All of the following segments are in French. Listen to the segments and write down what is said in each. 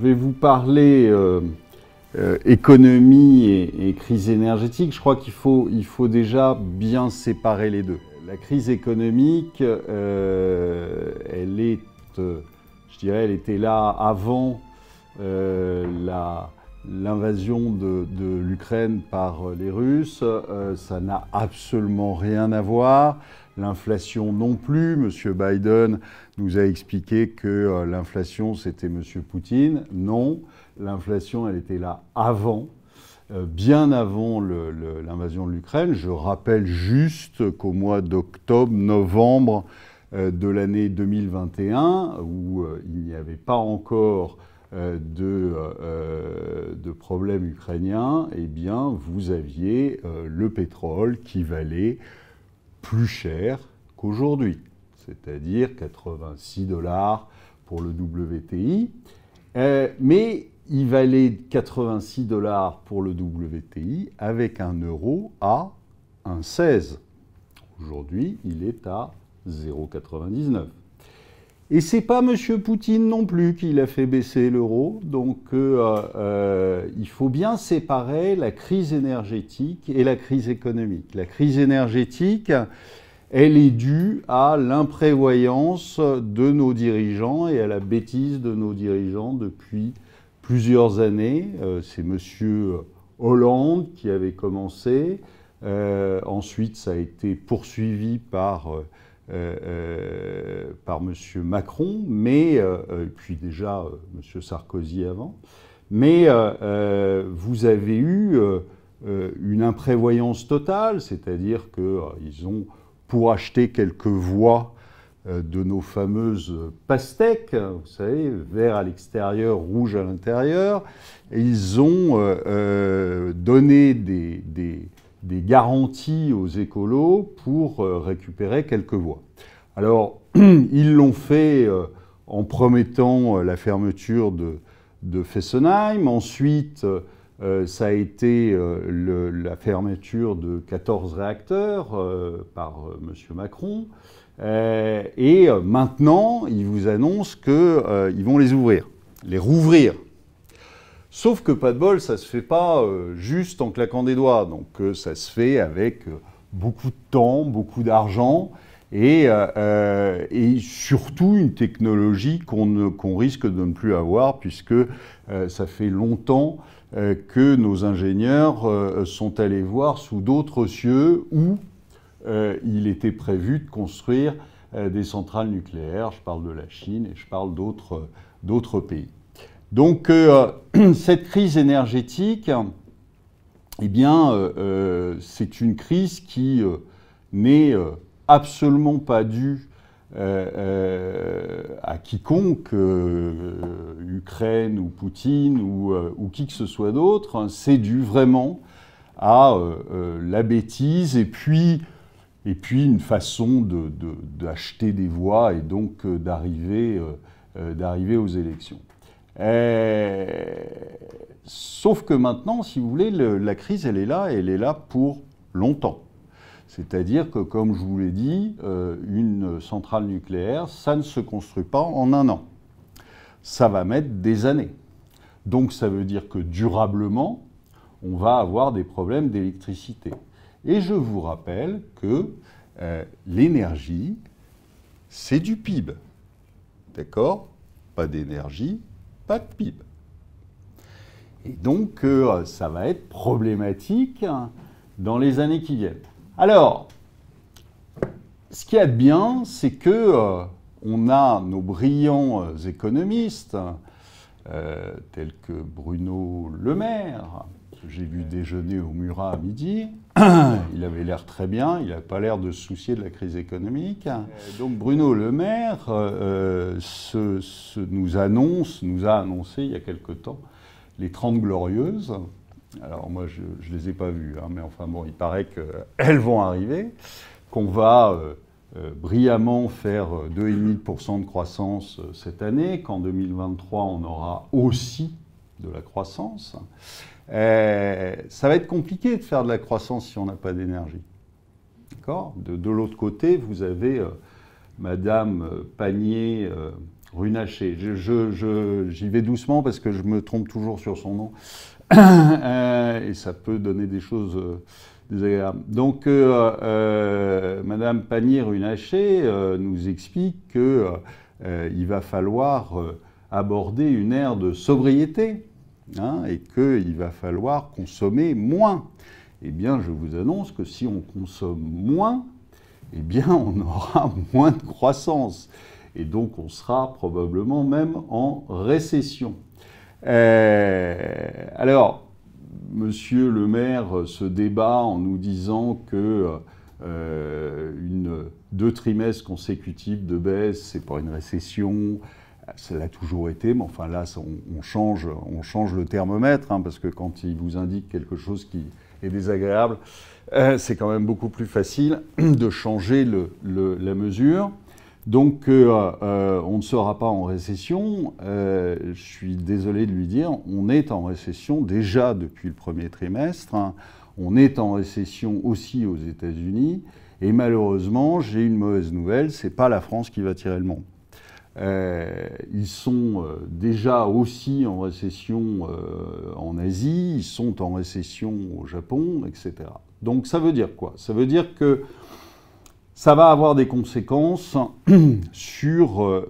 vais vous parler euh, euh, économie et, crise énergétique. Je crois qu'il faut, il faut déjà bien séparer les deux. La crise économique, euh, elle est, je dirais, elle était là avant l'invasion de, de l'Ukraine par les Russes. ça n'a absolument rien à voir. L'inflation non plus. Monsieur Biden nous a expliqué que euh, l'inflation, c'était Monsieur Poutine. Non, l'inflation, elle était là avant, euh, bien avant l'invasion de l'Ukraine. Je rappelle juste qu'au mois d'octobre, novembre euh, de l'année 2021, où il n'y avait pas encore de, de problème ukrainien, eh bien, vous aviez le pétrole qui valait plus cher qu'aujourd'hui, c'est-à-dire 86 dollars pour le WTI. Euh, mais il valait 86 dollars pour le WTI avec un euro à 1,16. Aujourd'hui, il est à 0,99. Et c'est pas M. Poutine non plus qui l'a fait baisser l'euro. Donc euh, euh, il faut bien séparer la crise énergétique et la crise économique. La crise énergétique, elle est due à l'imprévoyance de nos dirigeants et à la bêtise de nos dirigeants depuis plusieurs années. Euh, c'est M. Hollande qui avait commencé. ensuite, ça a été poursuivi par euh, euh, par M. Macron, mais, euh, puis déjà M. Sarkozy avant, mais vous avez eu une imprévoyance totale, c'est-à-dire qu'ils ont, pour acheter quelques voix de nos fameuses pastèques, vous savez, vert à l'extérieur, rouge à l'intérieur, ils ont donné des garanties aux écolos pour euh, récupérer quelques voix. Alors, ils l'ont fait euh, en promettant euh, la fermeture de, Fessenheim. Ensuite, ça a été la fermeture de 14 réacteurs par M. Macron. et maintenant, ils vous annoncent qu'ils vont les ouvrir, les rouvrir. Sauf que pas de bol, ça se fait pas euh, juste en claquant des doigts. Donc euh, ça se fait avec euh, beaucoup de temps, beaucoup d'argent et, surtout une technologie qu'on risque de ne plus avoir puisque ça fait longtemps que nos ingénieurs sont allés voir sous d'autres cieux où il était prévu de construire des centrales nucléaires. Je parle de la Chine et je parle d'autres pays. Donc euh, cette crise énergétique, eh bien, euh, euh, c'est une crise qui n'est absolument pas due à quiconque, Ukraine ou Poutine ou, qui que ce soit d'autre. C'est dû vraiment à la bêtise et puis, et puis une façon d'acheter des voix et donc d'arriver aux élections. Euh, sauf que maintenant, si vous voulez, la crise, elle est là, et elle est là pour longtemps. C'est-à-dire que, comme je vous l'ai dit, euh, une centrale nucléaire, ça ne se construit pas en un an. Ça va mettre des années. Donc ça veut dire que durablement, on va avoir des problèmes d'électricité. Et je vous rappelle que euh, l'énergie, c'est du PIB. D'accord? Pas d'énergie, pas de PIB. Et donc, euh, ça va être problématique dans les années qui viennent. Alors, ce qu'il y a de bien, c'est que euh, on a nos brillants euh, économistes, tels que Bruno Le Maire, j'ai vu déjeuner au Murat à midi. il avait l'air très bien, il n'a pas l'air de se soucier de la crise économique. Euh, donc Bruno Le Maire euh, nous annonce, nous a annoncé il y a quelque temps les 30 glorieuses. Alors moi je ne les ai pas vues, hein, mais enfin bon, il paraît qu'elles vont arriver, qu'on va euh, brillamment faire 2,5% de croissance cette année, qu'en 2023 on aura aussi de la croissance. Euh, ça va être compliqué de faire de la croissance si on n'a pas d'énergie. D'accord? De, l'autre côté, vous avez euh, Madame euh, Panier Runacher. J'y vais doucement parce que je me trompe toujours sur son nom. et ça peut donner des choses désagréables. Donc, Madame Panier-Runacher nous explique qu'il va falloir aborder une ère de sobriété hein, et qu'il va falloir consommer moins. Eh bien, je vous annonce que si on consomme moins, eh bien, on aura moins de croissance. Et donc, on sera probablement même en récession. Euh, alors, Monsieur le maire se débat en nous disant que euh, deux trimestres consécutifs de baisse, c'est pas une récession. Ça l'a toujours été, mais enfin là, on, change, on change le thermomètre, hein, parce que quand il vous indique quelque chose qui est désagréable, euh, c'est quand même beaucoup plus facile de changer la mesure. Donc, euh, euh, on ne sera pas en récession. je suis désolé de lui dire, on est en récession déjà depuis le premier trimestre. Hein. On est en récession aussi aux États-Unis. Et malheureusement, j'ai une mauvaise nouvelle, c'est pas la France qui va tirer le monde. Euh, ils sont euh, déjà aussi en récession euh, en Asie, ils sont en récession au Japon, etc. Donc ça veut dire quoi? Ça veut dire que ça va avoir des conséquences sur,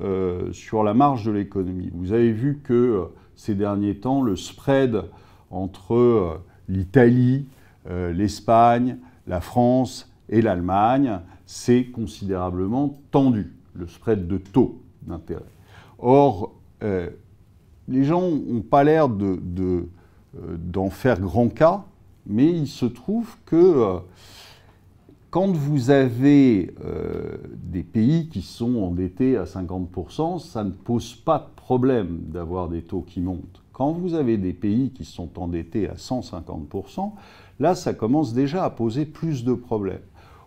sur la marge de l'économie. Vous avez vu que ces derniers temps, le spread entre l'Italie, l'Espagne, la France et l'Allemagne s'est considérablement tendu, le spread de taux Or, euh, les gens n'ont pas l'air euh, d'en faire grand cas, mais il se trouve que euh, quand vous avez des pays qui sont endettés à 50%, ça ne pose pas de problème d'avoir des taux qui montent. Quand vous avez des pays qui sont endettés à 150%, là, ça commence déjà à poser plus de problèmes.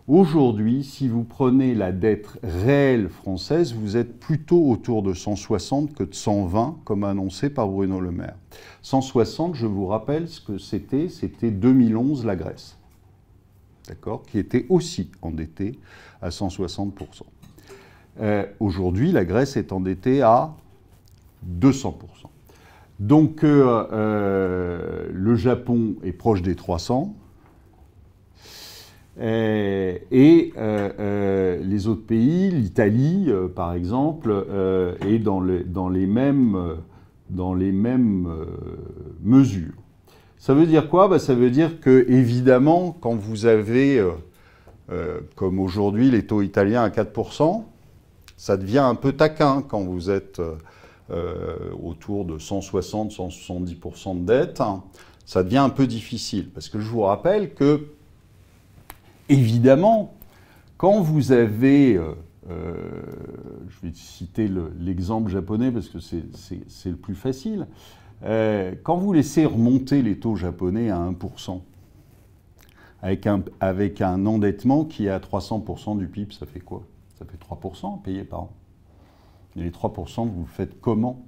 Aujourd'hui, si vous prenez la dette réelle française, vous êtes plutôt autour de 160 que de 120, comme annoncé par Bruno Le Maire. 160, je vous rappelle ce que c'était, c'était 2011 la Grèce, d'accord, qui était aussi endettée à 160%. Euh, aujourd'hui, la Grèce est endettée à 200%. Donc euh, euh, le Japon est proche des 300, euh, et euh, euh, les autres pays, l'Italie par exemple, est dans, les mêmes, dans les mêmes mesures. Ça veut dire quoi? Bah, Ça veut dire que, évidemment, quand vous avez, comme aujourd'hui, les taux italiens à 4%, ça devient un peu taquin quand vous êtes autour de 160-170% de dette. Ça devient un peu difficile. Parce que je vous rappelle que évidemment, quand vous avez, euh, euh, je vais citer l'exemple japonais parce que c'est le plus facile, euh, quand vous laissez remonter les taux japonais à 1%, avec un, endettement qui est à 300% du PIB, ça fait quoi? Ça fait 3% payés par an. Et les 3%, vous le faites comment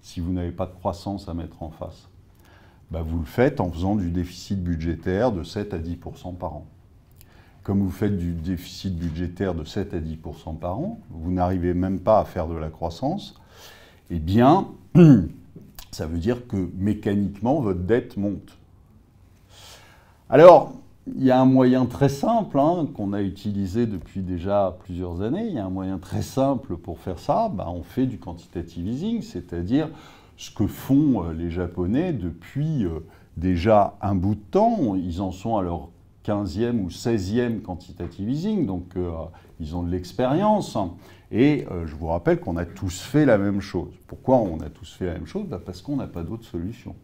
si vous n'avez pas de croissance à mettre en face? Bah, Vous le faites en faisant du déficit budgétaire de 7 à 10% par an comme vous faites du déficit budgétaire de 7 à 10% par an, vous n'arrivez même pas à faire de la croissance, eh bien, ça veut dire que mécaniquement, votre dette monte. Alors, il y a un moyen très simple hein, qu'on a utilisé depuis déjà plusieurs années. Il y a un moyen très simple pour faire ça. Ben, on fait du quantitative easing, c'est-à-dire ce que font euh, les Japonais depuis euh, déjà un bout de temps. Ils en sont à leur 15e ou 16e quantitative easing, donc euh, ils ont de l'expérience. Et euh, je vous rappelle qu'on a tous fait la même chose. Pourquoi on a tous fait la même chose? Bah, Parce qu'on n'a pas d'autre solution.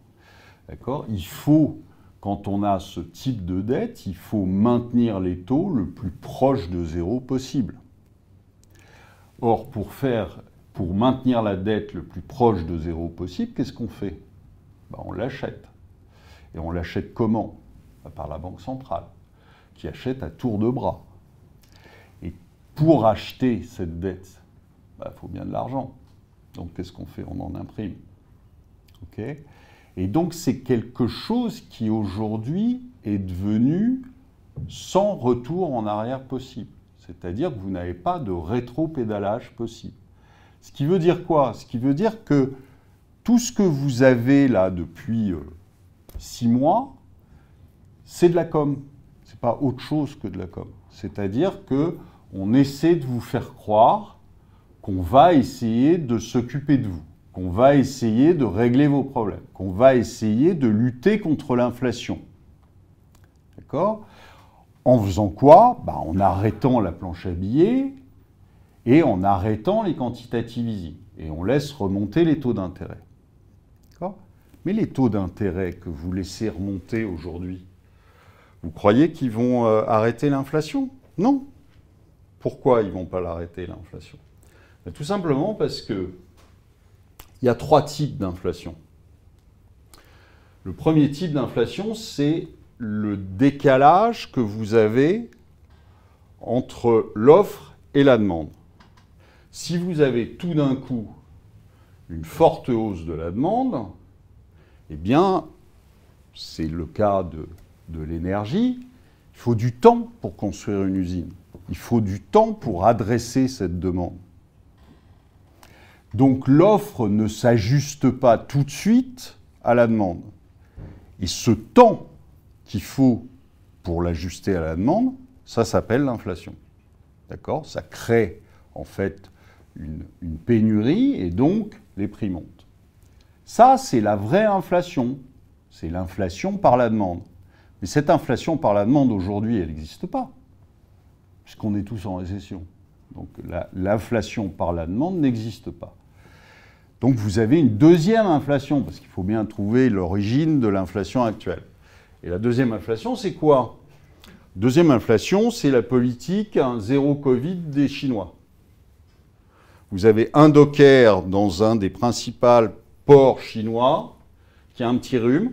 D'accord? Il faut, quand on a ce type de dette, il faut maintenir les taux le plus proche de zéro possible. Or, pour maintenir la dette le plus proche de zéro possible, qu'est-ce qu'on fait? Bah, On l'achète. Et on l'achète comment? Par la Banque centrale, qui achète à tour de bras. Et pour acheter cette dette, il bah, faut bien de l'argent. Donc qu'est-ce qu'on fait? On en imprime. ok? Et donc c'est quelque chose qui aujourd'hui est devenu sans retour en arrière possible. C'est-à-dire que vous n'avez pas de rétro-pédalage possible. Ce qui veut dire quoi? Ce qui veut dire que tout ce que vous avez là depuis euh, six mois, c'est de la com. Ce n'est pas autre chose que de la com. C'est-à-dire que on essaie de vous faire croire qu'on va essayer de s'occuper de vous, qu'on va essayer de régler vos problèmes, qu'on va essayer de lutter contre l'inflation. D'accord? En faisant quoi? Bah, En arrêtant la planche à billets et en arrêtant les quantitative easing. Et on laisse remonter les taux d'intérêt. Mais les taux d'intérêt que vous laissez remonter aujourd'hui, vous croyez qu'ils vont euh, arrêter l'inflation? Non. Pourquoi ils ne vont pas l'arrêter, l'inflation? Ben, Tout simplement parce que il y a trois types d'inflation. Le premier type d'inflation, c'est le décalage que vous avez entre l'offre et la demande. Si vous avez tout d'un coup une forte hausse de la demande, eh bien, c'est le cas de, de l'énergie, il faut du temps pour construire une usine. Il faut du temps pour adresser cette demande. Donc l'offre ne s'ajuste pas tout de suite à la demande. Et ce temps qu'il faut pour l'ajuster à la demande, ça s'appelle l'inflation. D'accord? Ça crée en fait une, une, pénurie et donc les prix montent. Ça, c'est la vraie inflation. C'est l'inflation par la demande. Mais cette inflation par la demande aujourd'hui, elle n'existe pas, puisqu'on est tous en récession. Donc l'inflation par la demande n'existe pas. Donc vous avez une deuxième inflation, parce qu'il faut bien trouver l'origine de l'inflation actuelle. Et la deuxième inflation, c'est quoi? Deuxième inflation, c'est la politique zéro Covid des Chinois. Vous avez un docker dans un des principaux ports chinois qui a un petit rhume.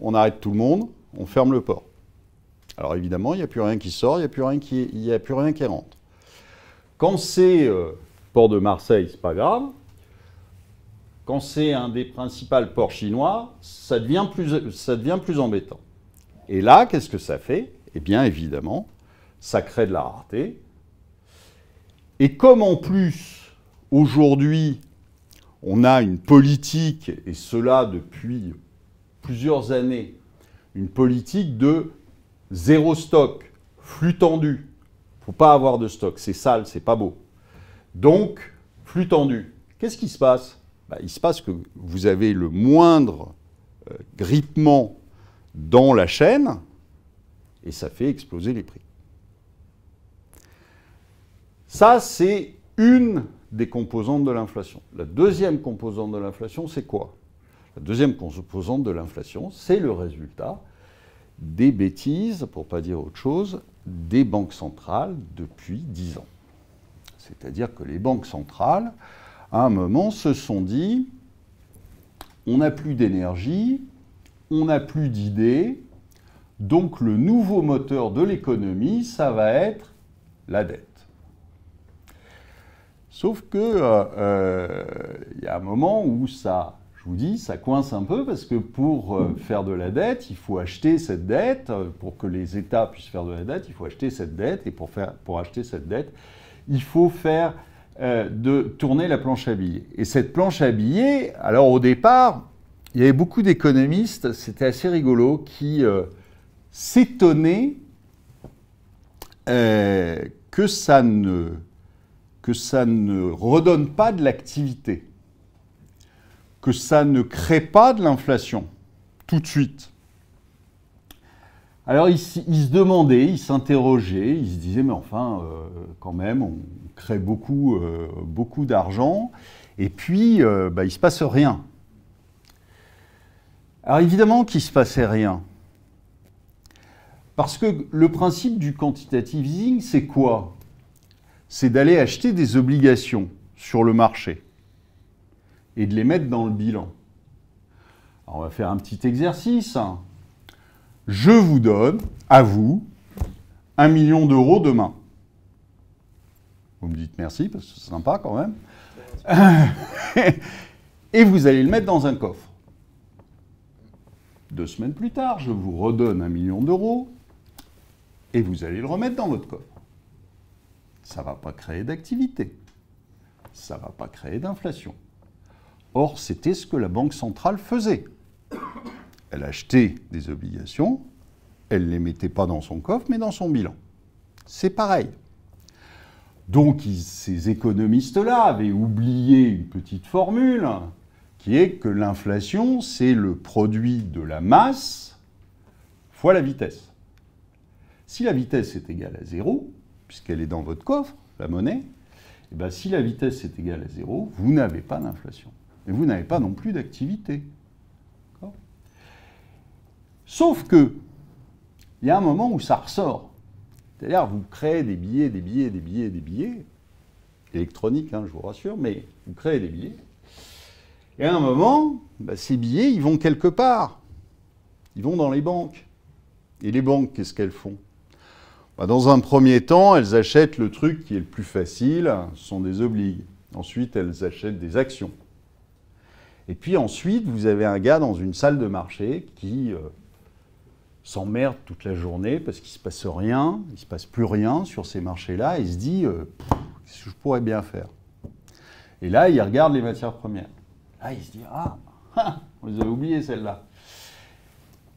On arrête tout le monde, on ferme le port. Alors évidemment, il n'y a plus rien qui sort, il n'y a, plus rien qui, a plus rien qui rentre. Quand c'est euh, port de Marseille, c'est pas grave. Quand c'est un des principaux ports chinois, ça devient plus, ça devient plus embêtant. Et là, qu'est-ce que ça fait? Eh bien, évidemment, ça crée de la rareté. Et comme en plus, aujourd'hui, on a une politique, et cela depuis plusieurs années, une politique de zéro stock, flux tendu. Il ne faut pas avoir de stock, c'est sale, c'est pas beau. Donc, flux tendu. Qu'est-ce qui se passe? Bah, Il se passe que vous avez le moindre euh, grippement dans la chaîne et ça fait exploser les prix. Ça, c'est une des composantes de l'inflation. La deuxième composante de l'inflation, c'est quoi? La deuxième composante de l'inflation, c'est le résultat des bêtises, pour ne pas dire autre chose, des banques centrales depuis dix ans. C'est-à-dire que les banques centrales, à un moment, se sont dit, on n'a plus d'énergie, on n'a plus d'idées, donc le nouveau moteur de l'économie, ça va être la dette. Sauf que euh, euh, il y a un moment où ça, vous dis, ça coince un peu parce que pour euh, faire de la dette, il faut acheter cette dette. Pour que les États puissent faire de la dette, il faut acheter cette dette. Et pour, faire, pour acheter cette dette, il faut faire de tourner la planche à billets. Et cette planche à billets, alors au départ, il y avait beaucoup d'économistes, c'était assez rigolo, qui s'étonnaient que ça ne que ça ne redonne pas de l'activité, que ça ne crée pas de l'inflation tout de suite. Alors ils, se demandaient, ils s'interrogeaient, ils se disaient mais enfin euh, quand même on crée beaucoup, euh, beaucoup d'argent et puis euh, bah, il ne se passe rien. Alors évidemment qu'il ne se passait rien. Parce que le principe du quantitative easing, c'est quoi? C'est d'aller acheter des obligations sur le marché et de les mettre dans le bilan. on va faire un petit exercice. Je vous donne, à vous, un million d'euros demain. Vous me dites merci, parce que c'est sympa quand même. et vous allez le mettre dans un coffre. Deux semaines plus tard, je vous redonne un million d'euros et vous allez le remettre dans votre coffre ça ne va pas créer d'activité. ça ne va pas créer d'inflation. Or, c'était ce que la Banque centrale faisait. Elle achetait des obligations, elle ne les mettait pas dans son coffre, mais dans son bilan. C'est pareil. Donc ces économistes-là avaient oublié une petite formule qui est que l'inflation, c'est le produit de la masse fois la vitesse. Si la vitesse est égale à zéro, puisqu'elle est dans votre coffre, la monnaie, eh bien, si la vitesse est égale à zéro, vous n'avez pas d'inflation. Et vous n'avez pas non plus d'activité. Sauf que, il y a un moment où ça ressort. C'est-à-dire, vous créez des billets, des billets, des billets, des billets, électroniques, hein, je vous rassure, mais vous créez des billets. Et à un moment, bah, ces billets, ils vont quelque part. Ils vont dans les banques. Et les banques, qu'est-ce qu'elles font bah, Dans un premier temps, elles achètent le truc qui est le plus facile, ce sont des obligues. Ensuite, elles achètent des actions. Et puis ensuite, vous avez un gars dans une salle de marché qui euh, s'emmerde toute la journée parce qu'il ne se passe rien, il ne se passe plus rien sur ces marchés-là, et il se dit euh, qu'est-ce que je pourrais bien faire? Et là, il regarde les matières premières. Là, il se dit ah, ah on les avait oubliées celles-là.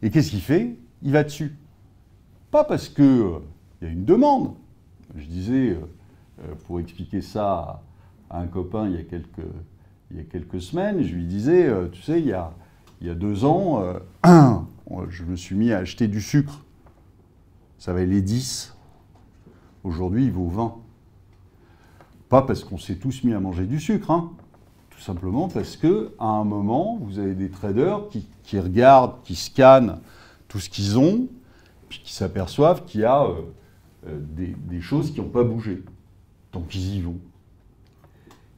Et qu'est-ce qu'il fait? Il va dessus. Pas parce qu'il euh, y a une demande. Je disais, pour expliquer ça à, un copain il y a quelques, il y a quelques semaines, je lui disais, tu sais, il y a, deux ans, je me suis mis à acheter du sucre. Ça valait 10. Aujourd'hui, il vaut 20. Pas parce qu'on s'est tous mis à manger du sucre, hein. tout simplement parce que à un moment, vous avez des traders qui, regardent, qui scannent tout ce qu'ils ont, puis qui s'aperçoivent qu'il y a euh, euh, des, choses qui n'ont pas bougé. Donc ils y vont.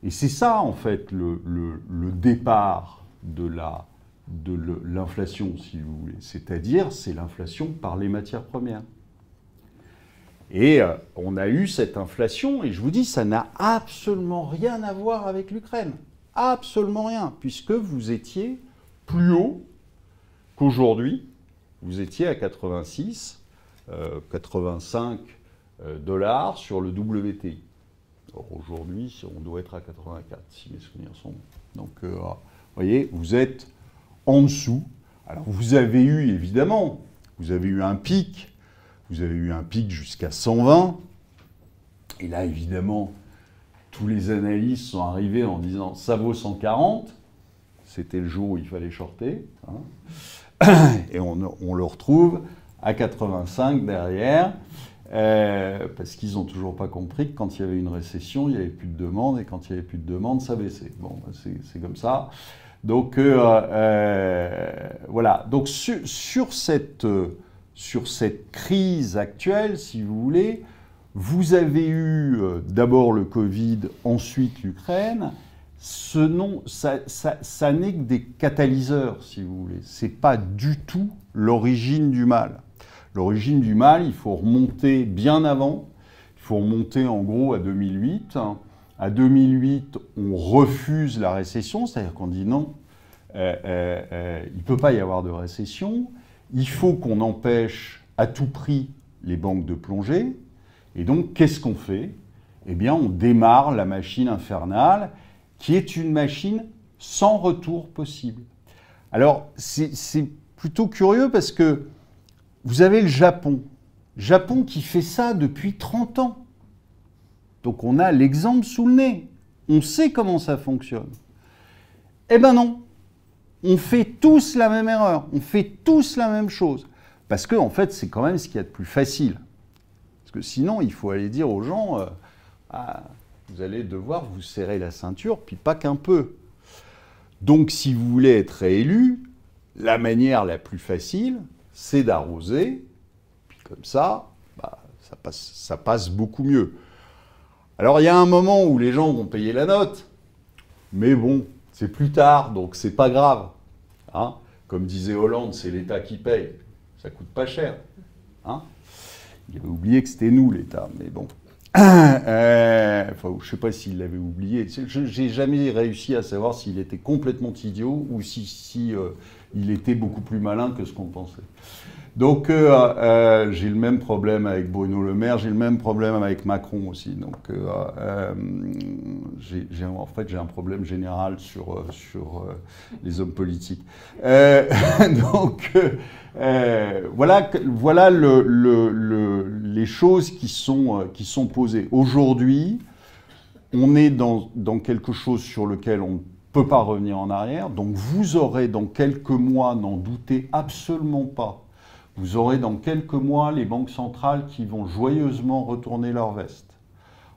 Et c'est ça, en fait, le départ de la, de l'inflation, si vous voulez. C'est-à-dire, c'est l'inflation par les matières premières. Et euh, on a eu cette inflation, et je vous dis, ça n'a absolument rien à voir avec l'Ukraine. Absolument rien, puisque vous étiez plus haut qu'aujourd'hui. Vous étiez à 86, 85 euh, euh, dollars sur le WTI. Aujourd'hui, on doit être à 84, si mes souvenirs sont Donc, vous voyez, vous êtes en dessous. Alors vous avez eu, évidemment, vous avez eu un pic, vous avez eu un pic jusqu'à 120. Et là, évidemment, tous les analystes sont arrivés en disant ça vaut 140. C'était le jour où il fallait shorter. Hein. Et on, le retrouve à 85 derrière. Euh, parce qu'ils n'ont toujours pas compris que quand il y avait une récession, il n'y avait plus de demande, et quand il n'y avait plus de demande, ça baissait. Bon, c'est comme ça. Donc euh, euh, voilà. Donc sur, cette, sur, cette, crise actuelle, si vous voulez, vous avez eu d'abord le Covid, ensuite l'Ukraine. Ce nom, ça n'est que des catalyseurs, si vous voulez. Ce n'est pas du tout l'origine du mal. L'origine du mal, il faut remonter bien avant. Il faut remonter en gros à 2008. À 2008, on refuse la récession, c'est-à-dire qu'on dit non, euh, euh, euh, il ne peut pas y avoir de récession, il faut qu'on empêche à tout prix les banques de plonger, et donc qu'est-ce qu'on fait? Eh bien, on démarre la machine infernale, qui est une machine sans retour possible. Alors, c'est plutôt curieux parce que vous avez le Japon. Japon qui fait ça depuis 30 ans. Donc on a l'exemple sous le nez. On sait comment ça fonctionne. Eh ben non. On fait tous la même erreur. On fait tous la même chose. Parce que, en fait, c'est quand même ce qu'il y a de plus facile. Parce que sinon, il faut aller dire aux gens euh, ah, vous allez devoir vous serrer la ceinture, puis pas qu'un peu. Donc, si vous voulez être réélu, la manière la plus facile, c'est d'arroser, puis comme ça, bah, ça, passe, ça passe beaucoup mieux. Alors il y a un moment où les gens vont payer la note, mais bon, c'est plus tard, donc c'est pas grave. Hein. Comme disait Hollande, c'est l'État qui paye. Ça coûte pas cher. Hein il avait oublié que c'était nous l'État, mais bon. Euh, enfin, je sais pas s'il l'avait oublié. Je n'ai jamais réussi à savoir s'il était complètement idiot ou si, si euh, il était beaucoup plus malin que ce qu'on pensait. Donc euh, euh, j'ai le même problème avec Bruno Le Maire, j'ai le même problème avec Macron aussi. Donc euh, en fait j'ai un problème général sur, sur les hommes politiques. donc voilà, voilà les choses qui sont, qui sont posées. Aujourd'hui, on est dans, dans quelque chose sur lequel on ne peut pas revenir en arrière. Donc vous aurez dans quelques mois, n'en doutez absolument pas, vous aurez dans quelques mois les banques centrales qui vont joyeusement retourner leur veste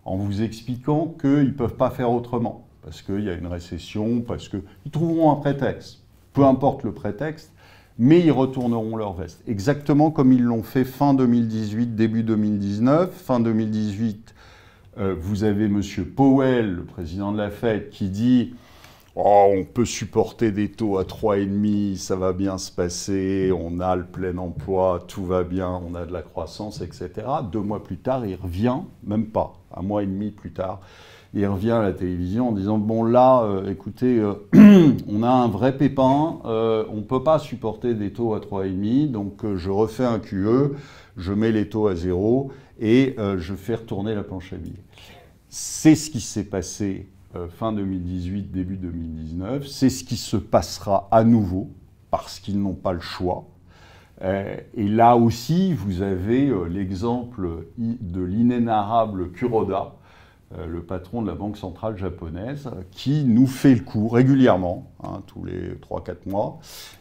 en vous expliquant qu'ils ne peuvent pas faire autrement, parce qu'il y a une récession, parce qu'ils trouveront un prétexte, peu importe le prétexte, mais ils retourneront leur veste. Exactement comme ils l'ont fait fin 2018, début 2019. Fin 2018, euh, vous avez M. Powell, le président de la Fed, qui dit Oh, on peut supporter des taux à 3,5, ça va bien se passer, on a le plein emploi, tout va bien, on a de la croissance, etc. Deux mois plus tard, il revient, même pas, un mois et demi plus tard, il revient à la télévision en disant Bon, là, euh, écoutez, euh, on a un vrai pépin, euh, on ne peut pas supporter des taux à 3,5, donc je refais un QE, je mets les taux à zéro et je fais retourner la planche à billets. C'est ce qui s'est passé fin 2018, début 2019. C'est ce qui se passera à nouveau, parce qu'ils n'ont pas le choix. Euh, et là aussi, vous avez euh, l'exemple de l'inénarrable Kuroda, le patron de la Banque centrale japonaise, qui nous fait le coup régulièrement, hein, tous les 3-4 mois.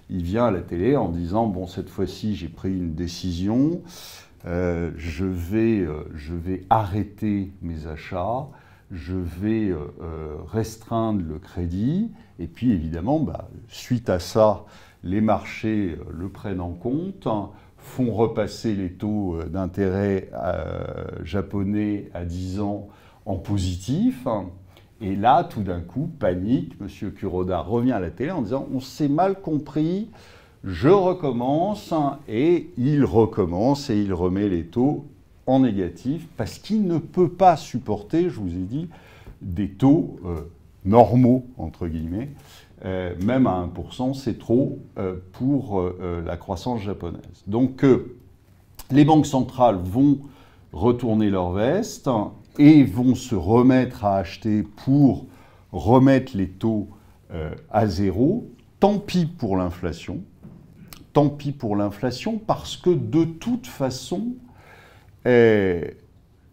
Il vient à la télé en disant, bon, cette fois-ci, j'ai pris une décision, je, vais, je vais arrêter mes achats, je vais euh, euh, restreindre le crédit. Et puis évidemment, bah, suite à ça, les marchés euh, le prennent en compte, font repasser les taux d'intérêt japonais à 10 ans en positif. Et là, tout d'un coup, panique, M. Kuroda revient à la télé en disant on s'est mal compris, je recommence, et il recommence et il remet les taux en négatif parce qu'il ne peut pas supporter, je vous ai dit, des taux euh, normaux, entre guillemets. Euh, même à 1%, c'est trop euh, pour la croissance japonaise. Donc les banques centrales vont retourner leur veste et vont se remettre à acheter pour remettre les taux à zéro. Tant pis pour l'inflation. Tant pis pour l'inflation parce que de toute façon,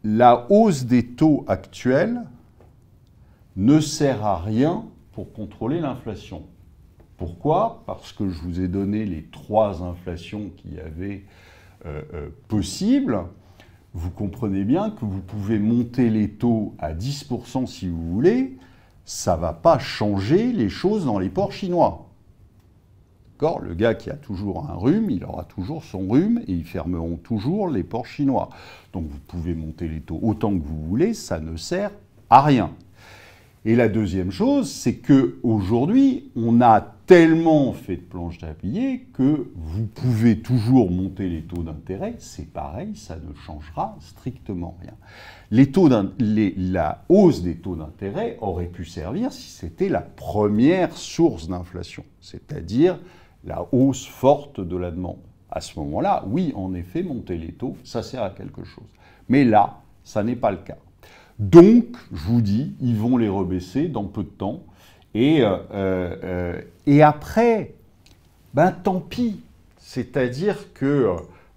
la hausse des taux actuels ne sert à rien pour contrôler l'inflation. Pourquoi? Parce que je vous ai donné les trois inflations qu'il y avait euh, euh, possibles. Vous comprenez bien que vous pouvez monter les taux à 10% si vous voulez, ça ne va pas changer les choses dans les ports chinois. Le gars qui a toujours un rhume, il aura toujours son rhume et ils fermeront toujours les ports chinois. Donc vous pouvez monter les taux autant que vous voulez, ça ne sert à rien. Et la deuxième chose, c'est que aujourd'hui, on a tellement fait de planches à que vous pouvez toujours monter les taux d'intérêt. C'est pareil, ça ne changera strictement rien. La hausse des taux d'intérêt aurait pu servir si c'était la première source d'inflation, c'est-à-dire la hausse forte de la demande. À ce moment-là, oui, en effet, monter les taux, ça sert à quelque chose. Mais là, ça n'est pas le cas. Donc, je vous dis, ils vont les rebaisser dans peu de temps. Et, euh, euh, et après, ben tant pis. C'est-à-dire que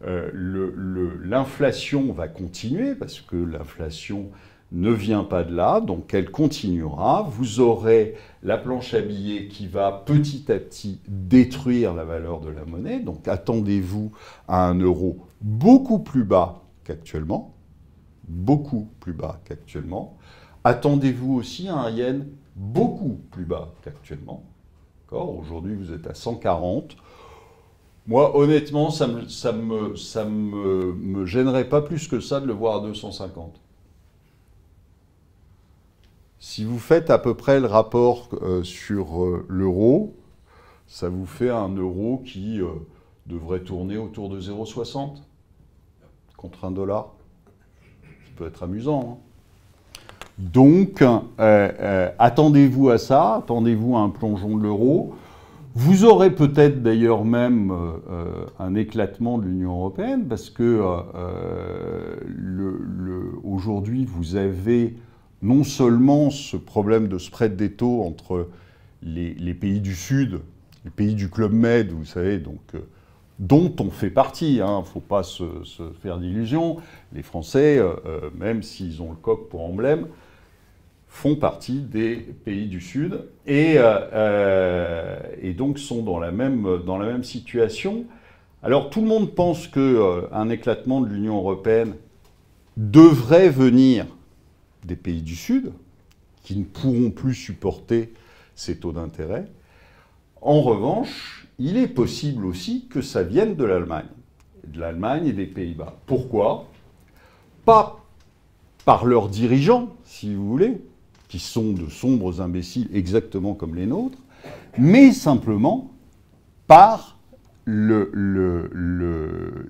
euh, l'inflation va continuer, parce que l'inflation ne vient pas de là, donc elle continuera. Vous aurez la planche à billets qui va petit à petit détruire la valeur de la monnaie. Donc attendez-vous à un euro beaucoup plus bas qu'actuellement, beaucoup plus bas qu'actuellement. Attendez-vous aussi à un yen beaucoup plus bas qu'actuellement. Aujourd'hui, vous êtes à 140. Moi, honnêtement, ça ne me gênerait pas plus que ça de le voir à 250. Si vous faites à peu près le rapport euh, sur euh, l'euro, ça vous fait un euro qui euh, devrait tourner autour de 0,60 contre un dollar. Ça peut être amusant. Hein. Donc, attendez-vous à ça, attendez-vous à un plongeon de l'euro. Vous aurez peut-être d'ailleurs même un éclatement de l'Union européenne parce que aujourd'hui vous avez non seulement ce problème de spread des taux entre les, pays du Sud, les pays du Club Med, vous savez, donc, euh, dont on fait partie, il hein, ne faut pas se, faire d'illusions, les Français, euh, euh, même s'ils ont le coq pour emblème, font partie des pays du Sud et, donc sont dans la, même, dans la même situation. Alors tout le monde pense qu'un éclatement de l'Union européenne devrait venir des pays du Sud, qui ne pourront plus supporter ces taux d'intérêt. En revanche, il est possible aussi que ça vienne de l'Allemagne, de l'Allemagne et des Pays-Bas. Pourquoi? Pas par leurs dirigeants, si vous voulez, qui sont de sombres imbéciles exactement comme les nôtres, mais simplement par le,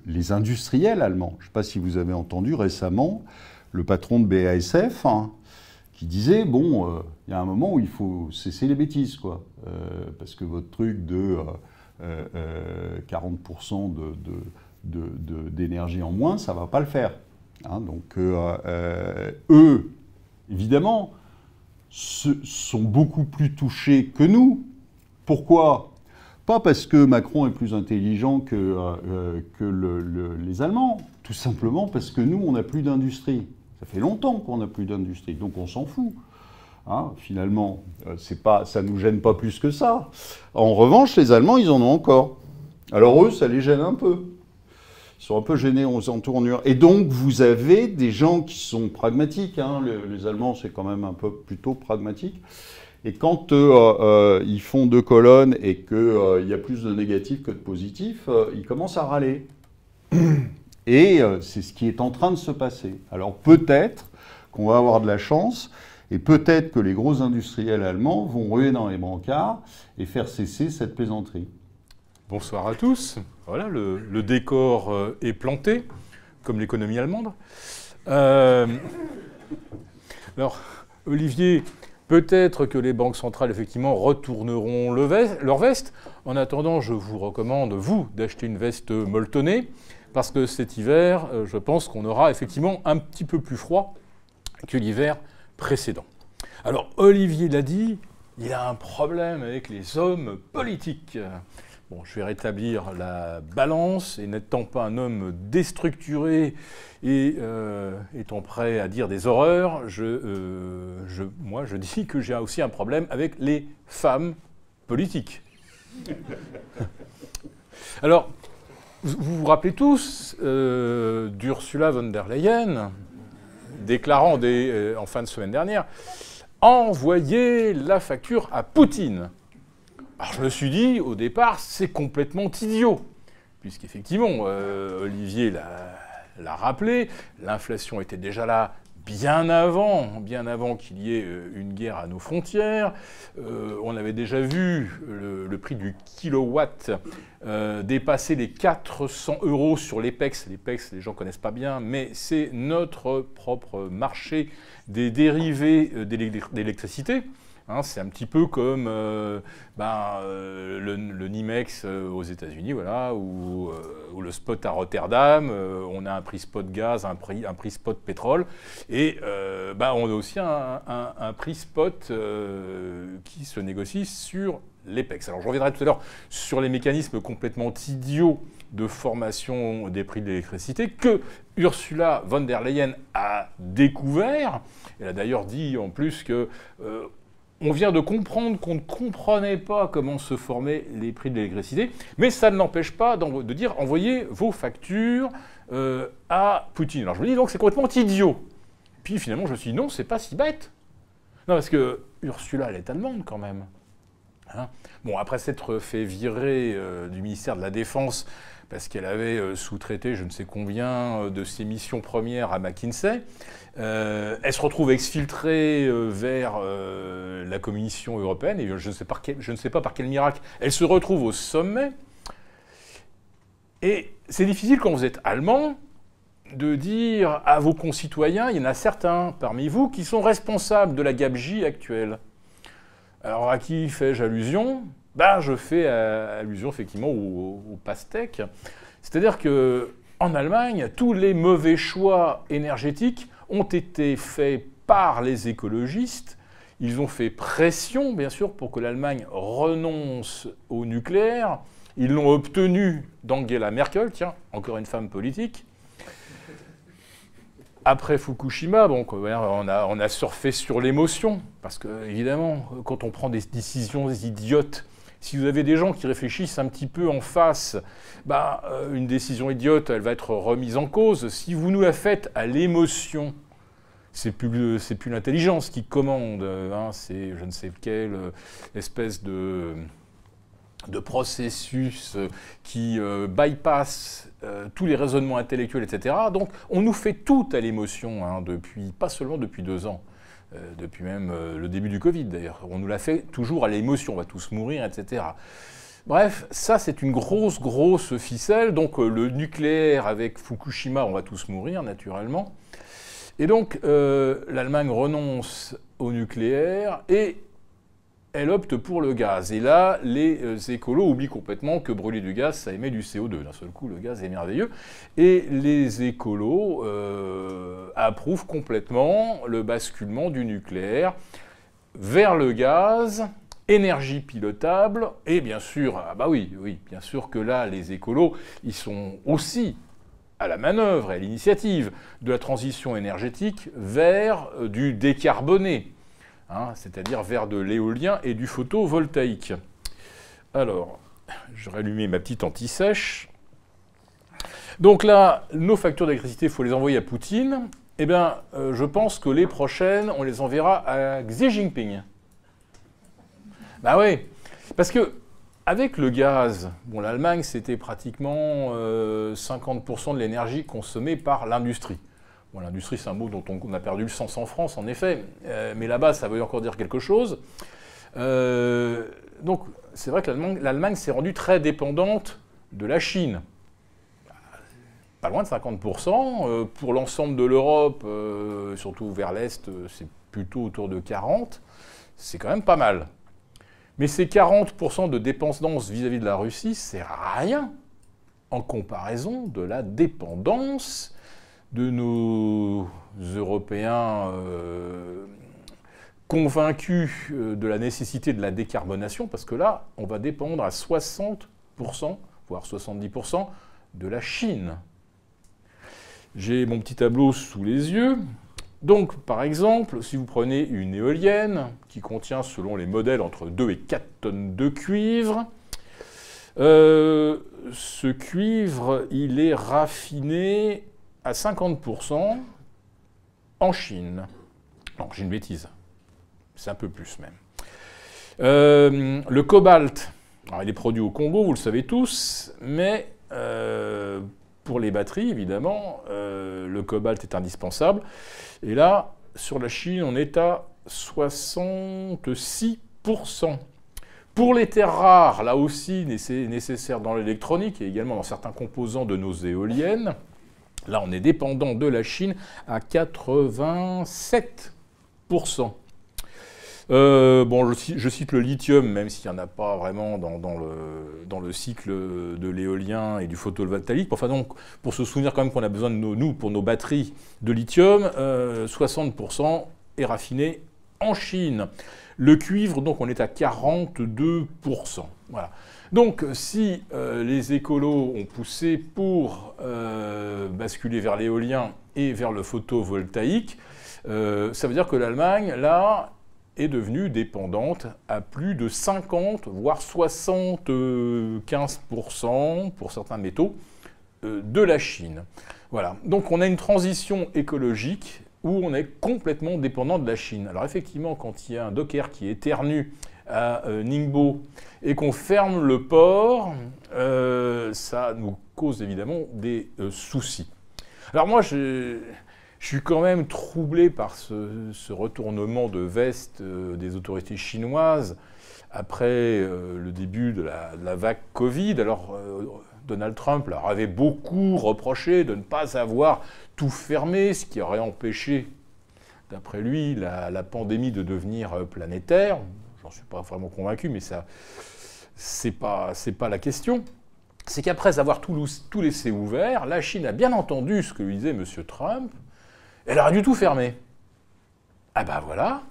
les industriels allemands. Je ne sais pas si vous avez entendu récemment le patron de BASF, hein, qui disait bon, euh, il y a un moment où il faut cesser les bêtises, quoi, euh, parce que votre truc de 40% euh, d'énergie en moins, ça va pas le faire. Hein. donc eux, évidemment, sont beaucoup plus touchés que nous. Pourquoi? Pas parce que Macron est plus intelligent que, que les Allemands, tout simplement parce que nous, on n'a plus d'industrie. Ça fait longtemps qu'on n'a plus d'industrie, donc on s'en fout. Hein, finalement, euh, pas, ça ne nous gêne pas plus que ça. En revanche, les Allemands, ils en ont encore. Alors eux, ça les gêne un peu. Ils sont un peu gênés aux entournures. Et donc, vous avez des gens qui sont pragmatiques. Hein. Les, Allemands, c'est quand même un peu plutôt pragmatique. Et quand euh, euh, ils font deux colonnes et qu'il y a plus de négatifs que de positifs, ils commencent à râler. Et euh, c'est ce qui est en train de se passer. Alors peut-être qu'on va avoir de la chance, et peut-être que les gros industriels allemands vont ruer dans les brancards et faire cesser cette plaisanterie. Bonsoir à tous. Voilà, le, décor euh, est planté, comme l'économie allemande. Euh, alors, Olivier, peut-être que les banques centrales, effectivement, retourneront leur veste. En attendant, je vous recommande, vous, d'acheter une veste molletonnée parce que cet hiver, euh, je pense qu'on aura effectivement un petit peu plus froid que l'hiver précédent. Alors Olivier l'a dit, il a un problème avec les hommes politiques. Bon, je vais rétablir la balance et n'étant pas un homme déstructuré et euh, étant prêt à dire des horreurs, euh, je, moi je dis que j'ai aussi un problème avec les femmes politiques. Alors, vous vous rappelez tous euh, d'Ursula von der Leyen déclarant euh, en fin de semaine dernière envoyer la facture à Poutine. Je me suis dit au départ c'est complètement idiot, puisqu'effectivement euh, Olivier l'a rappelé, l'inflation était déjà là bien avant, bien avant qu'il y ait euh, une guerre à nos frontières. Euh, on avait déjà vu le, prix du kilowatt euh, dépasser les 400 euros sur l'EPEX. L'EPEX, les gens connaissent pas bien, mais c'est notre propre marché des dérivés d'électricité. Hein, c'est un petit peu comme ben, le, Nimex aux États-Unis, voilà, le spot à Rotterdam. on a un prix spot gaz, un prix, un prix spot pétrole, et ben, on a aussi un, un prix spot qui se négocie sur l'EPEX. Alors je reviendrai tout à l'heure sur les mécanismes complètement idiots de formation des prix de l'électricité que Ursula von der Leyen a découvert. Elle a d'ailleurs dit en plus que on vient de comprendre qu'on ne comprenait pas comment se formaient les prix de l'électricité, mais ça ne l'empêche pas de dire envoyez vos factures euh, à Poutine. Alors je me dis donc c'est complètement idiot. Puis finalement je me suis dit non, c'est pas si bête. Non, parce que Ursula, elle est allemande quand même. Hein. bon, après s'être fait virer euh, du ministère de la Défense parce qu'elle avait euh, sous-traité je ne sais combien de ses missions premières à McKinsey, euh, elle se retrouve exfiltrée euh, vers euh, la Commission européenne, et je ne, sais je ne sais pas par quel miracle, elle se retrouve au sommet. Et c'est difficile quand vous êtes allemand de dire à vos concitoyens, il y en a certains parmi vous qui sont responsables de la gabegie actuelle. Alors à qui fais-je allusion? Ben, je fais allusion effectivement au, au pastèque. C'est-à-dire que Allemagne, tous les mauvais choix énergétiques ont été faits par les écologistes. Ils ont fait pression, bien sûr, pour que l'Allemagne renonce au nucléaire. Ils l'ont obtenu d'Angela Merkel, tiens, encore une femme politique. Après Fukushima, bon, on, a, on a surfé sur l'émotion, parce que, évidemment, quand on prend des décisions idiotes, si vous avez des gens qui réfléchissent un petit peu en face, bah, euh, une décision idiote, elle va être remise en cause. Si vous nous la faites à l'émotion, c'est plus, plus l'intelligence qui commande, hein, c'est je ne sais quelle euh, espèce de, processus euh, qui bypass tous les raisonnements intellectuels, etc. Donc on nous fait tout à l'émotion, hein, depuis, pas seulement depuis deux ans. Euh, depuis même euh, le début du Covid d'ailleurs. On nous l'a fait toujours à l'émotion, on va tous mourir, etc. Bref, ça c'est une grosse, grosse ficelle. Donc euh, le nucléaire avec Fukushima, on va tous mourir naturellement. Et donc l'Allemagne renonce au nucléaire et elle opte pour le gaz. Et là, les euh, écolos oublient complètement que brûler du gaz, ça émet du CO2. D'un seul coup, le gaz est merveilleux. Et les écolos euh, approuvent complètement le basculement du nucléaire vers le gaz, énergie pilotable, et bien sûr, ah bah oui, oui, bien sûr que là, les écolos, ils sont aussi à la manœuvre et à l'initiative de la transition énergétique vers euh, du décarboné. Hein, c'est-à-dire vers de l'éolien et du photovoltaïque. Alors, je rallumé ma petite anti-sèche. Donc là, nos factures d'électricité, il faut les envoyer à Poutine. Eh bien, euh, je pense que les prochaines, on les enverra à Xi Jinping. Bah oui, parce que avec le gaz, bon, l'Allemagne, c'était pratiquement 50% euh, de l'énergie consommée par l'industrie. L'industrie, c'est un mot dont on, a perdu le sens en France, en effet, euh, mais là-bas, ça veut encore dire quelque chose. Euh, donc, c'est vrai que l'Allemagne s'est rendue très dépendante de la Chine. Pas loin de 50%. Euh, pour l'ensemble de l'Europe, surtout vers l'Est, c'est plutôt autour de 40%. C'est quand même pas mal. Mais ces 40% de dépendance vis-à-vis de la Russie, c'est rien en comparaison de la dépendance de nos Européens euh, convaincus euh, de la nécessité de la décarbonation, parce que là, on va dépendre à 60%, voire 70% de la Chine. J'ai mon petit tableau sous les yeux. Donc, par exemple, si vous prenez une éolienne qui contient, selon les modèles, entre 2 et 4 tonnes de cuivre, euh, ce cuivre, il est raffiné à 50% en Chine. Non, j'ai une bêtise. C'est un peu plus même. Euh, le cobalt, il est produit au Congo, vous le savez tous, mais euh, pour les batteries, évidemment, euh, le cobalt est indispensable. Et là, sur la Chine, on est à 66%. Pour les terres rares, là aussi nécessaires dans l'électronique et également dans certains composants de nos éoliennes, Là, on est dépendant de la Chine à 87%. Euh, bon, je, cite le lithium, même s'il n'y en a pas vraiment dans, le, cycle de l'éolien et du photovoltaïque. Enfin, donc, pour se souvenir quand même qu'on a besoin de nous, pour nos batteries de lithium, 60% euh, est raffiné en Chine. Le cuivre, donc, on est à 42%. Voilà. Donc, si euh, les écolos ont poussé pour euh, basculer vers l'éolien et vers le photovoltaïque, euh, ça veut dire que l'Allemagne, là, est devenue dépendante à plus de 50, voire 75% pour certains métaux de la Chine. Voilà. Donc, on a une transition écologique où on est complètement dépendant de la Chine. Alors, effectivement, quand il y a un docker qui éternue à euh, Ningbo et qu'on ferme le port, euh, ça nous cause évidemment des euh, soucis. Alors moi, je, suis quand même troublé par ce, retournement de veste des autorités chinoises après le début de la, vague Covid. Alors Donald Trump leur avait beaucoup reproché de ne pas avoir tout fermé, ce qui aurait empêché, d'après lui, la pandémie de devenir planétaire. Je ne suis pas vraiment convaincu, mais ça, c'est pas, la question. C'est qu'après avoir tout, tout, laissé ouvert, la Chine a bien entendu ce que lui disait M. Trump, elle aurait dû tout fermer. Ah ben voilà,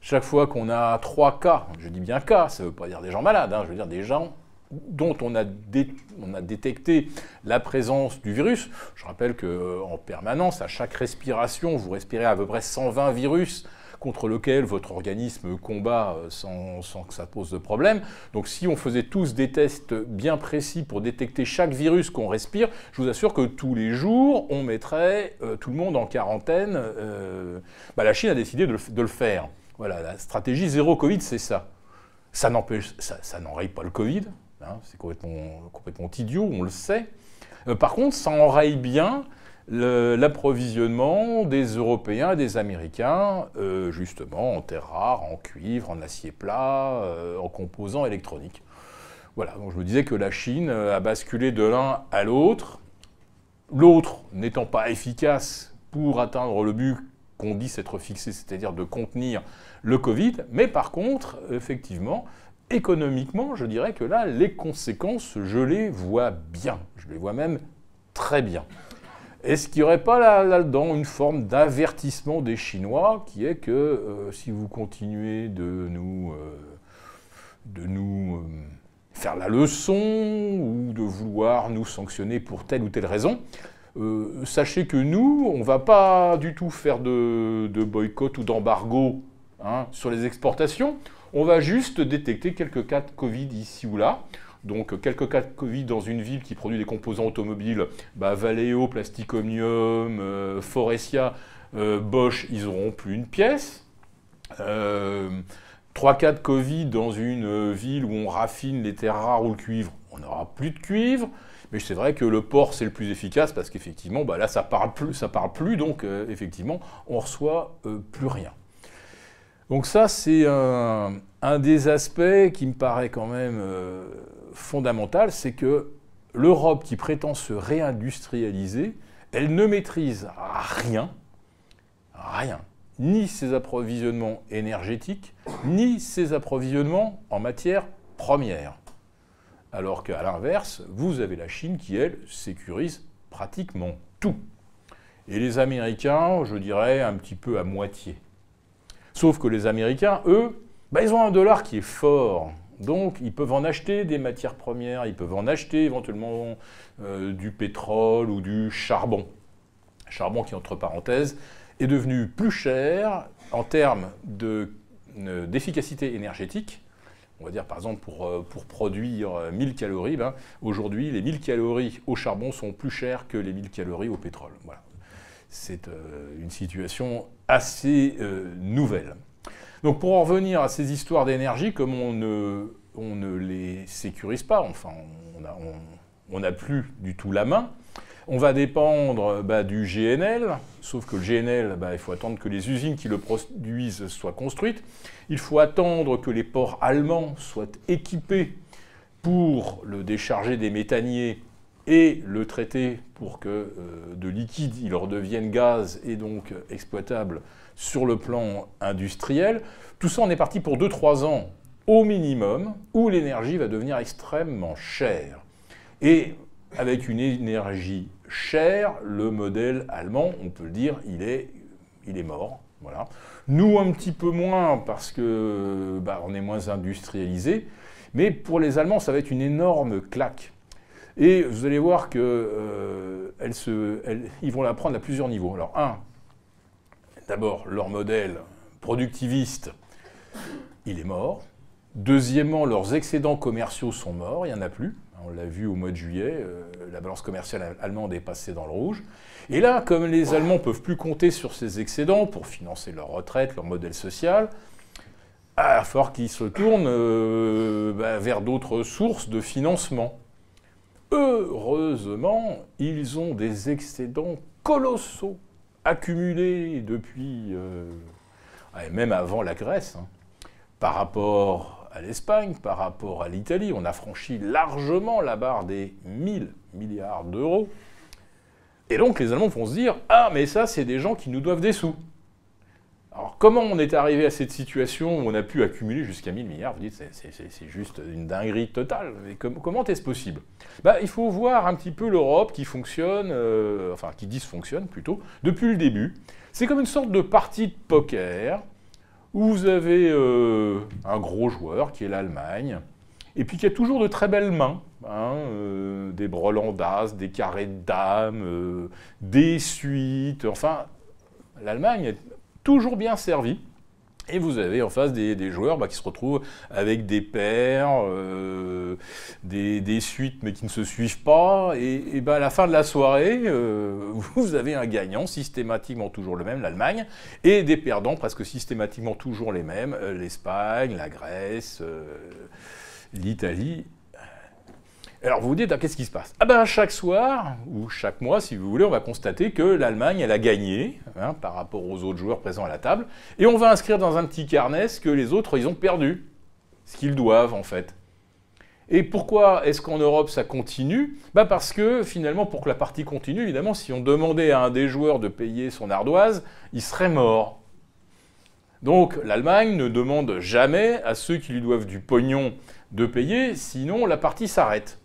chaque fois qu'on a trois cas, je dis bien cas, ça ne veut pas dire des gens malades, hein, je veux dire des gens dont on a, on a, détecté la présence du virus. Je rappelle qu'en euh, permanence, à chaque respiration, vous respirez à peu près 120 virus contre lequel votre organisme combat euh, sans, que ça pose de problème. Donc si on faisait tous des tests bien précis pour détecter chaque virus qu'on respire, je vous assure que tous les jours, on mettrait euh, tout le monde en quarantaine. Bah, la Chine a décidé de le faire. Voilà, la stratégie zéro Covid, c'est ça. Ça n'empêche, ça, n'enraye pas le Covid, hein, c'est complètement, complètement idiot, on le sait. Euh, par contre, ça enraye bien l'approvisionnement des Européens et des Américains, euh, justement en terres rares, en cuivre, en acier plat, euh, en composants électroniques. Voilà, donc je me disais que la Chine a basculé de l'un à l'autre, l'autre n'étant pas efficace pour atteindre le but qu'on dit s'être fixé, c'est-à-dire de contenir le Covid. Mais par contre, effectivement, économiquement, je dirais que là, les conséquences, je les vois bien. Je les vois même très bien. Est-ce qu'il n'y aurait pas là-dedans une forme d'avertissement des Chinois qui est que euh, si vous continuez de nous, euh, de nous euh, faire la leçon ou de vouloir nous sanctionner pour telle ou telle raison, sachez que nous, on ne va pas du tout faire de, boycott ou d'embargo hein, sur les exportations. On va juste détecter quelques cas de Covid ici ou là. Donc quelques cas de Covid dans une ville qui produit des composants automobiles, bah, Valeo, Plasticomium, euh, Forestia, euh, Bosch, ils n'auront plus une pièce. Trois cas de Covid dans une ville où on raffine les terres rares ou le cuivre, on n'aura plus de cuivre. Mais c'est vrai que le port, c'est le plus efficace parce qu'effectivement, bah là, ça parle parle plus, donc euh, effectivement, on reçoit euh, plus rien. Donc ça, c'est un, des aspects qui me paraît quand même euh, fondamental, c'est que l'Europe qui prétend se réindustrialiser, elle ne maîtrise rien, rien, ni ses approvisionnements énergétiques, ni ses approvisionnements en matières premières. Alors qu'à l'inverse, vous avez la Chine qui, elle, sécurise pratiquement tout. Et les Américains, je dirais, un petit peu à moitié. Sauf que les Américains, eux, bah, ils ont un dollar qui est fort. Donc, ils peuvent en acheter des matières premières, ils peuvent en acheter éventuellement euh, du pétrole ou du charbon. Charbon qui, entre parenthèses, est devenu plus cher en termes euh, d'efficacité énergétique on va dire par exemple pour, euh, produire 1000 calories, ben, aujourd'hui les 1000 calories au charbon sont plus chères que les 1000 calories au pétrole. Voilà. C'est une situation assez nouvelle. Donc pour en revenir à ces histoires d'énergie, comme on ne, on ne les sécurise pas, enfin on n'a plus du tout la main, on va dépendre bah, du GNL, sauf que le GNL, bah, il faut attendre que les usines qui le produisent soient construites. Il faut attendre que les ports allemands soient équipés pour le décharger des méthaniers et le traiter pour que euh, de liquide il redevienne gaz et donc exploitable sur le plan industriel. Tout ça, on est parti pour 2-3 ans au minimum, où l'énergie va devenir extrêmement chère. Et avec une énergie cher, le modèle allemand, on peut le dire, il est, il est mort. Voilà. Nous, un petit peu moins parce que bah, on est moins industrialisé, mais pour les Allemands, ça va être une énorme claque. Et vous allez voir qu'ils euh, vont la prendre à plusieurs niveaux. Alors, un, d'abord, leur modèle productiviste, il est mort. Deuxièmement, leurs excédents commerciaux sont morts, il n'y en a plus. On l'a vu au mois de juillet, euh, la balance commerciale allemande est passée dans le rouge. Et là, comme les Allemands ne peuvent plus compter sur ces excédents pour financer leur retraite, leur modèle social, va falloir qu'ils se tournent euh, bah, vers d'autres sources de financement. Heureusement, ils ont des excédents colossaux accumulés depuis, euh, même avant la Grèce, hein, par rapport à l'Espagne, par rapport à l'Italie. On a franchi largement la barre des 1000 milliards d'euros. Et donc les Allemands vont se dire Ah, mais ça, c'est des gens qui nous doivent des sous. Alors comment on est arrivé à cette situation où on a pu accumuler jusqu'à 1000 milliards Vous dites, c'est juste une dinguerie totale. Comment est-ce possible? Bah, Il faut voir un petit peu l'Europe qui fonctionne, euh, enfin qui dysfonctionne plutôt, depuis le début. C'est comme une sorte de partie de poker où vous avez euh, un gros joueur qui est l'Allemagne, et puis qui a toujours de très belles mains, hein, euh, des brelans d'as, des carrés de dames, des suites, enfin, l'Allemagne toujours bien servie. Et vous avez en face des, joueurs bah, qui se retrouvent avec des paires, euh, des, suites mais qui ne se suivent pas. Et, bah, à la fin de la soirée, euh, vous avez un gagnant, systématiquement toujours le même, l'Allemagne, et des perdants presque systématiquement toujours les mêmes, euh, l'Espagne, la Grèce, l'Italie alors vous vous dites, ah, qu'est-ce qui se passe? Ah ben chaque soir, ou chaque mois si vous voulez, on va constater que l'Allemagne, elle a gagné hein, par rapport aux autres joueurs présents à la table, et on va inscrire dans un petit carnet ce que les autres, ils ont perdu, ce qu'ils doivent en fait. Et pourquoi est-ce qu'en Europe ça continue? Bah Parce que finalement, pour que la partie continue, évidemment, si on demandait à un des joueurs de payer son ardoise, il serait mort. Donc l'Allemagne ne demande jamais à ceux qui lui doivent du pognon de payer, sinon la partie s'arrête.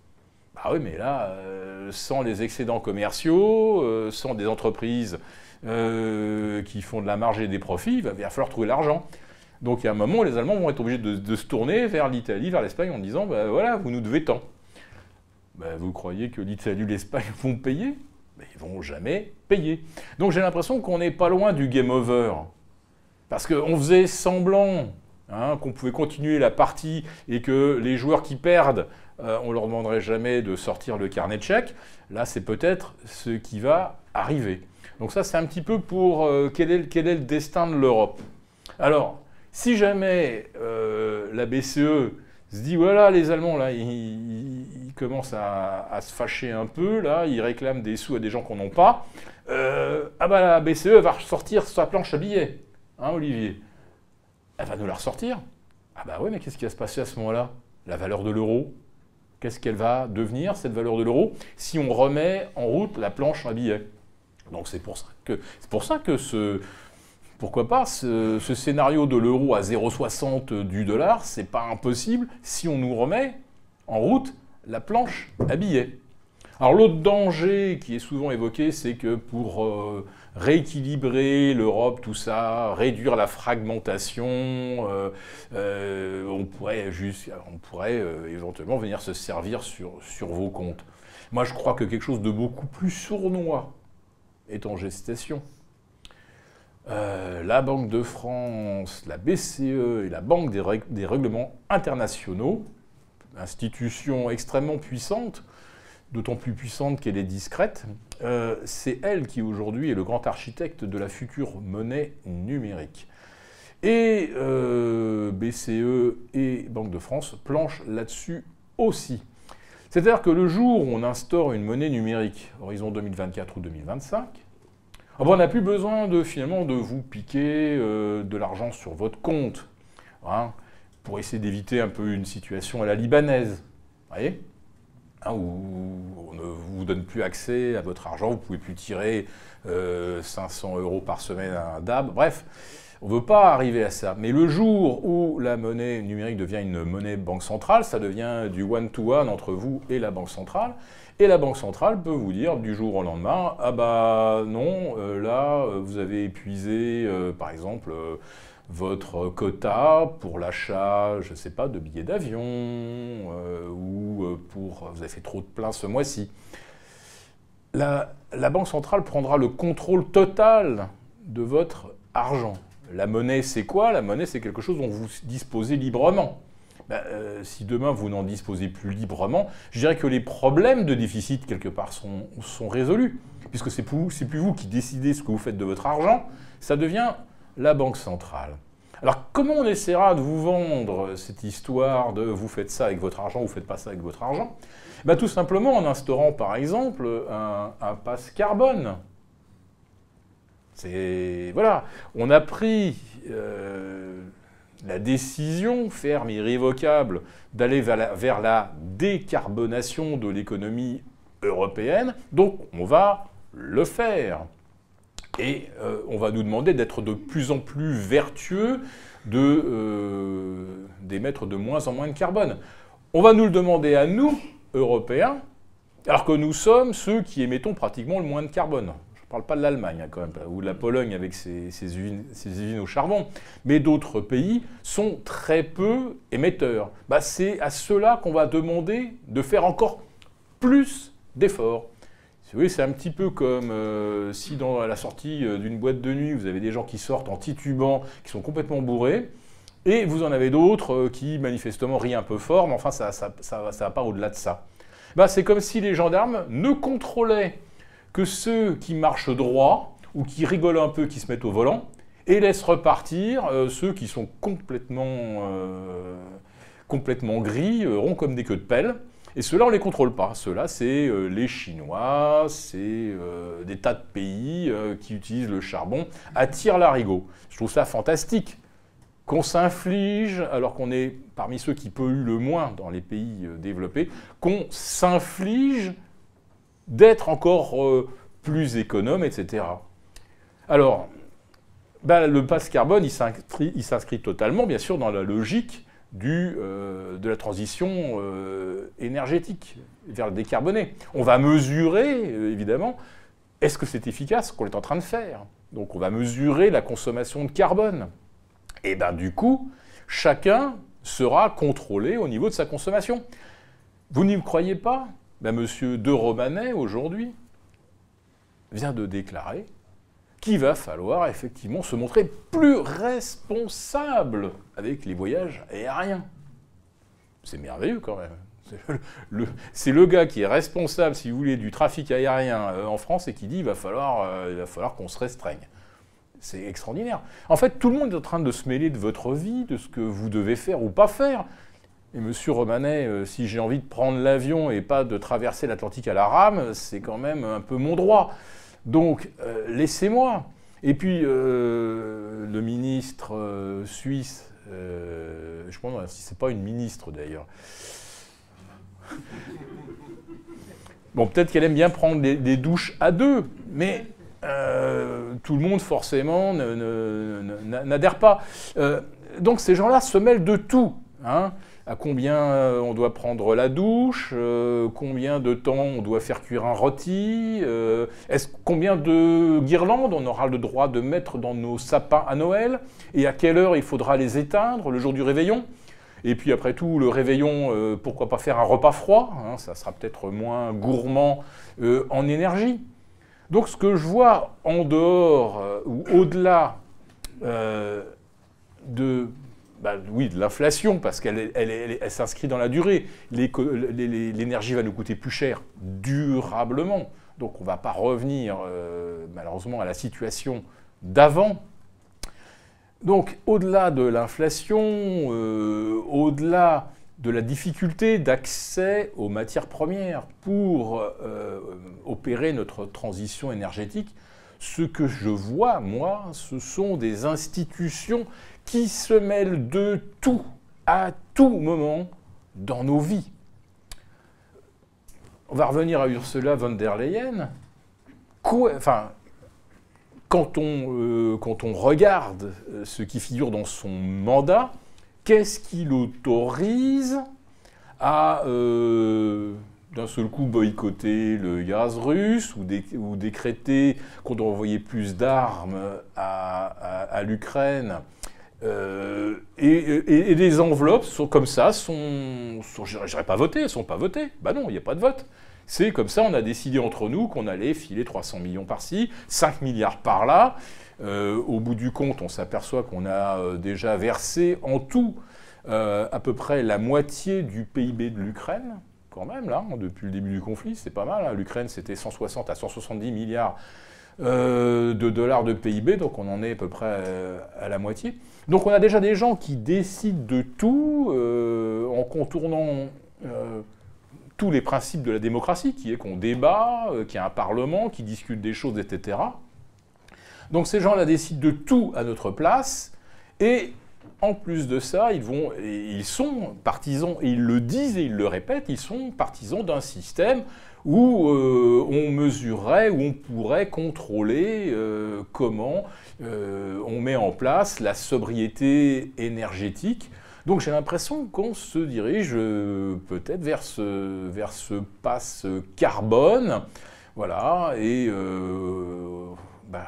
Ah oui, mais là, euh, sans les excédents commerciaux, euh, sans des entreprises euh, qui font de la marge et des profits, il va falloir trouver l'argent. Donc a un moment les Allemands vont être obligés de, se tourner vers l'Italie, vers l'Espagne en disant ben voilà, vous nous devez tant. Ben, vous croyez que l'Italie ou l'Espagne vont payer? Ben, Ils vont jamais payer. Donc j'ai l'impression qu'on n'est pas loin du game over. Parce qu'on faisait semblant hein, qu'on pouvait continuer la partie et que les joueurs qui perdent euh, on ne leur demanderait jamais de sortir le carnet de chèques. Là, c'est peut-être ce qui va arriver. Donc ça, c'est un petit peu pour euh, quel, est, le destin de l'Europe. Alors, si jamais euh, la BCE se dit, voilà, les Allemands, là, ils, commencent à, se fâcher un peu, là, ils réclament des sous à des gens qu'on n'ont pas, ah bah la BCE va ressortir sa planche à billets, hein, Olivier Elle va nous la ressortir. Ah bah oui, mais qu'est-ce qui va se passer à ce moment-là? La valeur de l'euro? Qu'est-ce qu'elle va devenir, cette valeur de l'euro, si on remet en route la planche à billets? Donc c'est pour ça que, pour ça que ce, pourquoi pas, ce, scénario de l'euro à 0,60 du dollar, c'est pas impossible si on nous remet en route la planche à billets. Alors l'autre danger qui est souvent évoqué, c'est que pour euh, rééquilibrer l'Europe, tout ça, réduire la fragmentation, euh, euh, on pourrait, juste, on pourrait éventuellement venir se servir sur, vos comptes. Moi je crois que quelque chose de beaucoup plus sournois est en gestation. la Banque de France, la BCE et la Banque des, des règlements internationaux, institutions extrêmement puissantes, d'autant plus puissante qu'elle est discrète, euh, c'est elle qui aujourd'hui est le grand architecte de la future monnaie numérique. Et euh, BCE et Banque de France planchent là-dessus aussi. C'est-à-dire que le jour où on instaure une monnaie numérique, horizon 2024 ou 2025, ah on n'a plus besoin de finalement de vous piquer euh, de l'argent sur votre compte, hein, pour essayer d'éviter un peu une situation à la libanaise. voyez? Hein, où on ne vous donne plus accès à votre argent, vous ne pouvez plus tirer 500 euh, euros par semaine à un DAB. Bref, on ne veut pas arriver à ça. Mais le jour où la monnaie numérique devient une monnaie banque centrale, ça devient du one-to-one entre vous et la banque centrale. Et la banque centrale peut vous dire du jour au lendemain, ah bah non, euh, là, vous avez épuisé, euh, par exemple, votre quota pour l'achat, je ne sais pas, de billets d'avion euh, ou euh, pour vous avez fait trop de plein ce mois-ci. La, Banque centrale prendra le contrôle total de votre argent. La monnaie, c'est quoi? La monnaie, c'est quelque chose dont vous disposez librement. Ben, euh, si demain vous n'en disposez plus librement, je dirais que les problèmes de déficit, quelque part, sont, sont résolus. Puisque c'est plus vous qui décidez ce que vous faites de votre argent, ça devient la Banque centrale. Alors comment on essaiera de vous vendre cette histoire de vous faites ça avec votre argent, vous faites pas ça avec votre argent ben, Tout simplement en instaurant par exemple un, passe carbone. C'est voilà, on a pris euh, la décision ferme, irrévocable, d'aller vers la décarbonation de l'économie européenne, donc on va le faire. Et on va nous demander d'être de plus en plus vertueux, d'émettre de moins en moins de carbone. On va nous le demander à nous, Européens, alors que nous sommes ceux qui émettons pratiquement le moins de carbone. Je ne parle pas de l'Allemagne hein, quand même, ou de la Pologne avec ses, usines, au charbon, mais d'autres pays sont très peu émetteurs. Bah, c'est à ceux-là qu'on va demander de faire encore plus d'efforts. Oui, c'est un petit peu comme euh, si dans la sortie euh, d'une boîte de nuit, vous avez des gens qui sortent en titubant, qui sont complètement bourrés, et vous en avez d'autres euh, qui manifestement rient un peu fort, mais enfin ça ne va pas au-delà de ça. Bah, c'est comme si les gendarmes ne contrôlaient que ceux qui marchent droit ou qui rigolent un peu, qui se mettent au volant, et laissent repartir ceux qui sont complètement, complètement gris, ronds comme des queues de pelle. Et ceux-là, on ne les contrôle pas. Ceux-là, c'est les Chinois, c'est des tas de pays qui utilisent le charbon à tire-larigot. Je trouve ça fantastique qu'on s'inflige, alors qu'on est parmi ceux qui polluent le moins dans les pays euh, développés, qu'on s'inflige d'être encore euh, plus économe, etc. Alors, ben, le passe carbone, il s'inscrit totalement, bien sûr, dans la logique du, euh, de la transition énergétique vers le décarboné. On va mesurer, évidemment, est-ce que c'est efficace ce qu'on est en train de faire Donc on va mesurer la consommation de carbone. Et bien du coup, chacun sera contrôlé au niveau de sa consommation. Vous n'y croyez pas? Ben, Monsieur De Romanet, aujourd'hui, vient de déclarer qu'il va falloir effectivement se montrer plus responsable avec les voyages aériens. C'est merveilleux quand même. C'est le, gars qui est responsable, si vous voulez, du trafic aérien euh, en France et qui dit qu'il va falloir, euh, va falloir qu'on se restreigne. C'est extraordinaire. En fait, tout le monde est en train de se mêler de votre vie, de ce que vous devez faire ou pas faire. Et monsieur Romanet, euh, si j'ai envie de prendre l'avion et pas de traverser l'Atlantique à la rame, c'est quand même un peu mon droit. Donc, euh, laissez-moi. Et puis, euh, le ministre suisse, je ne sais si c'est pas une ministre d'ailleurs. Bon, peut-être qu'elle aime bien prendre des douches à deux, mais euh, tout le monde forcément n'adhère pas. Euh, donc ces gens-là se mêlent de tout. Hein. À combien euh, on doit prendre la douche, combien de temps on doit faire cuire un rôti, est-ce combien de guirlandes on aura le droit de mettre dans nos sapins à Noël, et à quelle heure il faudra les éteindre le jour du réveillon? Et puis après tout, le réveillon, pourquoi pas faire un repas froid hein, Ça sera peut-être moins gourmand en énergie. Donc ce que je vois en dehors euh, ou au-delà euh, de, bah, oui, de l'inflation, parce qu'elle s'inscrit dans la durée, l'énergie va nous coûter plus cher durablement. Donc on ne va pas revenir euh, malheureusement à la situation d'avant. Donc au-delà de l'inflation, au-delà de la difficulté d'accès aux matières premières pour euh, opérer notre transition énergétique, ce que je vois, moi, ce sont des institutions qui se mêlent de tout, à tout moment, dans nos vies. On va revenir à Ursula von der Leyen. enfin, quand on, euh, quand on regarde euh, ce qui figure dans son mandat, qu'est-ce qui l'autorise à euh, d'un seul coup boycotter le gaz russe ou, décréter qu'on doit envoyer plus d'armes à, l'Ukraine euh, et, les enveloppes sont comme ça, sont, sont je dirais pas votées, elles sont pas votées. Bah non, il n'y a pas de vote. C'est comme ça, on a décidé entre nous qu'on allait filer 300 millions par-ci, 5 milliards par-là, euh, au bout du compte, on s'aperçoit qu'on a euh, déjà versé en tout à peu près la moitié du PIB de l'Ukraine, quand même, là, hein, depuis le début du conflit, c'est pas mal. Hein. L'Ukraine, c'était 160 à 170 milliards de dollars de PIB, donc on en est à peu près à la moitié. Donc on a déjà des gens qui décident de tout en contournant tous les principes de la démocratie, qui est qu'on débat, qu'il y a un parlement, qui discute des choses, etc. Donc ces gens-là décident de tout à notre place, et en plus de ça, ils, vont, ils sont partisans, et ils le disent et ils le répètent, ils sont partisans d'un système où euh, on mesurerait, où on pourrait contrôler euh, comment euh, on met en place la sobriété énergétique. Donc j'ai l'impression qu'on se dirige peut-être vers ce, vers ce passe carbone. Voilà, et bah,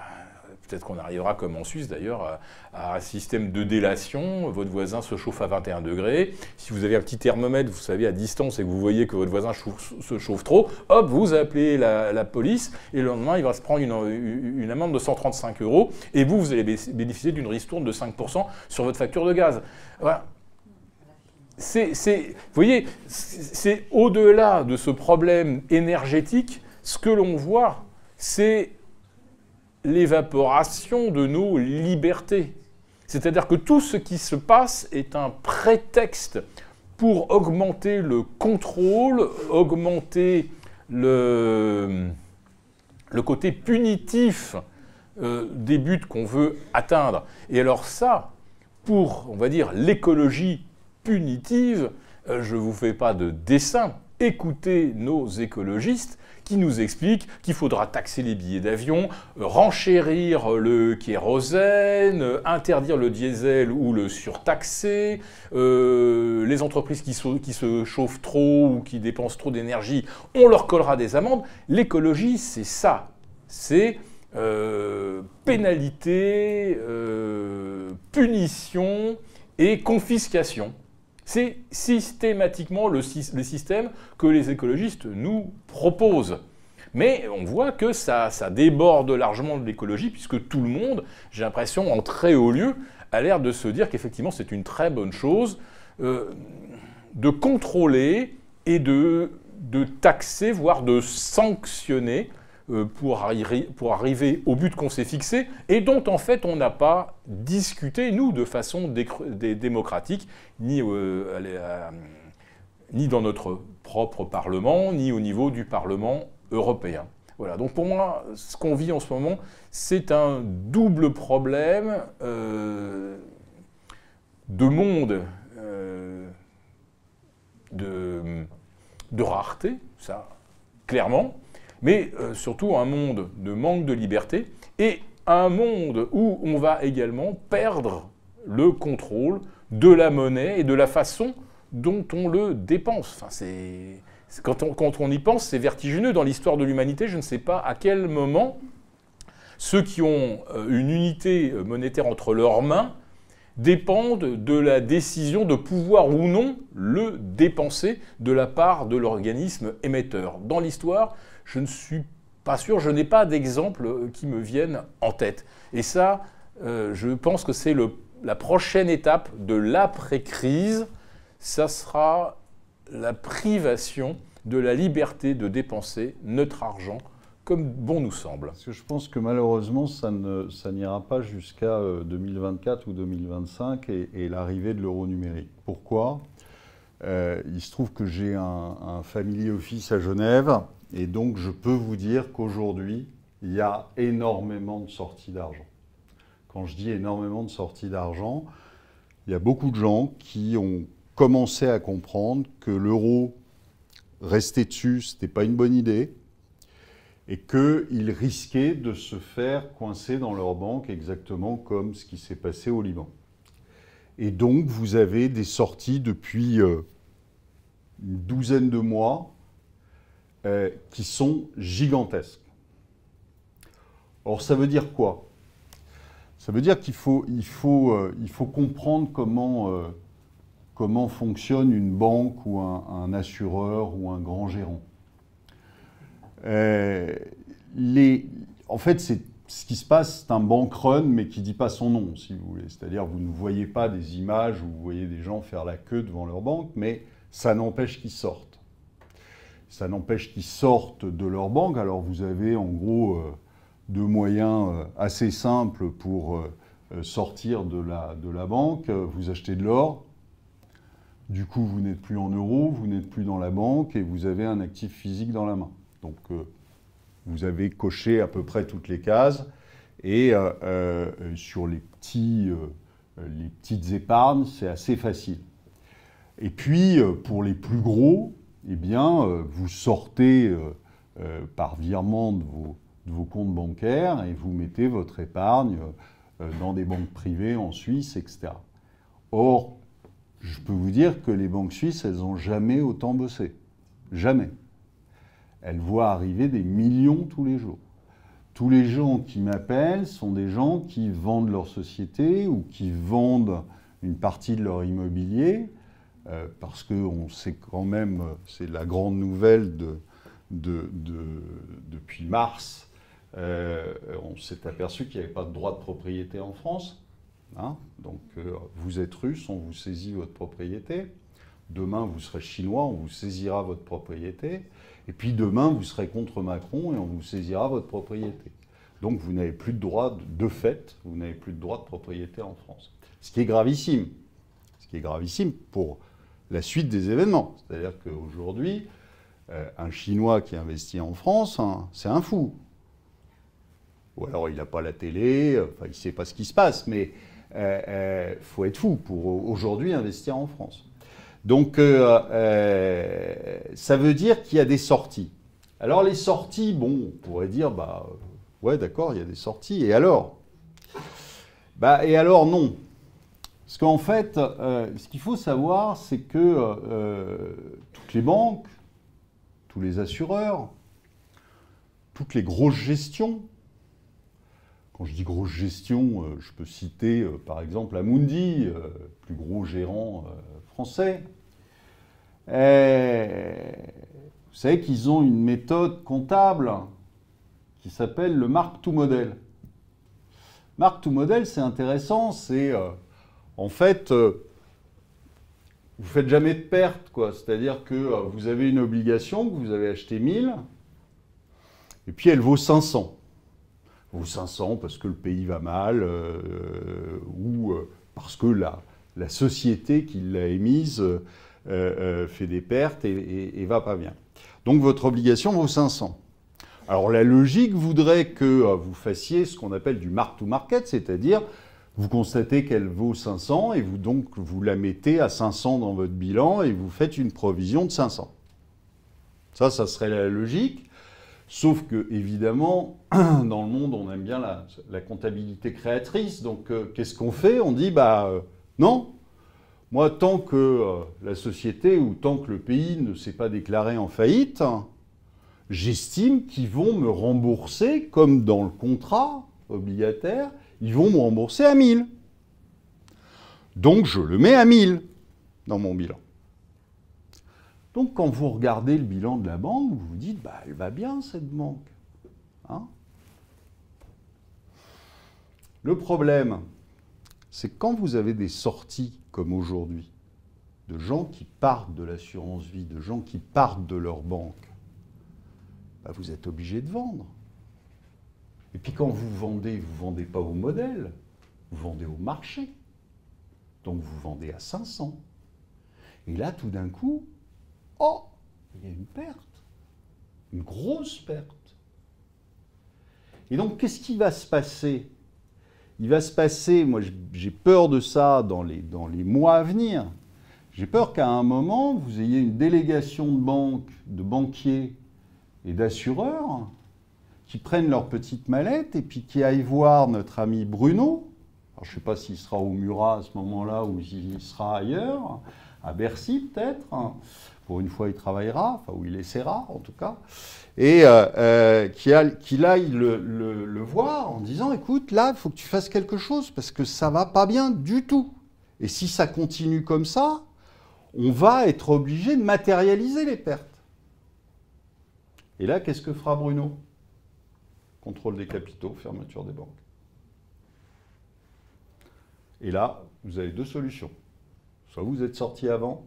Peut-être qu'on arrivera, comme en Suisse d'ailleurs, à, un système de délation. Votre voisin se chauffe à 21 degrés. Si vous avez un petit thermomètre, vous savez, à distance, et que vous voyez que votre voisin se chauffe trop, hop, vous appelez la, police, et le lendemain, il va se prendre une, amende de 135 euros, et vous, vous allez bénéficier d'une ristourne de 5% sur votre facture de gaz. Voilà. Vous voyez, c'est au-delà de ce problème énergétique, ce que l'on voit, c'est l'évaporation de nos libertés. C'est-à-dire que tout ce qui se passe est un prétexte pour augmenter le contrôle, augmenter le, côté punitif euh, des buts qu'on veut atteindre. Et alors ça, pour, on va dire, l'écologie punitive, euh, je ne vous fais pas de dessin, écoutez nos écologistes, qui nous explique qu'il faudra taxer les billets d'avion, renchérir le kérosène, interdire le diesel ou le surtaxer, euh, les entreprises qui, se chauffent trop ou qui dépensent trop d'énergie, on leur collera des amendes. L'écologie, c'est ça. C'est euh, pénalité, euh, punition et confiscation. C'est systématiquement le, système que les écologistes nous proposent. Mais on voit que ça, déborde largement de l'écologie, puisque tout le monde, j'ai l'impression, en très haut lieu, a l'air de se dire qu'effectivement c'est une très bonne chose euh, de contrôler et de taxer, voire de sanctionner euh, pour, pour, arriver au but qu'on s'est fixé et dont en fait on n'a pas discuté, nous, de façon démocratique, ni, euh, ni dans notre propre Parlement, ni au niveau du Parlement européen. Voilà, donc pour moi, ce qu'on vit en ce moment, c'est un double problème euh, de monde de, de rareté, ça, clairement, mais euh, surtout un monde de manque de liberté et un monde où on va également perdre le contrôle de la monnaie et de la façon dont on le dépense. Enfin, c'est, quand, on, quand on y pense, c'est vertigineux. Dans l'histoire de l'humanité, je ne sais pas à quel moment ceux qui ont euh, une unité euh, monétaire entre leurs mains dépendent de la décision de pouvoir ou non le dépenser de la part de l'organisme émetteur. Dans l'histoire, je ne suis pas sûr, je n'ai pas d'exemple euh, qui me viennent en tête. Et ça, euh, je pense que c'est la prochaine étape de l'après-crise, ça sera la privation de la liberté de dépenser notre argent comme bon nous semble. Parce que je pense que malheureusement, ça, n'ira pas jusqu'à 2024 euh, ou 2025 et, l'arrivée de l'euro numérique. Pourquoi? Il se trouve que j'ai un, un family office à Genève et donc, je peux vous dire qu'aujourd'hui, il y a énormément de sorties d'argent. Quand je dis énormément de sorties d'argent, il y a beaucoup de gens qui ont commencé à comprendre que l'euro, rester dessus, ce n'était pas une bonne idée, et qu'ils risquaient de se faire coincer dans leur banque exactement comme ce qui s'est passé au Liban. Et donc, vous avez des sorties depuis euh, une douzaine de mois euh, qui sont gigantesques. Or, ça veut dire quoi? Ça veut dire qu'il faut, il faut, euh, il faut comprendre comment, euh, comment fonctionne une banque ou un, assureur ou un grand gérant. en fait, c'est ce qui se passe, c'est un bank run, mais qui ne dit pas son nom, si vous voulez. C'est-à-dire, vous ne voyez pas des images où vous voyez des gens faire la queue devant leur banque, mais ça n'empêche qu'ils sortent. Ça n'empêche qu'ils sortent de leur banque. Alors vous avez en gros euh, deux moyens euh, assez simples pour euh, sortir de la, de la banque. Vous achetez de l'or, du coup vous n'êtes plus en euros, vous n'êtes plus dans la banque et vous avez un actif physique dans la main. Donc vous avez coché à peu près toutes les cases. Et sur les petits les petites épargnes, c'est assez facile. Et puis, pour les plus gros, eh bien, vous sortez par virement de vos, de vos, comptes bancaires et vous mettez votre épargne dans des banques privées en Suisse, etc. Or, je peux vous dire que les banques suisses, elles n'ont jamais autant bossé. Jamais. Elles voient arriver des millions tous les jours. Tous les gens qui m'appellent sont des gens qui vendent leur société ou qui vendent une partie de leur immobilier, euh, parce qu'on sait quand même, c'est la grande nouvelle de, depuis mars, euh, on s'est aperçu qu'il n'y avait pas de droit de propriété en France. Hein. Donc euh, vous êtes russe, on vous saisit votre propriété. Demain, vous serez chinois, on vous saisira votre propriété. Et puis demain, vous serez contre Macron et on vous saisira votre propriété. Donc vous n'avez plus de droit, de fait, vous n'avez plus de droit de propriété en France. Ce qui est gravissime. Ce qui est gravissime pour la suite des événements. C'est-à-dire qu'aujourd'hui, euh, un Chinois qui investit en France, hein, c'est un fou. Ou alors il n'a pas la télé, il ne sait pas ce qui se passe, mais il euh, euh, faut être fou pour aujourd'hui investir en France. Donc ça veut dire qu'il y a des sorties. Alors les sorties, bon, on pourrait dire, bah ouais d'accord, il y a des sorties, et alors? Bah et alors non. Parce qu'en fait, ce qu'il faut savoir, c'est que toutes les banques, tous les assureurs, toutes les grosses gestions, quand je dis grosse gestion, euh, je peux citer euh, par exemple Amundi, euh, plus gros gérant français. vous savez qu'ils ont une méthode comptable qui s'appelle le Mark to Model. Mark to Model, c'est intéressant, c'est en fait, vous faites jamais de perte, quoi. C'est-à-dire que vous avez une obligation que vous avez acheté 1000, et puis elle vaut 500 ou 500 parce que le pays va mal, euh, ou euh, parce que la, société qui l'a émise euh, fait des pertes et, et, va pas bien. Donc votre obligation vaut 500. Alors la logique voudrait que vous fassiez ce qu'on appelle du mark to market, c'est-à-dire vous constatez qu'elle vaut 500 et vous donc vous la mettez à 500 dans votre bilan et vous faites une provision de 500. Ça, ça serait la logique. Sauf que, évidemment, dans le monde, on aime bien la, comptabilité créatrice. Donc, euh, qu'est-ce qu'on fait? On dit, bah euh, non. Moi, tant que euh, la société ou tant que le pays ne s'est pas déclaré en faillite, j'estime qu'ils vont me rembourser, comme dans le contrat obligataire, ils vont me rembourser à 1000. Donc, je le mets à 1000 dans mon bilan. Donc quand vous regardez le bilan de la banque, vous vous dites, bah, elle va bien cette banque. Hein le problème, c'est quand vous avez des sorties comme aujourd'hui, de gens qui partent de l'assurance vie, de gens qui partent de leur banque, bah, vous êtes obligé de vendre. Et puis quand vous vendez, vous ne vendez pas au modèle, vous vendez au marché. Donc vous vendez à 500. Et là, tout d'un coup, Oh, il y a une perte, une grosse perte. Et donc, qu'est-ce qui va se passer? Il va se passer, moi j'ai peur de ça dans les, dans les mois à venir. J'ai peur qu'à un moment, vous ayez une délégation de banques, de banquiers et d'assureurs qui prennent leur petite mallette et puis qui aillent voir notre ami Bruno. Alors, je ne sais pas s'il sera au Murat à ce moment-là ou s'il sera ailleurs, à Bercy peut-être pour une fois il travaillera, enfin, ou il essaiera en tout cas, et euh, euh, qu'il aille le, voir en disant écoute, là, il faut que tu fasses quelque chose parce que ça va pas bien du tout. Et si ça continue comme ça, on va être obligé de matérialiser les pertes. Et là, qu'est-ce que fera Bruno? Contrôle des capitaux, fermeture des banques. Et là, vous avez deux solutions. Soit vous êtes sorti avant,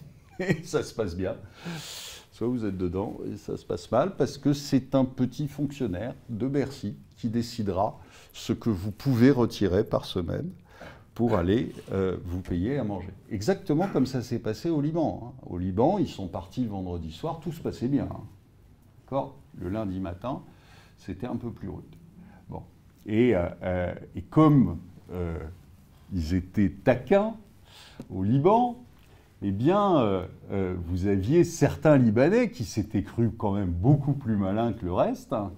et ça se passe bien. Soit vous êtes dedans et ça se passe mal parce que c'est un petit fonctionnaire de Bercy qui décidera ce que vous pouvez retirer par semaine pour aller euh, vous payer à manger. Exactement comme ça s'est passé au Liban. Hein. Au Liban, ils sont partis le vendredi soir, tout se passait bien. Hein. Le lundi matin, c'était un peu plus rude. Bon. Et, euh, euh, et comme ils étaient taquins au Liban, eh bien, euh, euh, vous aviez certains Libanais qui s'étaient crus quand même beaucoup plus malins que le reste, hein,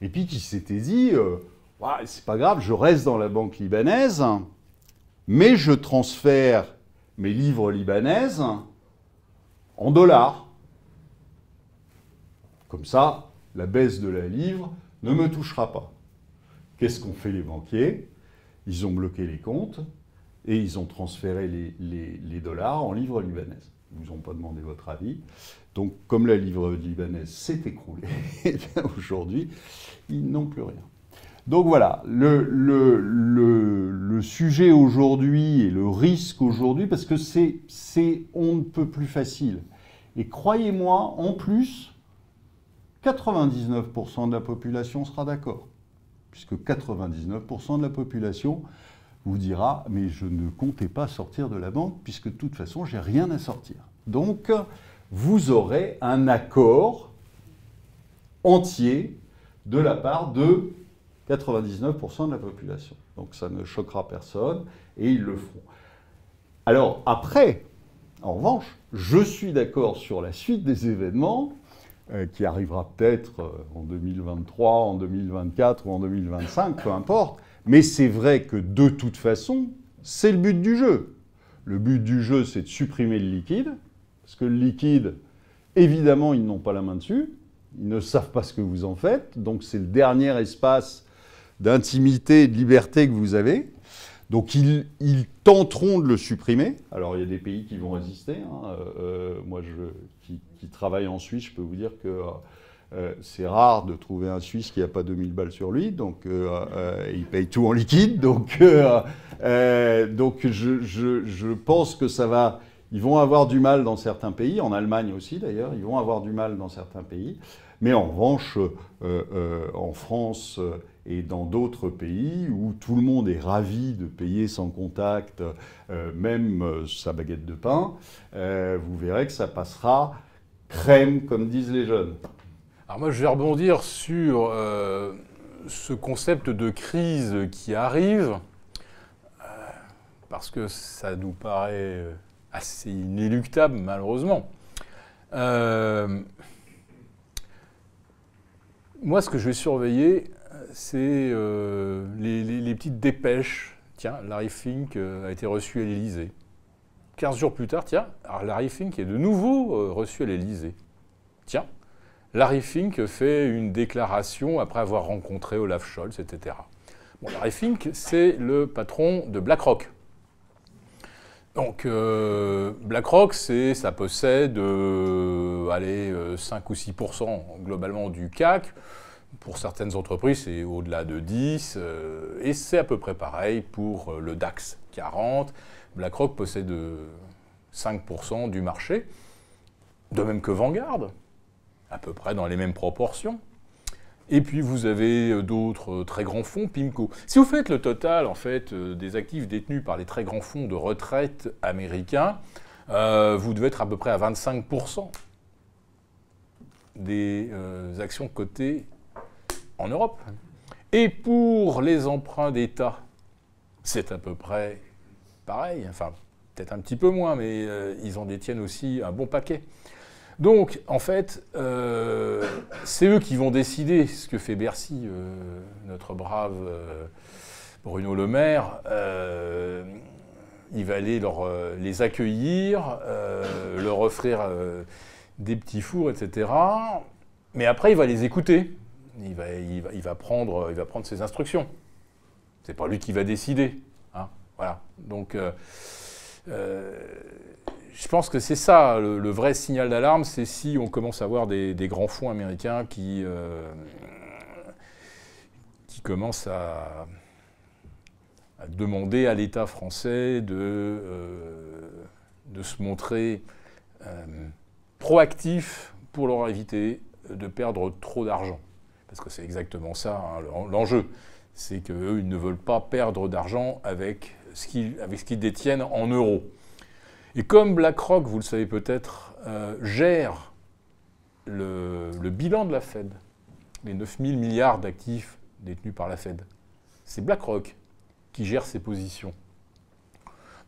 et puis qui s'étaient dit, euh, c'est pas grave, je reste dans la banque libanaise, mais je transfère mes livres libanaises en dollars. Comme ça, la baisse de la livre ne me touchera pas. Qu'est-ce qu'ont fait les banquiers? Ils ont bloqué les comptes et ils ont transféré les, dollars en livres libanaises. Ils ne vous ont pas demandé votre avis. Donc, comme la livre libanaise s'est écroulée, eh aujourd'hui, ils n'ont plus rien. Donc voilà, le, le sujet aujourd'hui et le risque aujourd'hui, parce que c'est on ne peut plus facile. Et croyez-moi, en plus, 99% de la population sera d'accord. Puisque 99% de la population vous dira Mais je ne comptais pas sortir de la banque, puisque de toute façon, j'ai rien à sortir. Donc, vous aurez un accord entier de la part de 99% de la population. Donc ça ne choquera personne et ils le feront. Alors après, en revanche, je suis d'accord sur la suite des événements qui arrivera peut-être euh, en 2023, en 2024 ou en 2025, peu importe. Mais c'est vrai que de toute façon, c'est le but du jeu. Le but du jeu, c'est de supprimer le liquide, parce que le liquide, évidemment, ils n'ont pas la main dessus, ils ne savent pas ce que vous en faites, donc c'est le dernier espace d'intimité et de liberté que vous avez. Donc ils, tenteront de le supprimer. Alors il y a des pays qui vont résister. Hein. Euh, euh, moi qui, travaille en Suisse, je peux vous dire que euh, c'est rare de trouver un Suisse qui n'a pas 2000 balles sur lui. Donc il paye tout en liquide. Donc, je, pense que ça va... Ils vont avoir du mal dans certains pays, en Allemagne aussi d'ailleurs, ils vont avoir du mal dans certains pays. Mais en revanche, en France et dans d'autres pays où tout le monde est ravi de payer sans contact, euh, même euh, sa baguette de pain, euh, vous verrez que ça passera crème, comme disent les jeunes. Alors moi, je vais rebondir sur ce concept de crise qui arrive, parce que ça nous paraît assez inéluctable, malheureusement. moi, ce que je vais surveiller, c'est euh, les, petites dépêches. Tiens, Larry Fink euh, a été reçu à l'Élysée. 15 jours plus tard, tiens, Larry Fink est de nouveau euh, reçu à l'Élysée. Tiens, Larry Fink fait une déclaration après avoir rencontré Olaf Scholz, etc. Larry Fink, c'est le patron de BlackRock. Donc, BlackRock, ça possède allez, 5 ou 6% globalement du CAC. Pour certaines entreprises, c'est au-delà de 10, euh, et c'est à peu près pareil pour euh, le DAX 40. BlackRock possède 5% du marché, de même que Vanguard, à peu près dans les mêmes proportions. Et puis vous avez euh, d'autres très grands fonds, PIMCO. Si vous faites le total en fait des actifs détenus par les très grands fonds de retraite américains, vous devez être à peu près à 25% des actions cotées en Europe. Et pour les emprunts d'État, c'est à peu près pareil, enfin peut-être un petit peu moins, mais euh, ils en détiennent aussi un bon paquet. Donc, en fait, euh, c'est eux qui vont décider ce que fait Bercy, euh, notre brave Bruno Le Maire. il va aller leur, les accueillir, leur offrir des petits fours, etc. Mais après, il va les écouter il va, prendre, ses instructions. C'est pas lui qui va décider. Hein. voilà. Donc, euh, euh, je pense que c'est ça le, vrai signal d'alarme, c'est si on commence à voir des, grands fonds américains qui, euh, commencent à, demander à l'État français de se montrer proactif pour leur éviter de perdre trop d'argent parce que c'est exactement ça hein, l'enjeu. C'est qu'eux, ils ne veulent pas perdre d'argent avec ce qu'ils détiennent en euros. Et comme BlackRock, vous le savez peut-être, euh, gère le, bilan de la Fed, les 9 000 milliards d'actifs détenus par la Fed, c'est BlackRock qui gère ses positions.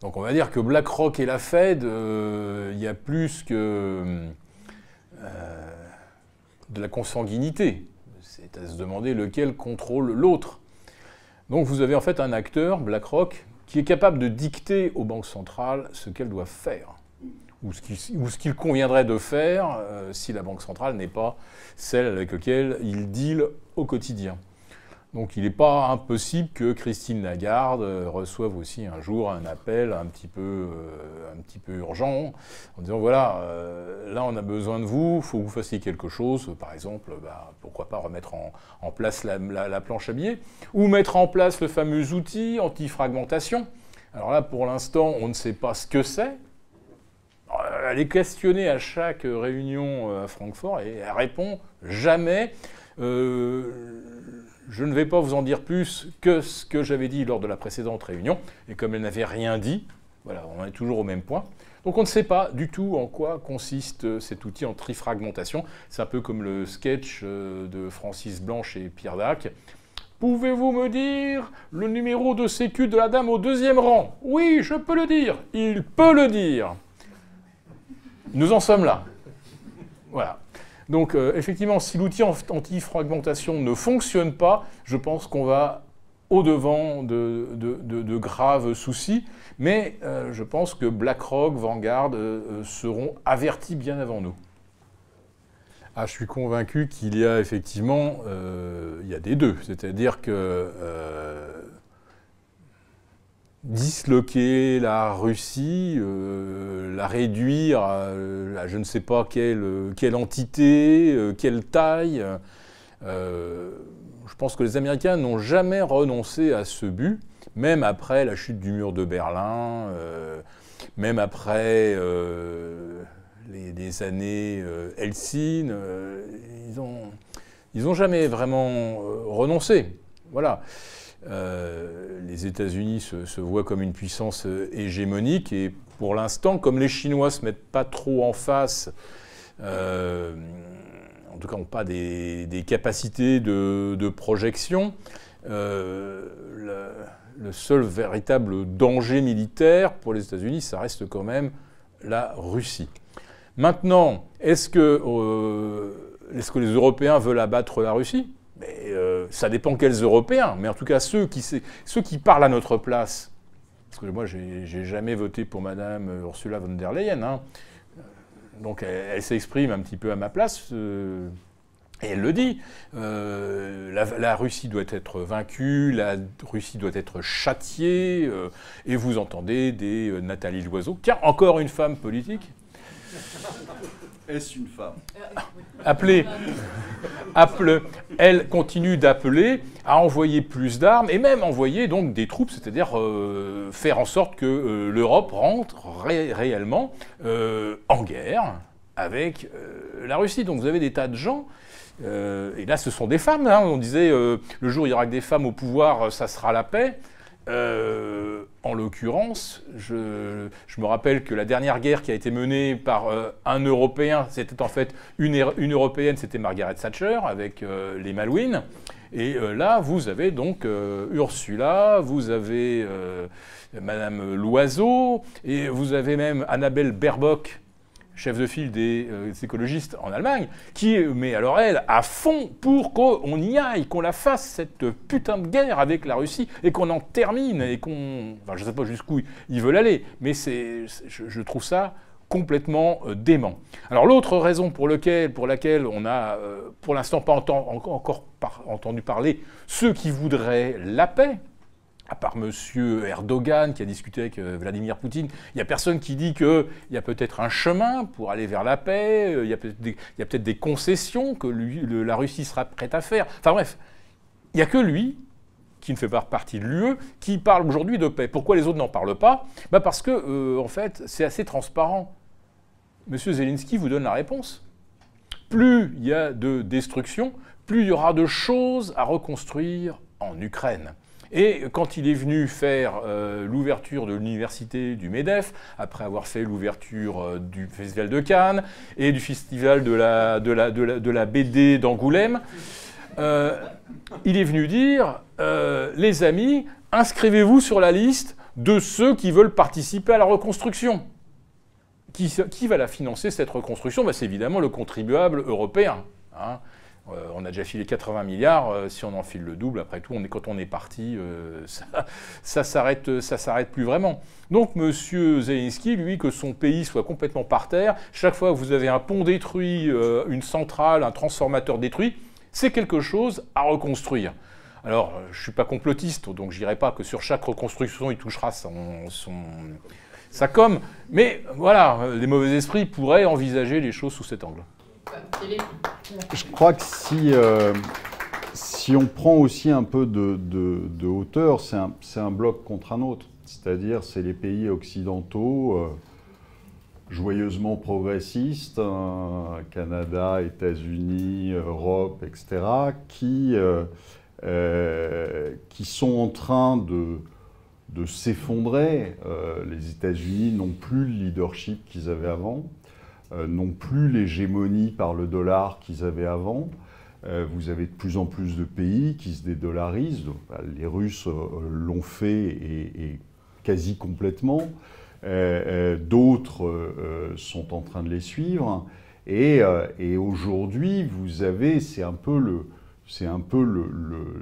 Donc on va dire que BlackRock et la Fed, euh, il y a plus que de la consanguinité. À se demander lequel contrôle l'autre. Donc vous avez en fait un acteur, BlackRock, qui est capable de dicter aux banques centrales ce qu'elles doivent faire, ou ce qu'il conviendrait de faire euh, si la banque centrale n'est pas celle avec laquelle il deal au quotidien. Donc il n'est pas impossible que Christine Lagarde euh, reçoive aussi un jour un appel un petit peu, euh, urgent en disant voilà, euh, là on a besoin de vous, il faut que vous fassiez quelque chose, par exemple, bah, pourquoi pas remettre en, place la, planche à billets, ou mettre en place le fameux outil anti-fragmentation. Alors là pour l'instant on ne sait pas ce que c'est. Elle est questionnée à chaque réunion à Francfort et elle répond jamais. Je ne vais pas vous en dire plus que ce que j'avais dit lors de la précédente réunion. Et comme elle n'avait rien dit, voilà, on est toujours au même point. Donc on ne sait pas du tout en quoi consiste cet outil en trifragmentation. C'est un peu comme le sketch euh, de Francis Blanche et Pierre Dac. Pouvez-vous me dire le numéro de sécu de la dame au deuxième rang? Oui, je peux le dire. Il peut le dire. Nous en sommes là. Voilà. Donc euh, effectivement, si l'outil anti-fragmentation ne fonctionne pas, je pense qu'on va au-devant de, graves soucis. Mais euh, je pense que BlackRock, Vanguard euh, seront avertis bien avant nous. Ah, je suis convaincu qu'il y a effectivement, il y a des deux. C'est-à-dire que disloquer la Russie, euh, la réduire à, je ne sais pas quelle, quelle entité, euh, quelle taille. Euh, je pense que les Américains n'ont jamais renoncé à ce but, même après la chute du mur de Berlin, même après les, années Helsinki, ils n'ont jamais vraiment renoncé. Voilà. Euh, les États-Unis se, voient comme une puissance euh, hégémonique et pour l'instant, comme les Chinois ne se mettent pas trop en face, euh, en tout cas n'ont pas des, capacités de, projection, le, seul véritable danger militaire pour les États-Unis, ça reste quand même la Russie. Maintenant, est-ce que, les Européens veulent abattre la Russie? Mais euh, ça dépend quels Européens, mais en tout cas ceux qui, ceux qui parlent à notre place. Parce que moi, j'ai jamais voté pour Madame Ursula von der Leyen. Hein. Donc elle, s'exprime un petit peu à ma place. Euh, et elle le dit, euh, la, Russie doit être vaincue, la Russie doit être châtiée, et vous entendez des Nathalie Loiseau, tiens, encore une femme politique, est-ce une femme Appelée. Appelée. Elle continue d'appeler à envoyer plus d'armes et même envoyer donc des troupes, c'est-à-dire euh, faire en sorte que euh, l'Europe rentre réellement euh, en guerre avec la Russie. Donc vous avez des tas de gens. et là, ce sont des femmes. Hein. On disait le jour où il y aura que des femmes au pouvoir, ça sera la paix. Euh, en l'occurrence, je, me rappelle que la dernière guerre qui a été menée par euh, un Européen, c'était en fait une, Européenne, c'était Margaret Thatcher avec euh, les Malouines. Et là, vous avez donc Ursula, vous avez Madame Loiseau, et vous avez même Annabelle Baerbock, chef de file des, euh, écologistes en Allemagne, qui met alors elle à fond pour qu'on y aille, qu'on la fasse cette putain de guerre avec la Russie et qu'on en termine et qu'on, je ne sais pas jusqu'où ils veulent aller, mais c'est, je, trouve ça complètement euh, dément. Alors l'autre raison pour, lequel, pour laquelle on a euh, pour l'instant pas encore entendu parler ceux qui voudraient la paix, à part M. Erdogan qui a discuté avec euh, Vladimir Poutine, il n'y a personne qui dit qu'il y a peut-être un chemin pour aller vers la paix, euh, il y a peut-être des, concessions que la Russie sera prête à faire. Enfin bref, il n'y a que lui, qui ne fait pas partie de l'UE, qui parle aujourd'hui de paix. Pourquoi les autres n'en parlent pas? Bah Parce que, euh, en fait, c'est assez transparent. M. Zelensky vous donne la réponse. Plus il y a de destruction, plus il y aura de choses à reconstruire en Ukraine. Et quand il est venu faire euh, l'ouverture de l'université du MEDEF, après avoir fait l'ouverture euh, du Festival de Cannes et du Festival de la, BD d'Angoulême, euh, il est venu dire Les amis, inscrivez-vous sur la liste de ceux qui veulent participer à la reconstruction. Qui, va la financer, cette reconstruction? Ben, C'est évidemment le contribuable européen. Hein. Euh, on a déjà filé 80 milliards, euh, si on en file le double, après tout, quand on est parti, euh, ça, s'arrête, s'arrête plus vraiment. Donc M. Zelensky, lui, que son pays soit complètement par terre, chaque fois que vous avez un pont détruit, une centrale, un transformateur détruit, c'est quelque chose à reconstruire. Alors, je ne suis pas complotiste, donc je dirais pas que sur chaque reconstruction, il touchera son, son, sa com, mais voilà, les mauvais esprits pourraient envisager les choses sous cet angle. Je crois que si, euh, si on prend aussi un peu de, de, hauteur, c'est un, un, bloc contre un autre. C'est-à-dire, c'est les pays occidentaux euh, joyeusement progressistes, hein, Canada, États-Unis, Europe, etc., qui, euh, qui sont en train de, de s'effondrer. les États-Unis n'ont plus le leadership qu'ils avaient avant. Euh, n'ont plus l'hégémonie par le dollar qu'ils avaient avant. Euh, vous avez de plus en plus de pays qui se dédollarisent. Bah, les Russes euh, l'ont fait et, quasi complètement. D'autres sont en train de les suivre. Et, aujourd'hui, vous avez, c'est un peu le, c'est un peu le,